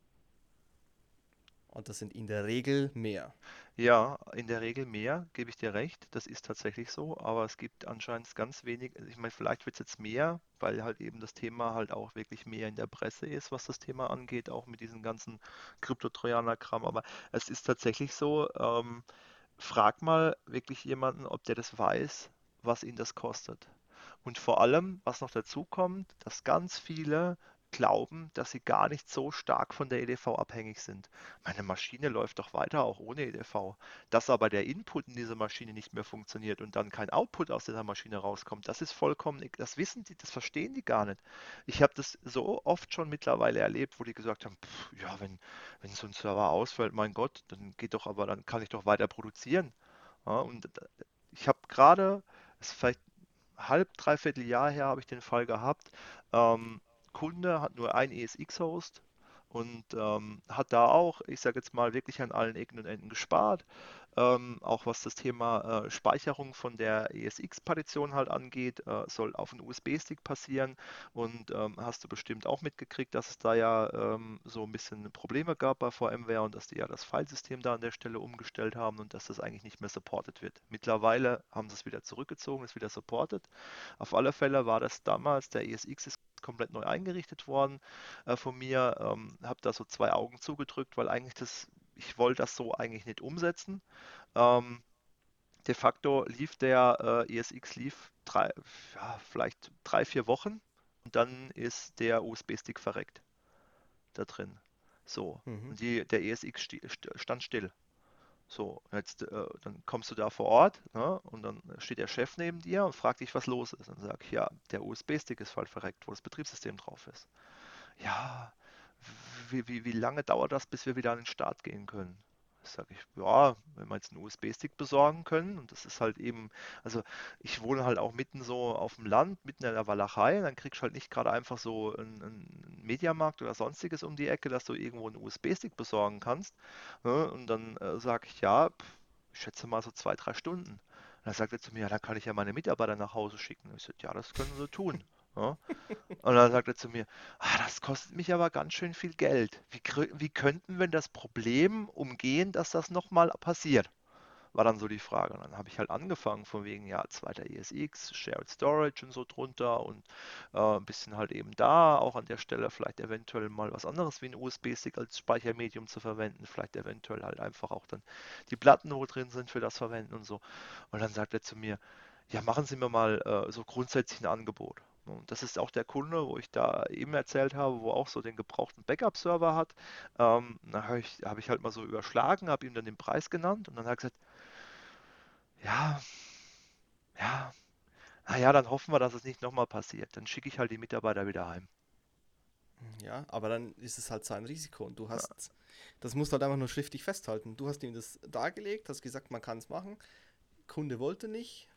Und das sind in der Regel mehr. Ja, in der Regel mehr, gebe ich dir recht. Das ist tatsächlich so, aber es gibt anscheinend ganz wenig. Ich meine, vielleicht wird es jetzt mehr, weil halt eben das Thema halt auch wirklich mehr in der Presse ist, was das Thema angeht, auch mit diesem ganzen Krypto-Trojaner-Kram. Aber es ist tatsächlich so, ähm, frag mal wirklich jemanden, ob der das weiß, was ihn das kostet. Und vor allem, was noch dazu kommt, dass ganz viele glauben, dass sie gar nicht so stark von der EDV abhängig sind. Meine Maschine läuft doch weiter auch ohne EDV. Dass aber der Input in diese Maschine nicht mehr funktioniert und dann kein Output aus dieser Maschine rauskommt, das ist vollkommen, das wissen die, das verstehen die gar nicht. Ich habe das so oft schon mittlerweile erlebt, wo die gesagt haben, pff, ja, wenn, wenn so ein Server ausfällt, mein Gott, dann geht doch aber, dann kann ich doch weiter produzieren. Ja, und ich habe gerade, es ist vielleicht halb, dreiviertel Jahr her, habe ich den Fall gehabt. Ähm, Kunde hat nur ein ESX-Host und ähm, hat da auch, ich sage jetzt mal, wirklich an allen Ecken und Enden gespart. Ähm, auch was das Thema äh, Speicherung von der ESX-Partition halt angeht, äh, soll auf einen USB-Stick passieren. Und ähm, hast du bestimmt auch mitgekriegt, dass es da ja ähm, so ein bisschen Probleme gab bei VMware und dass die ja das Filesystem da an der Stelle umgestellt haben und dass das eigentlich nicht mehr supported wird. Mittlerweile haben sie es wieder zurückgezogen, ist wieder supported. Auf alle Fälle war das damals, der ESX ist komplett neu eingerichtet worden äh, von mir. Ähm, habe da so zwei Augen zugedrückt, weil eigentlich das, ich wollte das so eigentlich nicht umsetzen. Ähm, de facto lief der äh, ESX lief drei, ja, vielleicht drei, vier Wochen und dann ist der USB-Stick verreckt da drin. So. Mhm. Und die, der ESX sti- st- stand still. So, jetzt, äh, dann kommst du da vor Ort, ne, und dann steht der Chef neben dir und fragt dich, was los ist. Und sag ich, ja, der USB-Stick ist halt verreckt, wo das Betriebssystem drauf ist. Ja, wie, wie, wie lange dauert das, bis wir wieder an den Start gehen können? Sag ich, ja, wenn wir jetzt einen USB-Stick besorgen können, und das ist halt eben, also ich wohne halt auch mitten so auf dem Land, mitten in der Walachei, dann kriegst du halt nicht gerade einfach so einen, einen Mediamarkt oder sonstiges um die Ecke, dass du irgendwo einen USB-Stick besorgen kannst. Ne? Und dann äh, sage ich, ja, ich schätze mal so zwei, drei Stunden. Und dann sagt er zu mir, ja, dann kann ich ja meine Mitarbeiter nach Hause schicken. Und ich sage, ja, das können sie tun. Ja? Und dann sagt er zu mir, ah, das kostet mich aber ganz schön viel Geld. Wie, wie könnten wir das Problem umgehen, dass das nochmal passiert? War dann so die Frage. Und dann habe ich halt angefangen von wegen, ja, zweiter ESX, Shared Storage und so drunter und äh, ein bisschen halt eben da, auch an der Stelle vielleicht eventuell mal was anderes wie ein USB-Stick als Speichermedium zu verwenden, vielleicht eventuell halt einfach auch dann die Platten, wo drin sind, für das verwenden und so. Und dann sagt er zu mir, ja, machen Sie mir mal äh, so grundsätzlich ein Angebot. Und das ist auch der Kunde, wo ich da eben erzählt habe, wo auch so den gebrauchten Backup-Server hat. Ähm, da habe ich, hab ich halt mal so überschlagen, habe ihm dann den Preis genannt und dann hat er gesagt, ja, ja, naja, dann hoffen wir, dass es nicht nochmal passiert. Dann schicke ich halt die Mitarbeiter wieder heim. Ja, aber dann ist es halt sein Risiko und du Ja, hast, das musst du halt einfach nur schriftlich festhalten. Du hast ihm das dargelegt, hast gesagt, man kann es machen. Kunde wollte nicht,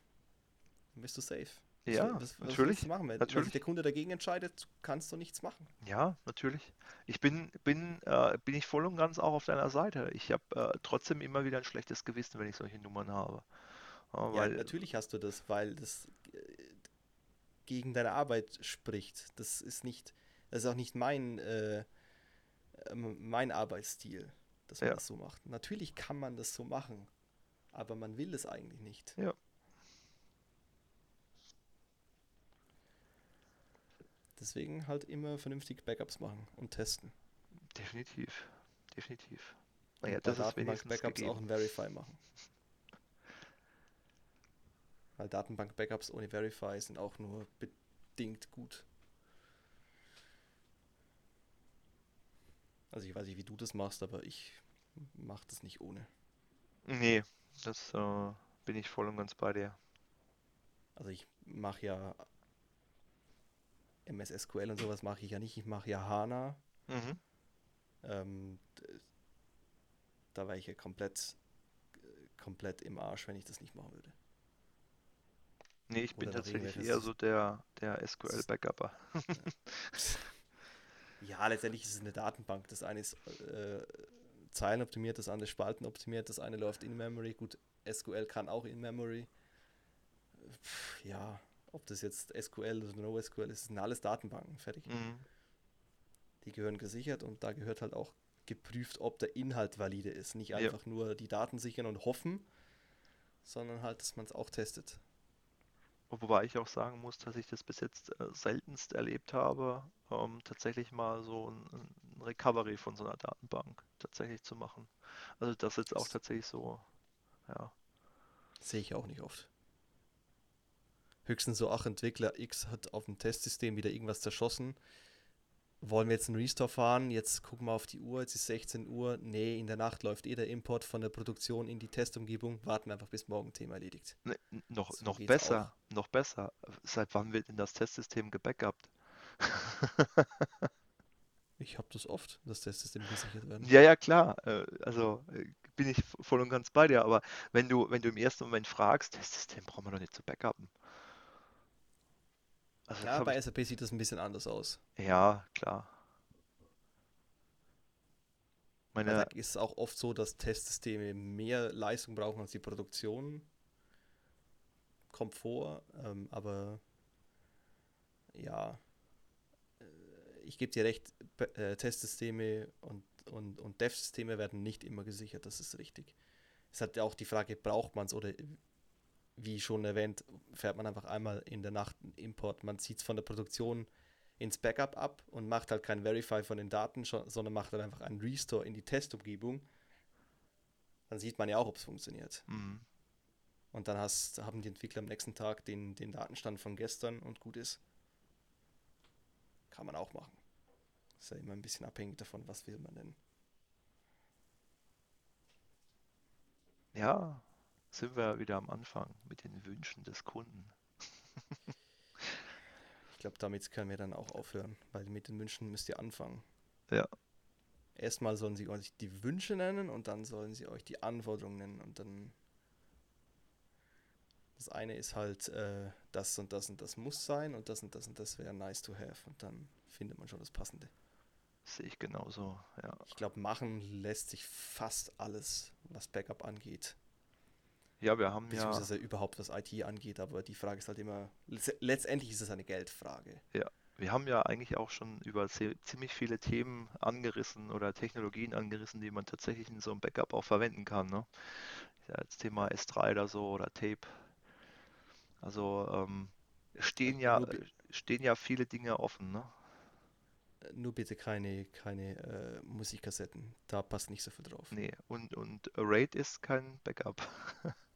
dann bist du safe. Was, ja, was, was natürlich, machen? Wenn, wenn sich der natürlich. Kunde dagegen entscheidet, kannst du nichts machen. Ja, natürlich. Ich bin, bin, äh, bin ich voll und ganz auch auf deiner Seite. Ich habe äh, trotzdem immer wieder ein schlechtes Gewissen, wenn ich solche Nummern habe. Ja, Ja, weil, natürlich hast du das, weil das äh, gegen deine Arbeit spricht. Das ist nicht, das ist auch nicht mein, äh, ähm, mein Arbeitsstil, dass man ja, das so macht. Natürlich kann man das so machen, aber man will es eigentlich nicht. ja, Deswegen halt immer vernünftig Backups machen und testen. definitiv, definitiv. Naja, das ist wenigstens Datenbank-Backups auch gegeben. ein Verify machen. Weil Datenbank-Backups ohne Verify sind auch nur bedingt gut. Also ich weiß nicht, wie du das machst, aber ich mache das nicht ohne. Nee, das äh, bin ich voll und ganz bei dir. Also ich mache ja MS SQL und sowas mache ich ja nicht. Ich mache ja HANA. Mhm. Ähm, da wäre ich ja komplett, komplett im Arsch, wenn ich das nicht machen würde. Nee, ich bin Oder noch tatsächlich eher so der, der SQL-Backupper. Ja, letztendlich ist es eine Datenbank. Das eine ist äh, zeilenoptimiert, das andere spaltenoptimiert, das eine läuft in Memory. Gut, SQL kann auch in Memory. Pff, ja, ob das jetzt SQL oder NoSQL ist, sind alles Datenbanken, fertig. Mhm. Die gehören gesichert und da gehört halt auch geprüft, ob der Inhalt valide ist. Nicht Ja, einfach nur die Daten sichern und hoffen, sondern halt, dass man es auch testet. wobei ich auch sagen muss, dass ich das bis jetzt äh, seltenst erlebt habe, ähm, tatsächlich mal so ein, ein Recovery von so einer Datenbank tatsächlich zu machen. Also das jetzt auch tatsächlich so, ja. sehe ich auch nicht oft. Höchstens so, ach, Entwickler X hat auf dem Testsystem wieder irgendwas zerschossen. Wollen wir jetzt einen Restore fahren? Jetzt gucken wir auf die Uhr, jetzt ist 16 Uhr. Nee, in der Nacht läuft eh der Import von der Produktion in die Testumgebung. Warten wir einfach bis morgen Thema erledigt. Ne, n- noch, So noch geht's auch. besser, noch besser. Seit wann wird denn das Testsystem gebackupt? Ich habe das oft, dass Testsysteme gesichert werden. Ja, ja, klar. Äh, also äh, bin ich voll und ganz bei dir. Aber wenn du, wenn du im ersten Moment fragst, das System brauchen wir doch nicht zu backuppen. Also Ja, bei ich, SAP sieht das ein bisschen anders aus. ja, klar. Weil da Meine, ist es auch oft so, dass Testsysteme mehr Leistung brauchen als die Produktion. Kommt vor, ähm, aber ja, ich gebe dir recht, äh, Testsysteme und, und, und Dev-Systeme werden nicht immer gesichert, das ist richtig. Es hat ja auch die Frage, braucht man es oder wie schon erwähnt, fährt man einfach einmal in der Nacht einen Import. Man zieht es von der Produktion ins Backup ab und macht halt kein Verify von den Daten, sondern macht halt einfach einen Restore in die Testumgebung. Dann sieht man ja auch, ob es funktioniert. mm, Und dann hast, haben die Entwickler am nächsten Tag den, den Datenstand von gestern und gut ist. Kann man auch machen. Ist ja immer ein bisschen abhängig davon, was will man denn. Ja, sind wir wieder am Anfang mit den Wünschen des Kunden. Ich glaube, damit können wir dann auch aufhören, weil mit den Wünschen müsst ihr anfangen. Ja. Erstmal sollen sie euch die Wünsche nennen und dann sollen sie euch die Anforderungen nennen und dann. Das eine ist halt, äh, das und das und das muss sein und das und das und das wäre nice to have und dann findet man schon das Passende. Sehe ich genauso, ja. Ich glaube, machen lässt sich fast alles, was Backup angeht. Ja, wir haben ja, Beziehungsweise überhaupt was IT angeht, aber die Frage ist halt immer, letztendlich ist es eine Geldfrage. ja, wir haben ja eigentlich auch schon über zie- ziemlich viele Themen angerissen oder Technologien angerissen, die man tatsächlich in so einem Backup auch verwenden kann, ne? Ja, das Thema S3 oder so oder Tape. Also ähm, stehen ja, Nur, bi- stehen ja viele Dinge offen, ne? nur bitte keine, keine äh, Musikkassetten, da passt nicht so viel drauf. Nee, und, und RAID ist kein Backup.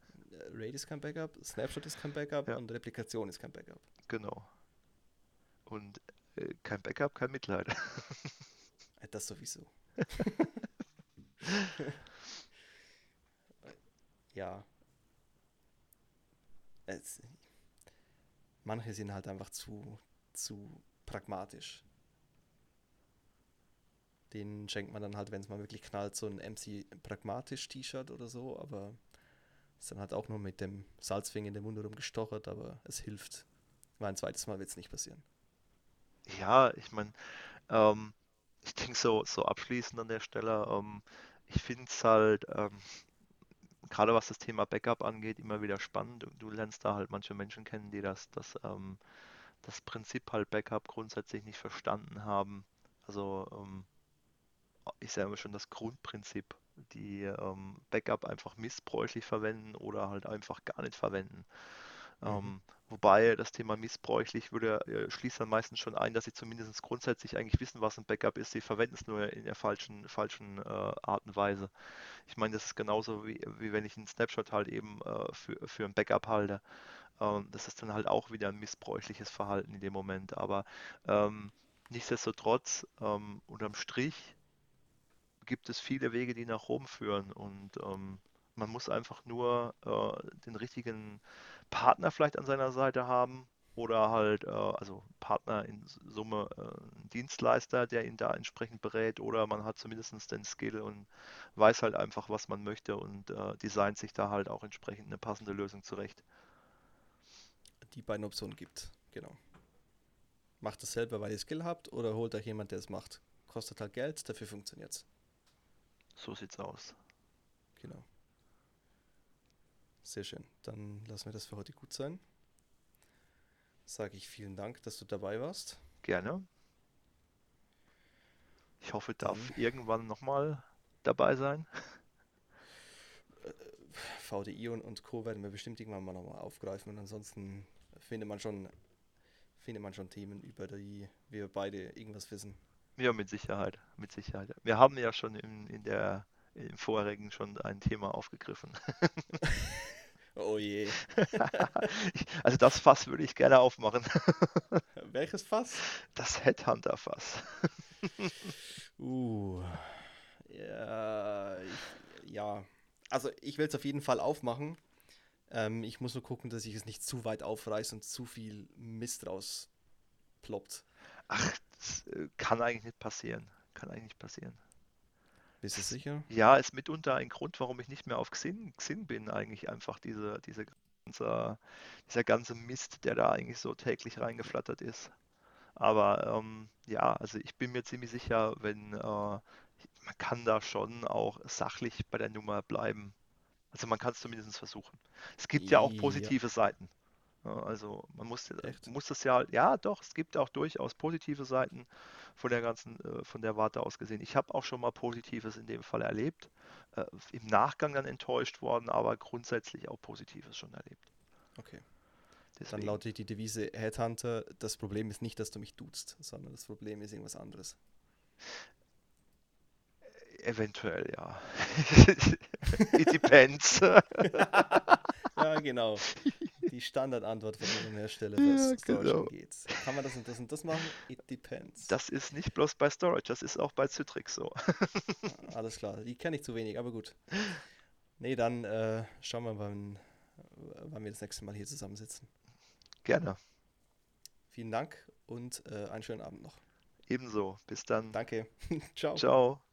RAID ist kein Backup, Snapshot ist kein Backup Ja, und Replikation ist kein Backup. genau. Und äh, kein Backup, kein Mitleid. Äh, Das sowieso. Ja, es, manche sind halt einfach zu, zu pragmatisch. Den schenkt man dann halt, wenn es mal wirklich knallt, so ein MC pragmatisch T-Shirt oder so, aber ist dann halt auch nur mit dem Salzfinger in den Mund rumgestochert, aber es hilft. Weil ein zweites Mal wird es nicht passieren. Ja, ich meine, ähm, ich denke so, so abschließend an der Stelle, ähm, ich finde es halt, ähm, gerade was das Thema Backup angeht, immer wieder spannend. Du, lernst da halt manche Menschen kennen, die das, das, ähm, das Prinzip halt Backup grundsätzlich nicht verstanden haben. Also ähm, ich sage immer schon das Grundprinzip, die ähm, Backup einfach missbräuchlich verwenden oder halt einfach gar nicht verwenden. Mhm. Ähm, wobei das Thema missbräuchlich würde, äh, schließt dann meistens schon ein, dass sie zumindest grundsätzlich eigentlich wissen, was ein Backup ist. Sie verwenden es nur in der falschen, falschen äh, Art und Weise. Ich meine, das ist genauso wie, wie wenn ich einen Snapshot halt eben äh, für, für ein Backup halte. Ähm, das ist dann halt auch wieder ein missbräuchliches Verhalten in dem Moment. Aber ähm, nichtsdestotrotz, ähm, unterm Strich gibt es viele Wege, die nach Rom führen und ähm, man muss einfach nur äh, den richtigen Partner vielleicht an seiner Seite haben oder halt, äh, also Partner in Summe, äh, Dienstleister, der ihn da entsprechend berät oder man hat zumindest den Skill und weiß halt einfach, was man möchte und äh, designt sich da halt auch entsprechend eine passende Lösung zurecht. Die beiden Optionen gibt. Genau. Macht es selber, weil ihr Skill habt, oder holt euch jemand, der es macht. Kostet halt Geld, dafür funktioniert's. So sieht's aus. Genau. Sehr schön. Dann lassen wir das für heute gut sein. Sage ich vielen Dank, dass du dabei warst. Gerne. Ich hoffe, Dann darf irgendwann nochmal dabei sein. VDI und, und Co. werden wir bestimmt irgendwann mal nochmal aufgreifen und ansonsten findet man schon, findet man schon Themen, über die wir beide irgendwas wissen. Ja, mit Sicherheit, mit Sicherheit. Wir haben ja schon in, in der, im vorherigen schon ein Thema aufgegriffen. Oh je. Also das Fass würde ich gerne aufmachen. Welches Fass? Das Headhunter-Fass. Uh, ja, ich, ja. Also ich will es auf jeden Fall aufmachen. Ähm, ich muss nur gucken, dass ich es nicht zu weit aufreiße und zu viel Mist rausploppt. Ach, das äh, kann eigentlich nicht passieren. Kann eigentlich nicht passieren. Bist du sicher? Ja, ist mitunter ein Grund, warum ich nicht mehr auf Xing, Xing bin, eigentlich einfach diese, diese ganze, dieser ganze Mist, der da eigentlich so täglich reingeflattert ist. Aber ähm, ja, also ich bin mir ziemlich sicher, wenn äh, man kann da schon auch sachlich bei der Nummer bleiben. Also man kann es zumindest versuchen. Es gibt ja auch Ja, positive Seiten. Also man muss, echt? muss das ja, ja doch, es gibt auch durchaus positive Seiten von der ganzen, äh, von der Warte aus gesehen. Ich habe auch schon mal Positives in dem Fall erlebt, äh, im Nachgang dann enttäuscht worden, aber grundsätzlich auch Positives schon erlebt. Okay. Dann Deswegen, lautet die Devise Headhunter, das Problem ist nicht, dass du mich duzt, sondern das Problem ist irgendwas anderes. Eventuell ja. It depends. Ja, genau. Die Standardantwort von unserem Hersteller, Ja, was Storage genau. angeht. Kann man das und das und das machen? It depends. Das ist nicht bloß bei Storage, das ist auch bei Citrix so. Alles klar, die kenne ich zu wenig, aber gut. Nee, dann äh, schauen wir wann, wann wir das nächste Mal hier zusammensitzen. Gerne. Vielen Dank und äh, einen schönen Abend noch. Ebenso. Bis dann. Danke. Ciao. Ciao.